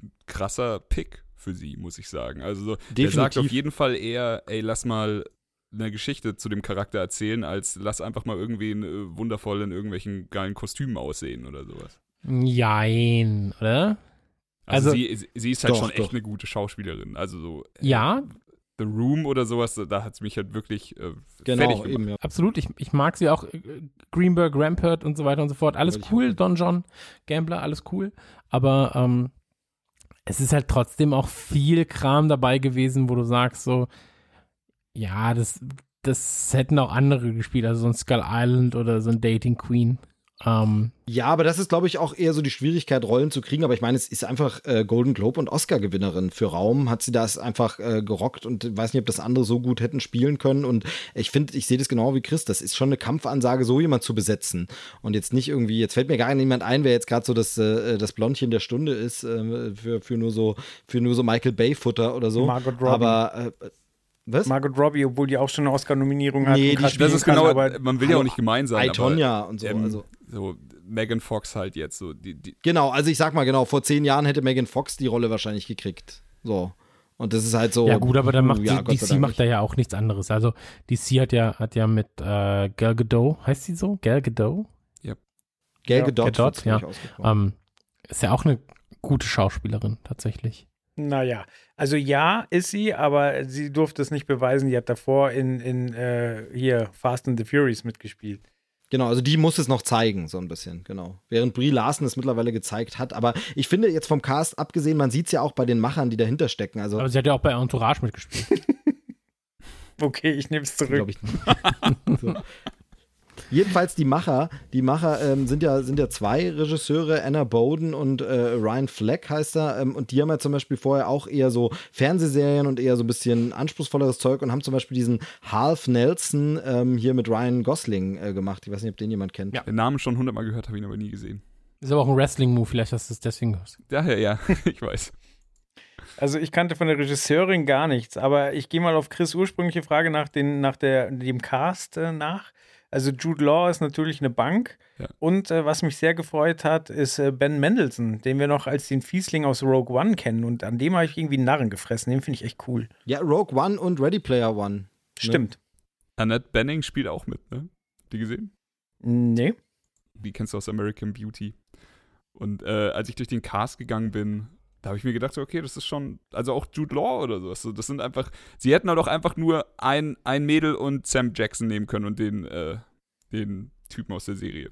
[SPEAKER 4] ein krasser Pick für sie, muss ich sagen. Also so, der sagt auf jeden Fall eher, ey, lass mal eine Geschichte zu dem Charakter erzählen, als lass einfach mal irgendwen äh, wundervoll in irgendwelchen geilen Kostümen aussehen oder sowas.
[SPEAKER 3] Jein, oder?
[SPEAKER 4] Also,
[SPEAKER 3] Also-
[SPEAKER 4] sie, sie ist halt
[SPEAKER 5] Doch,
[SPEAKER 4] schon echt
[SPEAKER 5] doch.
[SPEAKER 4] eine gute Schauspielerin. Also so äh,
[SPEAKER 3] Ja,
[SPEAKER 4] The Room oder sowas, da hat es mich halt wirklich äh, fertig
[SPEAKER 5] Genau,
[SPEAKER 4] gemacht.
[SPEAKER 5] eben, ja.
[SPEAKER 3] absolut. Ich, ich mag sie auch. äh, Greenberg, Rampart und so weiter und so fort. Alles cool. Don John, Gambler, alles cool. Aber ähm, es ist halt trotzdem auch viel Kram dabei gewesen, wo du sagst so, ja, das, das hätten auch andere gespielt, also so ein Skull Island oder so ein Dating Queen. Ähm,
[SPEAKER 5] Ja, aber das ist, glaube ich, auch eher so die Schwierigkeit, Rollen zu kriegen. Aber ich meine, es ist einfach äh, Golden Globe und Oscar-Gewinnerin. Für Raum hat sie das einfach äh, gerockt und weiß nicht, ob das andere so gut hätten spielen können. Und ich finde, ich sehe das genau wie Chris. Das ist schon eine Kampfansage, so jemand zu besetzen. Und jetzt nicht irgendwie, jetzt fällt mir gar niemand ein, wer jetzt gerade so das, äh, das Blondchen der Stunde ist, äh, für, für, nur so, für nur so Michael Bay-Futter oder so.
[SPEAKER 2] Margot Robbie.
[SPEAKER 5] Aber äh, was?
[SPEAKER 2] Margot Robbie, obwohl die auch schon eine Oscar-Nominierung hat.
[SPEAKER 5] Nee, die
[SPEAKER 4] Das ist genau,
[SPEAKER 2] kann, aber
[SPEAKER 4] man will ja auch nicht gemein sein.
[SPEAKER 5] I, Tonya und so.
[SPEAKER 4] ähm,
[SPEAKER 5] also.
[SPEAKER 4] so Megan Fox halt jetzt so die, die,
[SPEAKER 5] Genau, also ich sag mal genau, vor zehn Jahren hätte Megan Fox die Rolle wahrscheinlich gekriegt. So. Und das ist halt so.
[SPEAKER 3] ja gut, aber dann macht
[SPEAKER 5] ja, sei
[SPEAKER 3] DC macht da ja auch nichts anderes. Also DC hat ja hat ja mit äh, Gal Gadot, heißt sie so? Gal Gadot?
[SPEAKER 5] Gal
[SPEAKER 2] Ja.
[SPEAKER 5] Gadot,
[SPEAKER 3] Gadot,
[SPEAKER 5] wird's,
[SPEAKER 3] ja.
[SPEAKER 5] ausgesprochen.
[SPEAKER 3] Ähm, ist ja auch eine gute Schauspielerin tatsächlich.
[SPEAKER 2] Naja, also ja, ist sie, aber sie durfte es nicht beweisen. Die hat davor in, in äh, hier Fast and the Furious mitgespielt.
[SPEAKER 5] Genau, also die muss es noch zeigen, so ein bisschen, genau. Während Brie Larson es mittlerweile gezeigt hat. Aber ich finde jetzt vom Cast abgesehen, man sieht es ja auch bei den Machern, die dahinter stecken. Also
[SPEAKER 3] Aber sie hat ja auch bei Entourage mitgespielt.
[SPEAKER 2] Okay, ich nehme es zurück.
[SPEAKER 5] Glaube ich nicht. so. Jedenfalls die Macher, die Macher ähm, sind ja sind ja zwei Regisseure, Anna Bowden und äh, Ryan Fleck heißt er, ähm, und die haben ja zum Beispiel vorher auch eher so Fernsehserien und eher so ein bisschen anspruchsvolleres Zeug und haben zum Beispiel diesen Half Nelson ähm, hier mit Ryan Gosling äh, gemacht. Ich weiß nicht, ob den jemand kennt.
[SPEAKER 3] Ja.
[SPEAKER 4] Den Namen schon hundertmal gehört, habe ihn aber nie gesehen.
[SPEAKER 3] Ist aber auch ein Wrestling-Move, vielleicht hast du es deswegen gehört.
[SPEAKER 4] Daher ja, ich weiß.
[SPEAKER 2] Also ich kannte von der Regisseurin gar nichts, aber ich gehe mal auf Chris ursprüngliche Frage nach, den, nach der, dem Cast äh, nach. Also Jude Law ist natürlich eine Bank.
[SPEAKER 4] Ja.
[SPEAKER 2] Und äh, was mich sehr gefreut hat, ist äh, Ben Mendelssohn, den wir noch als den Fiesling aus Rogue One kennen. Und an dem habe ich irgendwie einen Narren gefressen. Den finde ich echt cool.
[SPEAKER 5] Ja, Rogue One und Ready Player One.
[SPEAKER 2] Stimmt.
[SPEAKER 4] Annette Benning spielt auch mit, ne? Die gesehen?
[SPEAKER 2] Nee.
[SPEAKER 4] Die kennst du aus American Beauty. Und äh, als ich durch den Cast gegangen bin, da habe ich mir gedacht, okay, das ist schon, also auch Jude Law oder sowas. So, das sind einfach, sie hätten halt auch einfach nur ein, ein Mädel und Sam Jackson nehmen können und den, äh, den Typen aus der Serie.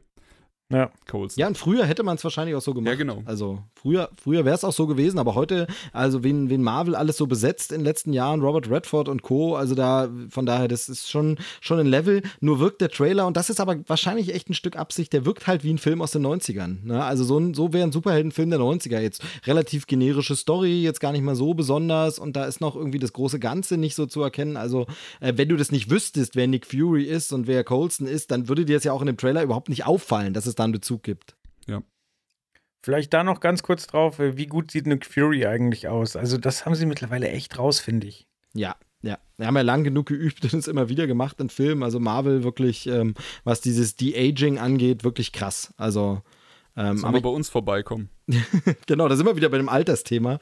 [SPEAKER 2] Ja.
[SPEAKER 4] Colson.
[SPEAKER 5] Ja, und früher hätte man es wahrscheinlich auch so gemacht.
[SPEAKER 4] Ja, genau.
[SPEAKER 5] Also früher, früher wäre es auch so gewesen, aber heute, also wen, wen Marvel alles so besetzt in den letzten Jahren, Robert Redford und Co., also da, von daher, das ist schon, schon ein Level. Nur wirkt der Trailer, und das ist aber wahrscheinlich echt ein Stück Absicht, der wirkt halt wie ein Film aus den 90ern. Ne? Also so, ein, so wäre ein Superheldenfilm der 90er jetzt. Relativ generische Story, jetzt gar nicht mal so besonders und da ist noch irgendwie das große Ganze nicht so zu erkennen. Also, äh, wenn du das nicht wüsstest, wer Nick Fury ist und wer Colson ist, dann würde dir das ja auch in dem Trailer überhaupt nicht auffallen, dass es da einen Bezug gibt.
[SPEAKER 2] Vielleicht da noch ganz kurz drauf, äh, wie gut sieht Nick Fury eigentlich aus? Also das haben sie mittlerweile echt raus, finde ich.
[SPEAKER 5] Ja, ja. Wir haben ja lang genug geübt und es immer wieder gemacht in Filmen. Also Marvel wirklich, ähm, was dieses De-Aging angeht, wirklich krass. Also, ähm, aber
[SPEAKER 4] bei uns vorbeikommen?
[SPEAKER 5] genau, da sind wir wieder bei dem Altersthema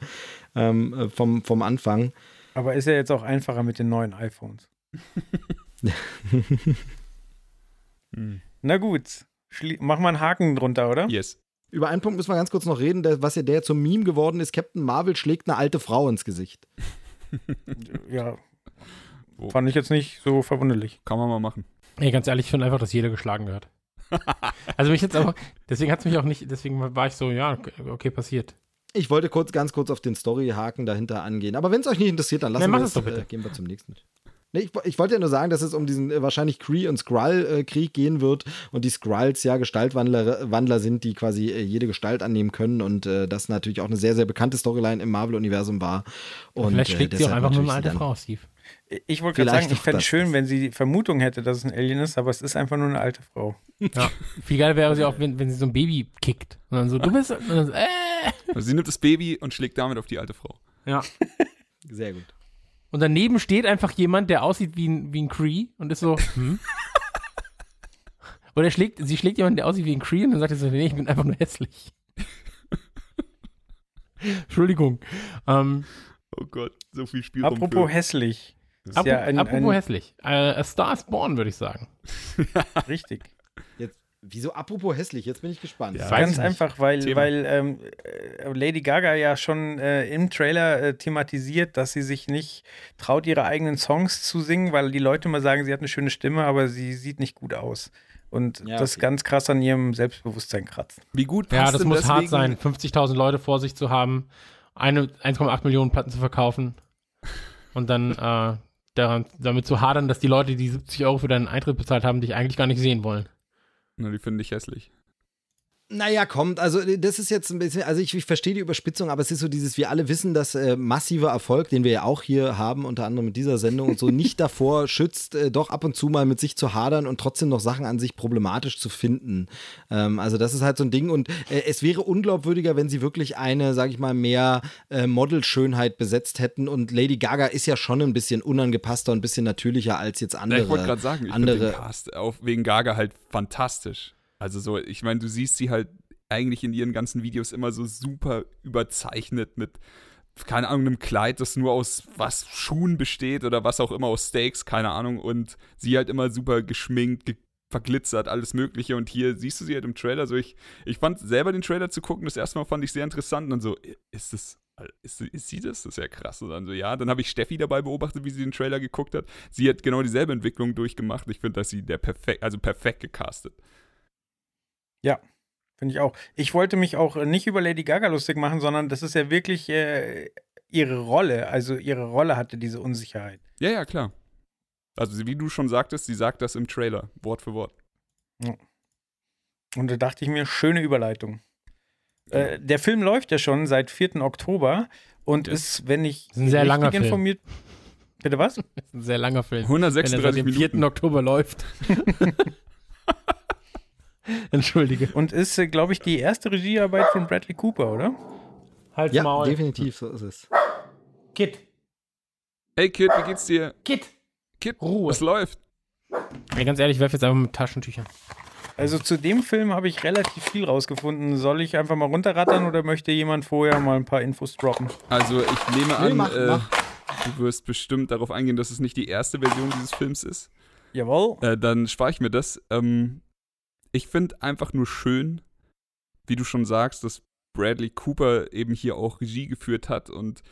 [SPEAKER 5] ähm, äh, vom, vom Anfang.
[SPEAKER 2] Aber ist ja jetzt auch einfacher mit den neuen iPhones.
[SPEAKER 4] Hm.
[SPEAKER 2] Na gut, Schli mach mal einen Haken drunter, oder?
[SPEAKER 4] Yes.
[SPEAKER 5] Über einen Punkt müssen wir ganz kurz noch reden, der, was ja der zum Meme geworden ist. Captain Marvel schlägt eine alte Frau ins Gesicht.
[SPEAKER 2] Ja.
[SPEAKER 4] Wo?
[SPEAKER 2] Fand ich jetzt nicht so verwunderlich.
[SPEAKER 4] Kann man mal machen.
[SPEAKER 3] Ey, ganz ehrlich, ich finde einfach, dass jeder geschlagen gehört. also mich jetzt auch, deswegen hat es mich auch nicht, deswegen war ich so, ja, okay, passiert.
[SPEAKER 5] Ich wollte kurz, ganz kurz auf den Storyhaken dahinter angehen. Aber wenn es euch nicht interessiert, dann lassen
[SPEAKER 3] Nee,
[SPEAKER 5] wir
[SPEAKER 3] es doch bitte.
[SPEAKER 5] Äh, gehen wir zum nächsten. Nee, ich, ich wollte ja nur sagen, dass es um diesen äh, wahrscheinlich Kree- und Skrull-Krieg gehen wird und die Skrulls ja Gestaltwandler Wandler sind, die quasi äh, jede Gestalt annehmen können und äh, das natürlich auch eine sehr, sehr bekannte Storyline im Marvel-Universum war. Und,
[SPEAKER 3] Vielleicht schlägt
[SPEAKER 5] äh,
[SPEAKER 3] sie auch einfach nur eine alte Frau, Steve.
[SPEAKER 2] Ich wollte gerade sagen, ich fände es schön, wenn sie die Vermutung hätte, dass es ein Alien ist, aber es ist einfach nur eine alte Frau.
[SPEAKER 3] Ja. Viel geil wäre sie auch, wenn, wenn sie so ein Baby kickt. Und dann so, du bist, und dann so, äh.
[SPEAKER 4] Also sie nimmt das Baby und schlägt damit auf die alte Frau.
[SPEAKER 3] Ja.
[SPEAKER 5] Sehr gut.
[SPEAKER 3] Und daneben steht einfach jemand, der aussieht wie ein, wie ein Cree und ist so, hm? Oder schlägt, sie schlägt jemanden, der aussieht wie ein Cree und dann sagt er so, nee, ich bin einfach nur hässlich. Entschuldigung. Ähm,
[SPEAKER 4] Oh Gott, so viel Spielraum.
[SPEAKER 2] Apropos
[SPEAKER 4] für-
[SPEAKER 2] hässlich.
[SPEAKER 3] Apropos
[SPEAKER 2] ja ein,
[SPEAKER 3] apropos
[SPEAKER 2] ein,
[SPEAKER 3] hässlich. Äh, A Star is Born, würde ich sagen.
[SPEAKER 2] richtig.
[SPEAKER 5] Jetzt, wieso apropos hässlich? Jetzt bin ich gespannt.
[SPEAKER 4] Ja.
[SPEAKER 2] Ganz einfach, weil,
[SPEAKER 4] Thema.
[SPEAKER 2] weil ähm, äh, Lady Gaga ja schon äh, im Trailer äh, thematisiert, dass sie sich nicht traut, ihre eigenen Songs zu singen, weil die Leute immer sagen, sie hat eine schöne Stimme, aber sie sieht nicht gut aus. Und
[SPEAKER 5] Ja,
[SPEAKER 2] das
[SPEAKER 5] okay.
[SPEAKER 2] ganz krass an ihrem Selbstbewusstsein kratzt.
[SPEAKER 4] Wie gut
[SPEAKER 3] Ja,
[SPEAKER 4] passt
[SPEAKER 3] das
[SPEAKER 4] denn
[SPEAKER 3] muss hart sein, 50.000 Leute vor sich zu haben, eine 1,8 Millionen Platten zu verkaufen und dann äh, daran, damit zu hadern, dass die Leute, die 70 Euro für deinen Eintritt bezahlt haben, dich eigentlich gar nicht sehen wollen.
[SPEAKER 4] Na, die finde ich hässlich.
[SPEAKER 5] Naja, kommt. Also, das ist jetzt ein bisschen, also ich, ich verstehe die Überspitzung, aber es ist so dieses, wir alle wissen, dass äh, massiver Erfolg, den wir ja auch hier haben, unter anderem mit dieser Sendung und so, nicht davor schützt, äh, doch ab und zu mal mit sich zu hadern und trotzdem noch Sachen an sich problematisch zu finden. Ähm, also, das ist halt so ein Ding und äh, es wäre unglaubwürdiger, wenn sie wirklich eine, sag ich mal, mehr äh, Modelschönheit besetzt hätten und Lady Gaga ist ja schon ein bisschen unangepasster und ein bisschen natürlicher als jetzt
[SPEAKER 4] Ja,
[SPEAKER 5] andere.
[SPEAKER 4] ich wollte gerade sagen, ich
[SPEAKER 5] andere-
[SPEAKER 4] den Cast auf, wegen Gaga halt fantastisch. Also so, ich meine, du siehst sie halt eigentlich in ihren ganzen Videos immer so super überzeichnet mit, keine Ahnung, einem Kleid, das nur aus was Schuhen besteht oder was auch immer, aus Steaks, keine Ahnung. Und sie halt immer super geschminkt, ge verglitzert, alles Mögliche. Und hier siehst du sie halt im Trailer. So, ich, ich fand selber den Trailer zu gucken, das erste Mal fand ich sehr interessant. Und dann so, ist das ist, ist sie das? Das ist ja krass. Und dann so, ja. Dann habe ich Steffi dabei beobachtet, wie sie den Trailer geguckt hat. Sie hat genau dieselbe Entwicklung durchgemacht. Ich finde, dass sie der perfekt, also perfekt gecastet.
[SPEAKER 2] Finde ich auch. Ich wollte mich auch nicht über Lady Gaga lustig machen, sondern das ist ja wirklich äh, ihre Rolle. Also ihre Rolle hatte diese Unsicherheit.
[SPEAKER 4] Ja, ja, klar. Also wie du schon sagtest, sie sagt das im Trailer, Wort für Wort.
[SPEAKER 2] Und da dachte ich mir, schöne Überleitung. Äh, der Film läuft ja schon seit 4. Oktober und
[SPEAKER 4] Ja.
[SPEAKER 2] ist, wenn ich
[SPEAKER 3] Ist ein sehr langer Film.
[SPEAKER 2] informiert. Bitte was?
[SPEAKER 3] Das ist ein sehr langer Film. Wenn er seit
[SPEAKER 4] 136
[SPEAKER 3] dem 4.
[SPEAKER 4] Minuten.
[SPEAKER 3] Oktober läuft. Entschuldige.
[SPEAKER 2] Und ist, äh, glaube ich, die erste Regiearbeit von Bradley Cooper, oder?
[SPEAKER 3] Halt's
[SPEAKER 5] Ja,
[SPEAKER 3] Maul.
[SPEAKER 5] definitiv, so ist es.
[SPEAKER 3] Kid.
[SPEAKER 4] Hey Kid, wie geht's dir?
[SPEAKER 3] Kid.
[SPEAKER 4] Kid,
[SPEAKER 3] Ruhe.
[SPEAKER 4] was läuft?
[SPEAKER 3] Ey, ganz ehrlich, ich werfe jetzt einfach mit Taschentüchern.
[SPEAKER 2] Also zu dem Film habe ich relativ viel rausgefunden. Soll ich einfach mal runterrattern oder möchte jemand vorher mal ein paar Infos droppen?
[SPEAKER 4] Also ich nehme
[SPEAKER 5] Nee,
[SPEAKER 4] an,
[SPEAKER 5] mach,
[SPEAKER 4] äh,
[SPEAKER 5] mach.
[SPEAKER 4] du wirst bestimmt darauf eingehen, dass es nicht die erste Version dieses Films ist.
[SPEAKER 2] Jawohl.
[SPEAKER 4] Äh, dann spare ich mir das. Ähm, ich finde einfach nur schön, wie du schon sagst, dass Bradley Cooper eben hier auch Regie geführt hat und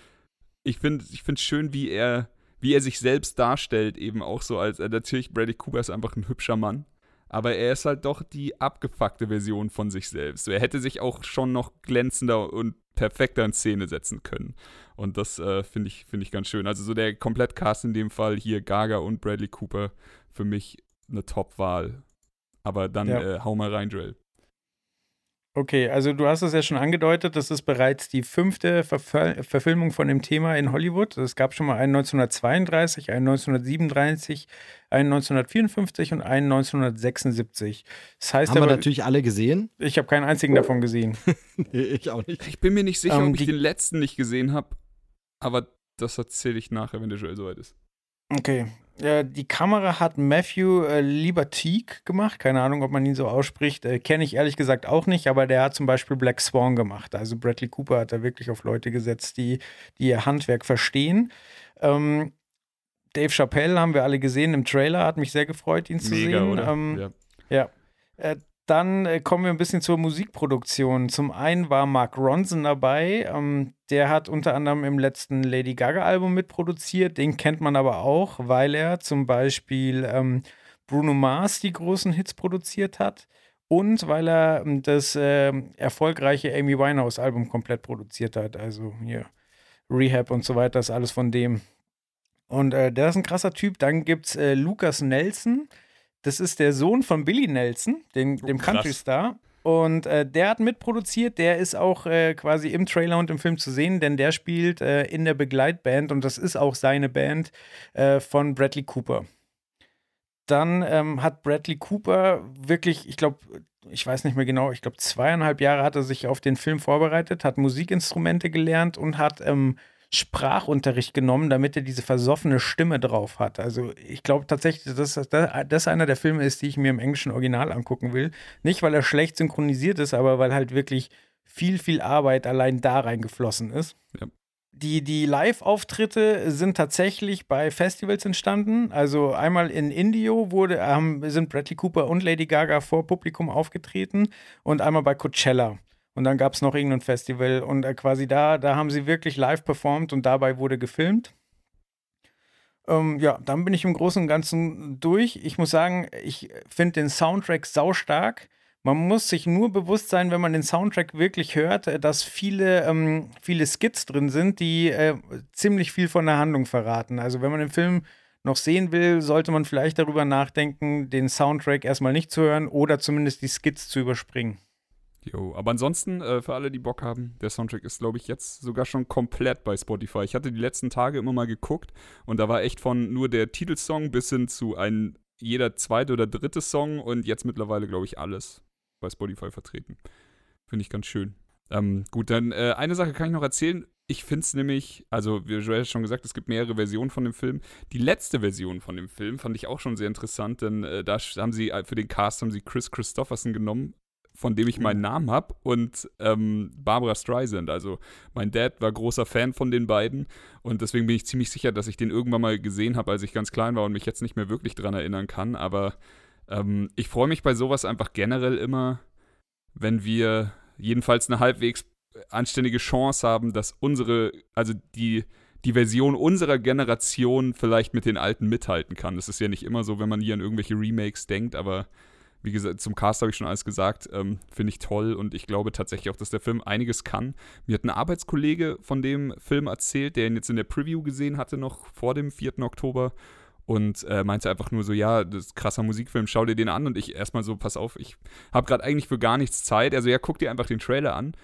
[SPEAKER 4] ich finde ich schön, wie er wie er sich selbst darstellt, eben auch so als natürlich Bradley Cooper ist einfach ein hübscher Mann, aber er ist halt doch die abgefuckte Version von sich selbst. Er hätte sich auch schon noch glänzender und perfekter in Szene setzen können. Und das äh, finde ich, finde ich ganz schön. Also so der Komplettcast in dem Fall hier, Gaga und Bradley Cooper, für mich eine Top-Wahl. Aber dann
[SPEAKER 2] Ja.
[SPEAKER 4] äh, hau mal rein, Joel.
[SPEAKER 2] Okay, also du hast es ja schon angedeutet, das ist bereits die fünfte Verfil Verfilmung von dem Thema in Hollywood. Es gab schon mal einen 1932, einen 1937, einen 1954 und einen 1976. Das heißt
[SPEAKER 5] Haben wir
[SPEAKER 2] aber,
[SPEAKER 5] natürlich alle gesehen.
[SPEAKER 2] ich habe keinen einzigen davon gesehen.
[SPEAKER 5] Nee, ich auch nicht.
[SPEAKER 4] Ich bin mir nicht sicher,
[SPEAKER 2] Ähm,
[SPEAKER 4] ob ich den letzten nicht gesehen habe, aber das erzähle ich nachher, wenn der Joel soweit ist.
[SPEAKER 2] Okay. Äh, die Kamera hat Matthew äh, Libertique gemacht. Keine Ahnung, ob man ihn so ausspricht. Äh, Kenne ich ehrlich gesagt auch nicht, aber der hat zum Beispiel Black Swan gemacht. Also Bradley Cooper hat da wirklich auf Leute gesetzt, die, die ihr Handwerk verstehen. Ähm, Dave Chappelle haben wir alle gesehen im Trailer, hat mich sehr gefreut, ihn zu
[SPEAKER 4] Mega,
[SPEAKER 2] sehen.
[SPEAKER 4] oder?
[SPEAKER 2] Ähm,
[SPEAKER 4] ja.
[SPEAKER 2] äh, dann äh, kommen wir ein bisschen zur Musikproduktion. Zum einen war Mark Ronson dabei. Ähm, der hat unter anderem im letzten Lady Gaga-Album mitproduziert. Den kennt man aber auch, weil er zum Beispiel ähm, Bruno Mars die großen Hits produziert hat. Und weil er ähm, das ähm, erfolgreiche Amy Winehouse-Album komplett produziert hat. Also hier Rehab und so weiter, ist alles von dem. Und äh, der ist ein krasser Typ. Dann gibt es äh, Lukas Nelson. Das ist der Sohn von Billy Nelson, dem,
[SPEAKER 4] Oh,
[SPEAKER 2] dem
[SPEAKER 4] krass.
[SPEAKER 2] Country-Star. Und äh, der hat mitproduziert, der ist auch äh, quasi im Trailer und im Film zu sehen, denn der spielt äh, in der Begleitband und das ist auch seine Band äh, von Bradley Cooper. Dann ähm, hat Bradley Cooper wirklich, ich glaube, ich weiß nicht mehr genau, ich glaube zweieinhalb Jahre hat er sich auf den Film vorbereitet, hat Musikinstrumente gelernt und hat ähm, Sprachunterricht genommen, damit er diese versoffene Stimme drauf hat. Also ich glaube tatsächlich, dass das, das einer der Filme ist, die ich mir im englischen Original angucken will. Nicht, weil er schlecht synchronisiert ist, aber weil halt wirklich viel, viel Arbeit allein da reingeflossen ist.
[SPEAKER 4] Ja.
[SPEAKER 2] Die, die Live-Auftritte sind tatsächlich bei Festivals entstanden. Also einmal in Indio wurde, ähm, sind Bradley Cooper und Lady Gaga vor Publikum aufgetreten und einmal bei Coachella. Und dann gab es noch irgendein Festival und äh, quasi da, da haben sie wirklich live performt und dabei wurde gefilmt. Ähm, ja, dann bin ich im Großen und Ganzen durch. Ich muss sagen, ich finde den Soundtrack saustark. Man muss sich nur bewusst sein, wenn man den Soundtrack wirklich hört, äh, dass viele, ähm, viele Skits drin sind, die äh, ziemlich viel von der Handlung verraten. Also wenn man den Film noch sehen will, sollte man vielleicht darüber nachdenken, den Soundtrack erstmal nicht zu hören oder zumindest die Skits zu überspringen.
[SPEAKER 4] Jo, aber ansonsten, äh, für alle, die Bock haben, der Soundtrack ist, glaube ich, jetzt sogar schon komplett bei Spotify. Ich hatte die letzten Tage immer mal geguckt und da war echt von nur der Titelsong bis hin zu ein jeder zweite oder dritte Song und jetzt mittlerweile, glaube ich, alles bei Spotify vertreten. Finde ich ganz schön. Ähm, gut, dann äh, eine Sache kann ich noch erzählen. Ich finde es nämlich, also wie Joel schon gesagt, es gibt mehrere Versionen von dem Film. Die letzte Version von dem Film fand ich auch schon sehr interessant, denn äh, da haben sie äh, für den Cast haben sie Chris Christopherson genommen, von dem ich meinen Namen habe, und ähm, Barbara Streisand. Also mein Dad war großer Fan von den beiden und deswegen bin ich ziemlich sicher, dass ich den irgendwann mal gesehen habe, als ich ganz klein war und mich jetzt nicht mehr wirklich dran erinnern kann. Aber ähm, ich freue mich bei sowas einfach generell immer, wenn wir jedenfalls eine halbwegs anständige Chance haben, dass unsere, also die, die Version unserer Generation vielleicht mit den alten mithalten kann. Das ist ja nicht immer so, wenn man hier an irgendwelche Remakes denkt, aber wie gesagt, zum Cast habe ich schon alles gesagt, ähm, finde ich toll und ich glaube tatsächlich auch, dass der Film einiges kann. Mir hat ein Arbeitskollege von dem Film erzählt, der ihn jetzt in der Preview gesehen hatte, noch vor dem 4. Oktober. und äh, meinte einfach nur so, ja, das ist krasser Musikfilm, schau dir den an und ich erstmal so, pass auf, ich habe gerade eigentlich für gar nichts Zeit. Also ja, guck dir einfach den Trailer an.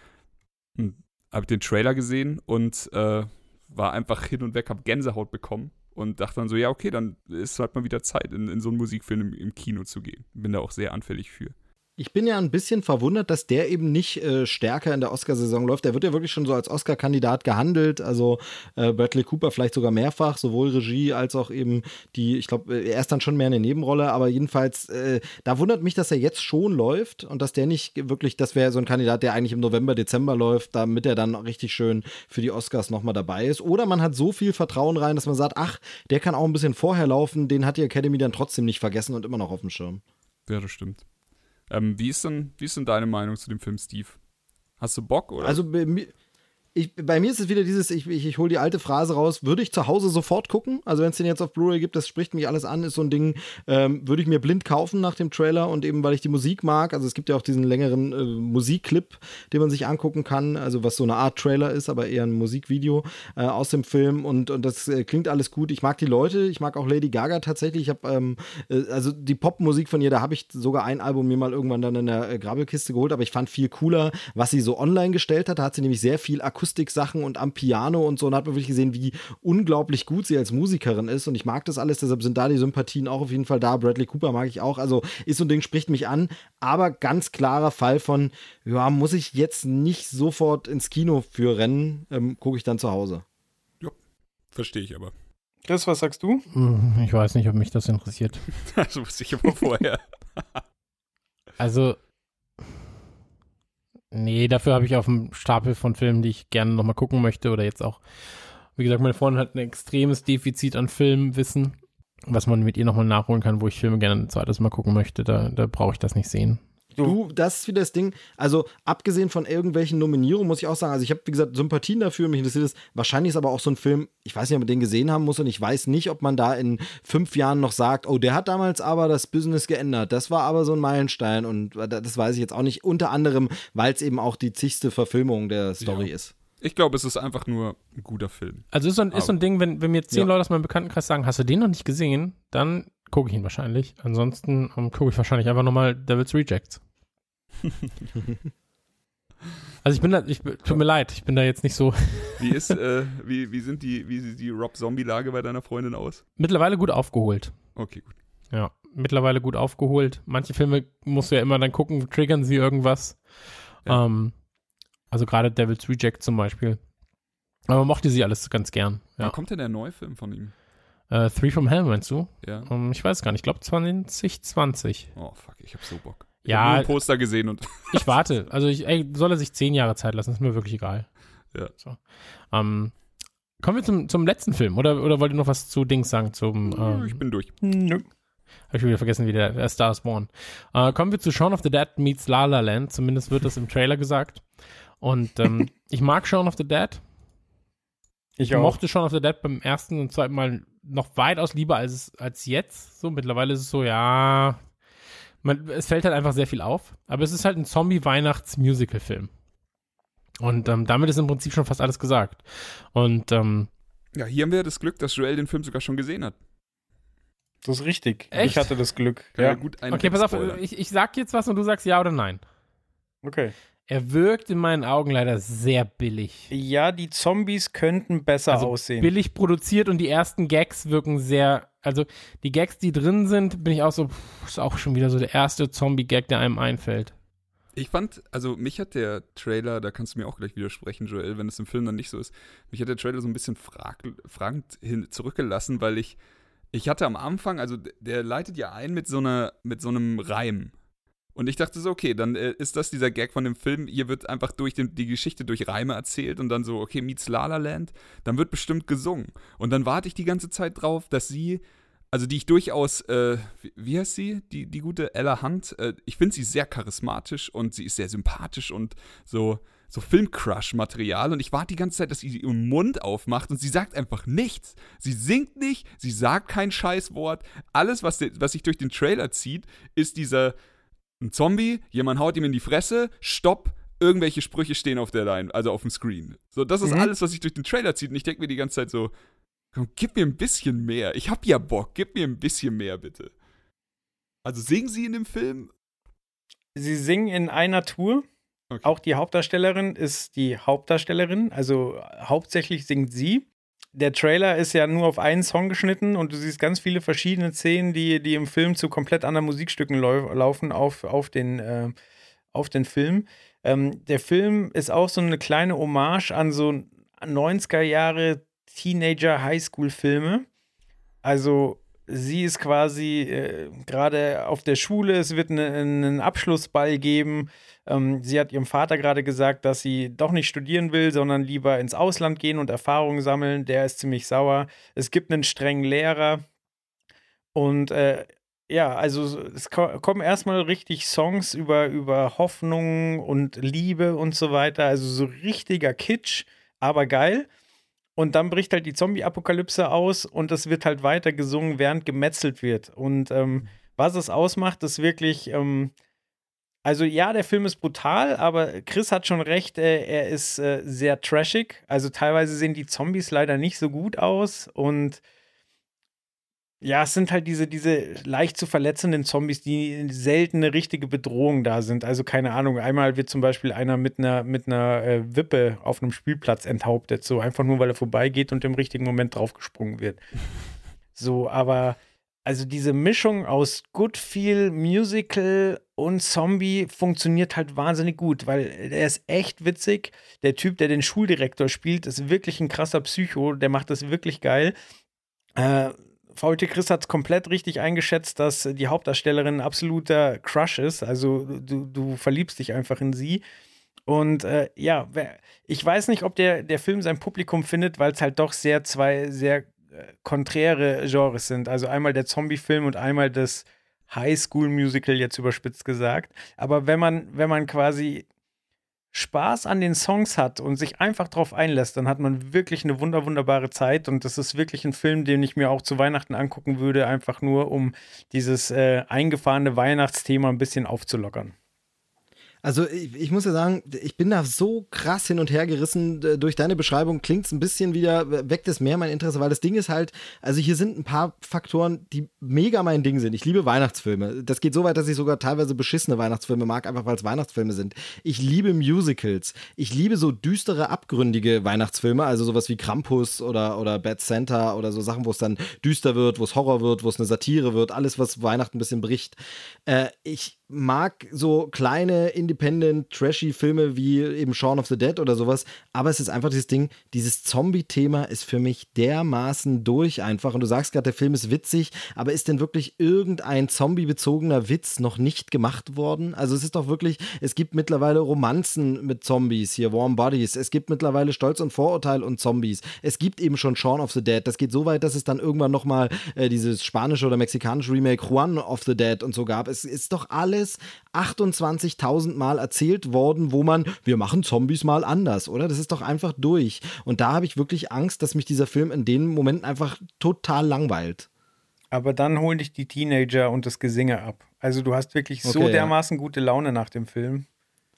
[SPEAKER 4] Und habe den Trailer gesehen und äh, war einfach hin und weg, habe Gänsehaut bekommen und dachte dann so, ja, okay, dann ist halt mal wieder Zeit, in, in so einen Musikfilm im, im Kino zu gehen. Bin da auch sehr anfällig für.
[SPEAKER 5] Ich bin ja ein bisschen verwundert, dass der eben nicht äh, stärker in der Oscarsaison läuft. Der wird ja wirklich schon so als Oscar-Kandidat gehandelt. Also äh, Bradley Cooper vielleicht sogar mehrfach, sowohl Regie als auch eben die, ich glaube, er ist dann schon mehr eine Nebenrolle, aber jedenfalls, äh, da wundert mich, dass er jetzt schon läuft und dass der nicht wirklich, das wäre so ein Kandidat, der eigentlich im November, Dezember läuft, damit er dann richtig schön für die Oscars nochmal dabei ist. Oder man hat so viel Vertrauen rein, dass man sagt, ach, der kann auch ein bisschen vorher laufen, den hat die Academy dann trotzdem nicht vergessen und immer noch auf dem Schirm.
[SPEAKER 4] Ja, das stimmt. Ähm, wie, ist denn, wie ist denn deine Meinung zu dem Film, Steve? Hast du Bock? Oder?
[SPEAKER 5] Also ich, bei mir ist es wieder dieses, ich, ich, ich hole die alte Phrase raus, würde ich zu Hause sofort gucken? Also wenn es den jetzt auf Blu-ray gibt, das spricht mich alles an, ist so ein Ding, ähm, würde ich mir blind kaufen nach dem Trailer und eben, weil ich die Musik mag, also es gibt ja auch diesen längeren äh, Musikclip, den man sich angucken kann, also was so eine Art Trailer ist, aber eher ein Musikvideo äh, aus dem Film und, und das äh, klingt alles gut. Ich mag die Leute, ich mag auch Lady Gaga tatsächlich, ich habe, ähm, äh, also die Popmusik von ihr, da habe ich sogar ein Album mir mal irgendwann dann in der äh, Grabbelkiste geholt, aber ich fand viel cooler, was sie so online gestellt hat, da hat sie nämlich sehr viel Akustiksachen und am Piano und so. Und hat man wirklich gesehen, wie unglaublich gut sie als Musikerin ist. Und ich mag das alles, deshalb sind da die Sympathien auch auf jeden Fall da. Bradley Cooper mag ich auch. Also ist so ein Ding, spricht mich an. Aber ganz klarer Fall von, ja, muss ich jetzt nicht sofort ins Kino für rennen, ähm, gucke ich dann zu Hause.
[SPEAKER 4] Ja, verstehe ich aber.
[SPEAKER 2] Chris, was sagst du?
[SPEAKER 3] Hm, Ich weiß nicht, ob mich das interessiert.
[SPEAKER 4] Das wusste ich aber vorher.
[SPEAKER 3] Also, nee, dafür habe ich auf dem Stapel von Filmen, die ich gerne nochmal gucken möchte oder jetzt auch, wie gesagt, meine Freundin hat ein extremes Defizit an Filmwissen, was man mit ihr nochmal nachholen kann, wo ich Filme gerne ein zweites Mal gucken möchte. Da, da brauche ich das nicht sehen.
[SPEAKER 5] Du, das ist wieder das Ding. Also, abgesehen von irgendwelchen Nominierungen, muss ich auch sagen, also ich habe, wie gesagt, Sympathien dafür, mich interessiert es. Wahrscheinlich ist aber auch so ein Film, ich weiß nicht, ob man den gesehen haben muss und ich weiß nicht, ob man da in fünf Jahren noch sagt, oh, der hat damals aber das Business geändert. Das war aber so ein Meilenstein und das weiß ich jetzt auch nicht. Unter anderem, weil es eben auch die zigste Verfilmung der Story
[SPEAKER 4] Ja.
[SPEAKER 5] ist.
[SPEAKER 4] Ich glaube, es ist einfach nur ein guter Film.
[SPEAKER 3] Also ist so ein, ist so ein Ding, wenn, wenn mir zehn
[SPEAKER 5] Ja.
[SPEAKER 3] Leute aus meinem Bekanntenkreis sagen, hast du den noch nicht gesehen, dann gucke ich ihn wahrscheinlich. Ansonsten ähm, gucke ich wahrscheinlich einfach nochmal Devil's Rejects. also ich bin da, ich, tut mir leid, ich bin da jetzt nicht so
[SPEAKER 4] Wie ist, äh, wie, wie sind die, wie sieht die Rob-Zombie-Lage bei deiner Freundin aus?
[SPEAKER 3] mittlerweile gut aufgeholt.
[SPEAKER 4] Okay, gut.
[SPEAKER 3] Ja, mittlerweile gut aufgeholt. Manche Filme musst du ja immer dann gucken, triggern sie irgendwas.
[SPEAKER 4] Ja.
[SPEAKER 3] Ähm, also gerade Devil's Reject zum Beispiel. Aber mochte sie alles ganz gern.
[SPEAKER 4] Wann
[SPEAKER 3] Ja.
[SPEAKER 4] kommt denn der neue Film von ihm?
[SPEAKER 3] Äh, Three from Hell meinst du?
[SPEAKER 4] Ja.
[SPEAKER 3] Ähm, ich weiß gar nicht, ich glaube 2020.
[SPEAKER 4] Oh, fuck, ich hab so Bock. Ich
[SPEAKER 3] Ja.
[SPEAKER 4] hab nur ein Poster gesehen und
[SPEAKER 3] Ich warte. Also ich, ey, soll er sich zehn Jahre Zeit lassen, ist mir wirklich egal.
[SPEAKER 4] Ja.
[SPEAKER 3] So. Ähm, kommen wir zum, zum letzten Film, oder, oder wollt ihr noch was zu Dings sagen? Zum, ähm,
[SPEAKER 4] ich bin durch.
[SPEAKER 2] Nö.
[SPEAKER 3] Habe ich wieder vergessen, wie der, der Star is Born. Äh, kommen wir zu Shaun of the Dead meets La La Land. Zumindest wird das im Trailer gesagt. Und ähm, ich mag Shaun of the Dead.
[SPEAKER 2] Ich
[SPEAKER 3] Ich
[SPEAKER 2] auch.
[SPEAKER 3] mochte Shaun of the Dead beim ersten und zweiten Mal noch weitaus lieber als, als jetzt. So, mittlerweile ist es so, ja. Man, es fällt halt einfach sehr viel auf. Aber es ist halt ein Zombie-Weihnachts-Musical-Film. Und ähm, damit ist im Prinzip schon fast alles gesagt. Und ähm,
[SPEAKER 4] Ja, hier haben wir das Glück, dass Joel den Film sogar schon gesehen hat.
[SPEAKER 2] Das ist richtig.
[SPEAKER 3] Echt?
[SPEAKER 2] Ich hatte das Glück.
[SPEAKER 4] Kann
[SPEAKER 2] Ja.
[SPEAKER 4] gut
[SPEAKER 3] okay, pass auf, ich, ich sag jetzt was und du sagst ja oder nein.
[SPEAKER 2] Okay.
[SPEAKER 3] Er wirkt in meinen Augen leider sehr billig.
[SPEAKER 2] Ja, die Zombies könnten besser
[SPEAKER 3] Also
[SPEAKER 2] aussehen.
[SPEAKER 3] billig produziert und die ersten Gags wirken sehr, also die Gags, die drin sind, bin ich auch so, pff, ist auch schon wieder so der erste Zombie-Gag, der einem einfällt.
[SPEAKER 4] Ich fand, also mich hat der Trailer, da kannst du mir auch gleich widersprechen, Joel, wenn es im Film dann nicht so ist, mich hat der Trailer so ein bisschen frag, fragend hin, zurückgelassen, weil ich, ich hatte am Anfang, also der leitet ja ein mit so einer, mit so einem Reim. Und ich dachte so, okay, dann äh, ist das dieser Gag von dem Film, hier wird einfach durch den, die Geschichte durch Reime erzählt und dann so, okay, meets La La Land, dann wird bestimmt gesungen. Und dann warte ich die ganze Zeit drauf, dass sie, also die ich durchaus, äh, wie, heißt sie, die, die gute Ella Hunt, äh, ich finde sie sehr charismatisch und sie ist sehr sympathisch und so, so Filmcrush-Material und ich warte die ganze Zeit, dass sie ihren Mund aufmacht und sie sagt einfach nichts. Sie singt nicht, sie sagt kein Scheißwort. Alles, was, was sich durch den Trailer zieht, ist dieser ein Zombie, jemand haut ihm in die Fresse, stopp, irgendwelche Sprüche stehen auf der Line, also auf dem Screen. So, das ist
[SPEAKER 2] Mhm.
[SPEAKER 4] alles, was sich durch den Trailer zieht und ich denke mir die ganze Zeit so, Komm, gib mir ein bisschen mehr. Ich hab ja Bock. Gib mir ein bisschen mehr, bitte. Also singen sie in dem Film?
[SPEAKER 2] Sie singen in einer Tour.
[SPEAKER 4] Okay.
[SPEAKER 2] Auch die Hauptdarstellerin ist die Hauptdarstellerin, also hauptsächlich singt sie. Der Trailer ist ja nur auf einen Song geschnitten und du siehst ganz viele verschiedene Szenen, die, die im Film zu komplett anderen Musikstücken lau laufen auf, auf, den, äh, auf den Film. Ähm, der Film ist auch so eine kleine Hommage an so 90er Jahre Teenager-Highschool-Filme. Also sie ist quasi äh, gerade auf der Schule, es wird ne, einen Abschlussball geben. Ähm, sie hat ihrem Vater gerade gesagt, dass sie doch nicht studieren will, sondern lieber ins Ausland gehen und Erfahrungen sammeln. Der ist ziemlich sauer. Es gibt einen strengen Lehrer. Und äh, ja, also es ko kommen erstmal richtig Songs über, über Hoffnung und Liebe und so weiter. Also so richtiger Kitsch, aber geil. Und dann bricht halt die Zombie-Apokalypse aus und es wird halt weiter gesungen, während gemetzelt wird. Und ähm, was es ausmacht, ist wirklich, ähm, also ja, der Film ist brutal, aber Chris hat schon recht, äh, er ist äh, sehr trashig. Also teilweise sehen die Zombies leider nicht so gut aus und ja, es sind halt diese, diese leicht zu verletzenden Zombies, die selten eine richtige Bedrohung da sind. Also keine Ahnung, einmal wird zum Beispiel einer mit einer, mit einer äh, Wippe auf einem Spielplatz enthauptet, so einfach nur, weil er vorbeigeht und im richtigen Moment draufgesprungen wird. So, aber also diese Mischung aus Good Feel, Musical und Zombie funktioniert halt wahnsinnig gut, weil er ist echt witzig. Der Typ, der den Schuldirektor spielt, ist wirklich ein krasser Psycho, der macht das wirklich geil. Äh, VT Chris hat es komplett richtig eingeschätzt, dass die Hauptdarstellerin ein absoluter Crush ist. Also du, du verliebst dich einfach in sie. Und äh, ja, ich weiß nicht, ob der, der Film sein Publikum findet, weil es halt doch sehr zwei sehr konträre Genres sind. Also einmal der Zombie-Film und einmal das High-School-Musical, jetzt überspitzt gesagt. Aber wenn man, wenn man quasi Spaß an den Songs hat und sich einfach drauf einlässt, dann hat man wirklich eine wunder wunderbare Zeit und das ist wirklich ein Film, den ich mir auch zu Weihnachten angucken würde, einfach nur um dieses äh, eingefahrene Weihnachtsthema ein bisschen aufzulockern.
[SPEAKER 5] Also ich, ich, muss ja sagen, ich bin da so krass hin und her gerissen. Durch deine Beschreibung klingt es ein bisschen wieder, weckt es mehr mein Interesse, weil das Ding ist halt, also hier sind ein paar Faktoren, die mega mein Ding sind. Ich liebe Weihnachtsfilme. Das geht so weit, dass ich sogar teilweise beschissene Weihnachtsfilme mag, einfach weil es Weihnachtsfilme sind. Ich liebe Musicals. Ich liebe so düstere, abgründige Weihnachtsfilme, also sowas wie Krampus oder, oder Bad Santa oder so Sachen, wo es dann düster wird, wo es Horror wird, wo es eine Satire wird, alles, was Weihnachten ein bisschen bricht. Äh, ich mag so kleine Independent trashy Filme wie eben Shaun of the Dead oder sowas, aber es ist einfach dieses Ding, dieses Zombie-Thema ist für mich dermaßen durch einfach und du sagst gerade, der Film ist witzig, aber ist denn wirklich irgendein Zombie-bezogener Witz noch nicht gemacht worden? Also es ist doch wirklich, es gibt mittlerweile Romanzen mit Zombies, hier Warm Bodies, es gibt mittlerweile Stolz und Vorurteil und Zombies, es gibt eben schon Shaun of the Dead, das geht so weit, dass es dann irgendwann nochmal äh, dieses spanische oder mexikanische Remake Juan of the Dead und so gab. Es ist doch alles alles 28.000 Mal erzählt worden, wo man, wir machen Zombies mal anders, oder? Das ist doch einfach durch. Und da habe ich wirklich Angst, dass mich dieser Film in den Momenten einfach total langweilt.
[SPEAKER 2] Aber dann holen dich die Teenager und das Gesinge ab. Also du hast wirklich so
[SPEAKER 5] Okay, ja.
[SPEAKER 2] dermaßen gute Laune nach dem Film.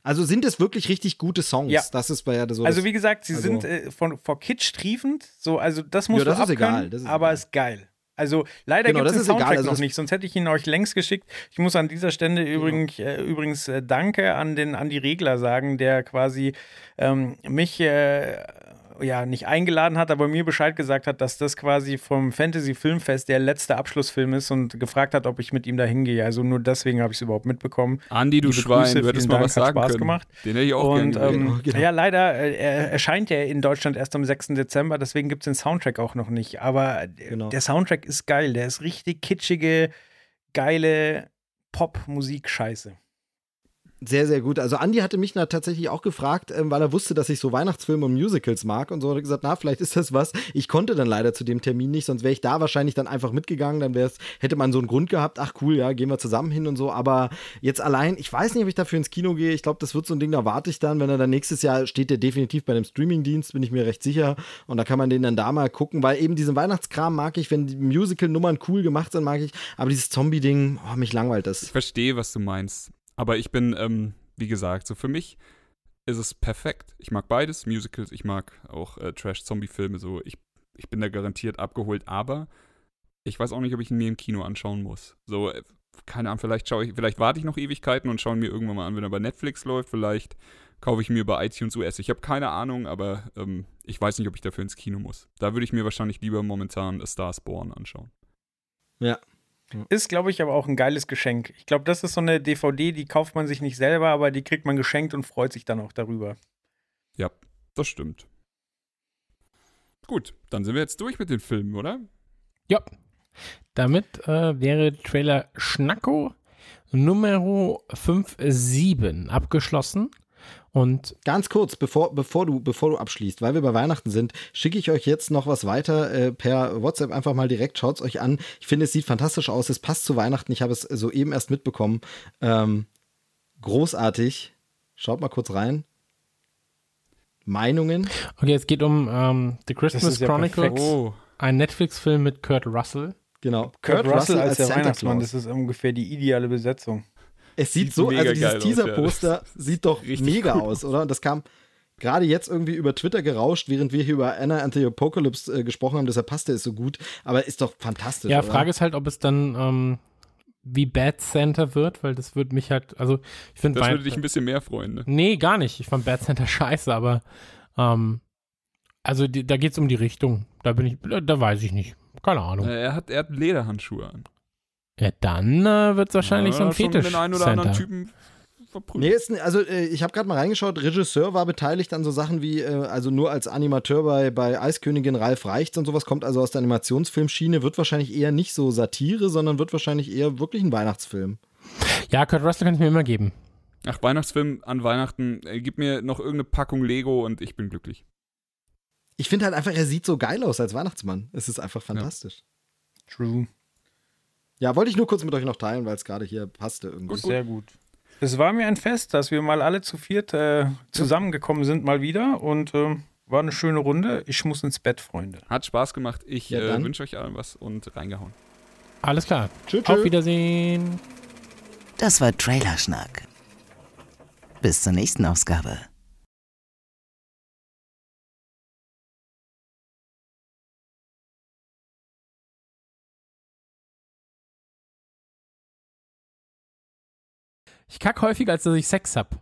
[SPEAKER 5] Also sind es wirklich richtig gute Songs?
[SPEAKER 2] Ja.
[SPEAKER 5] Das ist bei ja so.
[SPEAKER 2] Also wie gesagt, sie
[SPEAKER 5] also-
[SPEAKER 2] sind äh, von, vor Kitsch triefend, so, also das musst
[SPEAKER 5] Ja, das ist
[SPEAKER 2] abkönnen,
[SPEAKER 5] egal, das ist
[SPEAKER 2] aber
[SPEAKER 5] egal.
[SPEAKER 2] ist geil. Also leider
[SPEAKER 5] Genau,
[SPEAKER 2] gibt es
[SPEAKER 5] das
[SPEAKER 2] den
[SPEAKER 5] ist egal,
[SPEAKER 2] Soundtrack
[SPEAKER 5] also
[SPEAKER 2] noch nicht, sonst hätte ich ihn euch längst geschickt. Ich muss an dieser Stelle übrigens, äh, übrigens äh, Danke an, den, an die Regler sagen, der quasi ähm, mich äh, ja nicht eingeladen hat, aber mir Bescheid gesagt hat, dass das quasi vom Fantasy Filmfest der letzte Abschlussfilm ist und gefragt hat, ob ich mit ihm da hingehe. Also nur deswegen habe ich es überhaupt mitbekommen.
[SPEAKER 4] Andi, du
[SPEAKER 2] Liebe
[SPEAKER 4] Schwein,
[SPEAKER 2] Grüße,
[SPEAKER 4] du hättest mal
[SPEAKER 2] Dank,
[SPEAKER 4] was
[SPEAKER 2] hat
[SPEAKER 4] sagen
[SPEAKER 2] Spaß
[SPEAKER 4] können.
[SPEAKER 2] gemacht.
[SPEAKER 4] Den hätte ich auch
[SPEAKER 2] Und
[SPEAKER 4] gerne
[SPEAKER 2] ähm.
[SPEAKER 5] Genau.
[SPEAKER 2] ja, leider, äh, er erscheint ja in Deutschland erst am 6. Dezember, deswegen gibt es den Soundtrack auch noch nicht. Aber
[SPEAKER 5] Genau.
[SPEAKER 2] der Soundtrack ist geil, der ist richtig kitschige, geile Pop-Musik-Scheiße.
[SPEAKER 5] Sehr, sehr gut. Also Andy hatte mich tatsächlich auch gefragt, ähm, weil er wusste, dass ich so Weihnachtsfilme und Musicals mag und so hat er gesagt, na, vielleicht ist das was. Ich konnte dann leider zu dem Termin nicht, sonst wäre ich da wahrscheinlich dann einfach mitgegangen, dann wäre es, hätte man so einen Grund gehabt, ach cool, ja, gehen wir zusammen hin und so, aber jetzt allein, ich weiß nicht, ob ich dafür ins Kino gehe, ich glaube, das wird so ein Ding, da warte ich dann, wenn er dann nächstes Jahr steht, der definitiv bei einem Streamingdienst, bin ich mir recht sicher und da kann man den dann da mal gucken, weil eben diesen Weihnachtskram mag ich, wenn die Musical-Nummern cool gemacht sind, mag ich, aber dieses Zombie-Ding, oh, mich langweilt das.
[SPEAKER 4] Ich verstehe, was du meinst. Aber ich bin, ähm, wie gesagt, so für mich ist es perfekt. Ich mag beides, Musicals, ich mag auch äh, Trash-Zombie-Filme. So, ich ich bin da garantiert abgeholt, aber ich weiß auch nicht, ob ich ihn mir im Kino anschauen muss. So, äh, keine Ahnung, vielleicht schaue ich, vielleicht warte ich noch Ewigkeiten und schaue ihn mir irgendwann mal an, wenn er bei Netflix läuft. Vielleicht kaufe ich mir bei iTunes US. Ich habe keine Ahnung, aber ähm, ich weiß nicht, ob ich dafür ins Kino muss. Da würde ich mir wahrscheinlich lieber momentan A Star is Born anschauen.
[SPEAKER 5] Ja.
[SPEAKER 2] Ist, glaube ich, aber auch ein geiles Geschenk. Ich glaube, das ist so eine DVD, die kauft man sich nicht selber, aber die kriegt man geschenkt und freut sich dann auch darüber.
[SPEAKER 4] Ja, das stimmt. Gut, dann sind wir jetzt durch mit den Filmen, oder?
[SPEAKER 3] Ja. Damit äh, wäre Trailer Schnacko Nummer 57 abgeschlossen. Und
[SPEAKER 5] Ganz kurz, bevor, bevor, du, bevor du abschließt, weil wir bei Weihnachten sind, schicke ich euch jetzt noch was weiter äh, per WhatsApp einfach mal direkt. Schaut es euch an. Ich finde, es sieht fantastisch aus. Es passt zu Weihnachten. Ich habe es soeben erst mitbekommen. Ähm, großartig. Schaut mal kurz rein. Meinungen.
[SPEAKER 3] okay, es geht um ähm, The Christmas
[SPEAKER 2] ist ja
[SPEAKER 3] Chronicles.
[SPEAKER 4] Oh,
[SPEAKER 3] ein Netflix-Film mit Kurt Russell.
[SPEAKER 5] Genau.
[SPEAKER 2] Kurt, Russell, als, der
[SPEAKER 5] Santa
[SPEAKER 2] Weihnachtsmann,
[SPEAKER 5] Claus.
[SPEAKER 2] das ist ungefähr die ideale Besetzung.
[SPEAKER 5] Es sieht,
[SPEAKER 4] Sieht
[SPEAKER 5] so,
[SPEAKER 4] mega
[SPEAKER 5] also dieses Teaser-Poster sieht doch
[SPEAKER 4] Richtig
[SPEAKER 5] mega
[SPEAKER 4] gut
[SPEAKER 5] aus, oder? Und das kam gerade jetzt irgendwie über Twitter gerauscht, während wir hier über Anna and the Apocalypse äh, gesprochen haben, deshalb passt der ist so gut, aber ist doch fantastisch.
[SPEAKER 3] Ja,
[SPEAKER 5] oder?
[SPEAKER 3] Frage ist halt, ob es dann ähm, wie Bad Santa wird, weil das würde mich halt, also ich finde
[SPEAKER 4] das würde dich ein bisschen mehr freuen, ne?
[SPEAKER 3] Nee, gar nicht. Ich fand Bad Santa scheiße, aber ähm, also die, da geht es um die Richtung. Da bin ich, da, da weiß ich nicht. Keine Ahnung.
[SPEAKER 4] Er hat, er hat Lederhandschuhe an.
[SPEAKER 3] Ja, dann äh, wird es wahrscheinlich
[SPEAKER 4] Ja,
[SPEAKER 3] so ein Fetisch
[SPEAKER 4] den einen oder
[SPEAKER 3] Santa.
[SPEAKER 4] anderen Typen verprügelt.
[SPEAKER 5] Nee, ist, also äh, ich habe gerade mal reingeschaut, Regisseur war beteiligt an so Sachen wie, äh, also nur als Animateur bei, bei Eiskönigin Ralf Reichts und sowas, kommt also aus der Animationsfilmschiene, wird wahrscheinlich eher nicht so Satire, sondern wird wahrscheinlich eher wirklich ein Weihnachtsfilm.
[SPEAKER 3] Ja, Kurt Russell kann ich mir immer geben.
[SPEAKER 4] Ach, Weihnachtsfilm an Weihnachten. Äh, gib mir noch irgendeine Packung Lego und ich bin glücklich.
[SPEAKER 5] Ich finde halt einfach, er sieht so geil aus als Weihnachtsmann. Es ist einfach fantastisch.
[SPEAKER 2] True.
[SPEAKER 5] Ja, wollte ich nur kurz mit euch noch teilen, weil es gerade hier passte irgendwie.
[SPEAKER 2] Sehr gut. Es war mir ein Fest, dass wir mal alle zu viert äh, zusammengekommen sind, mal wieder. Und äh, war eine schöne Runde. Ich muss ins Bett, Freunde.
[SPEAKER 4] Hat Spaß gemacht. Ich
[SPEAKER 5] Ja,
[SPEAKER 4] äh, wünsche euch allen was und reingehauen.
[SPEAKER 3] Alles klar.
[SPEAKER 5] Tschüss.
[SPEAKER 3] Auf Wiedersehen.
[SPEAKER 6] Das war Trailerschnack. Bis zur nächsten Ausgabe.
[SPEAKER 3] Ich kack häufiger, als dass ich Sex hab.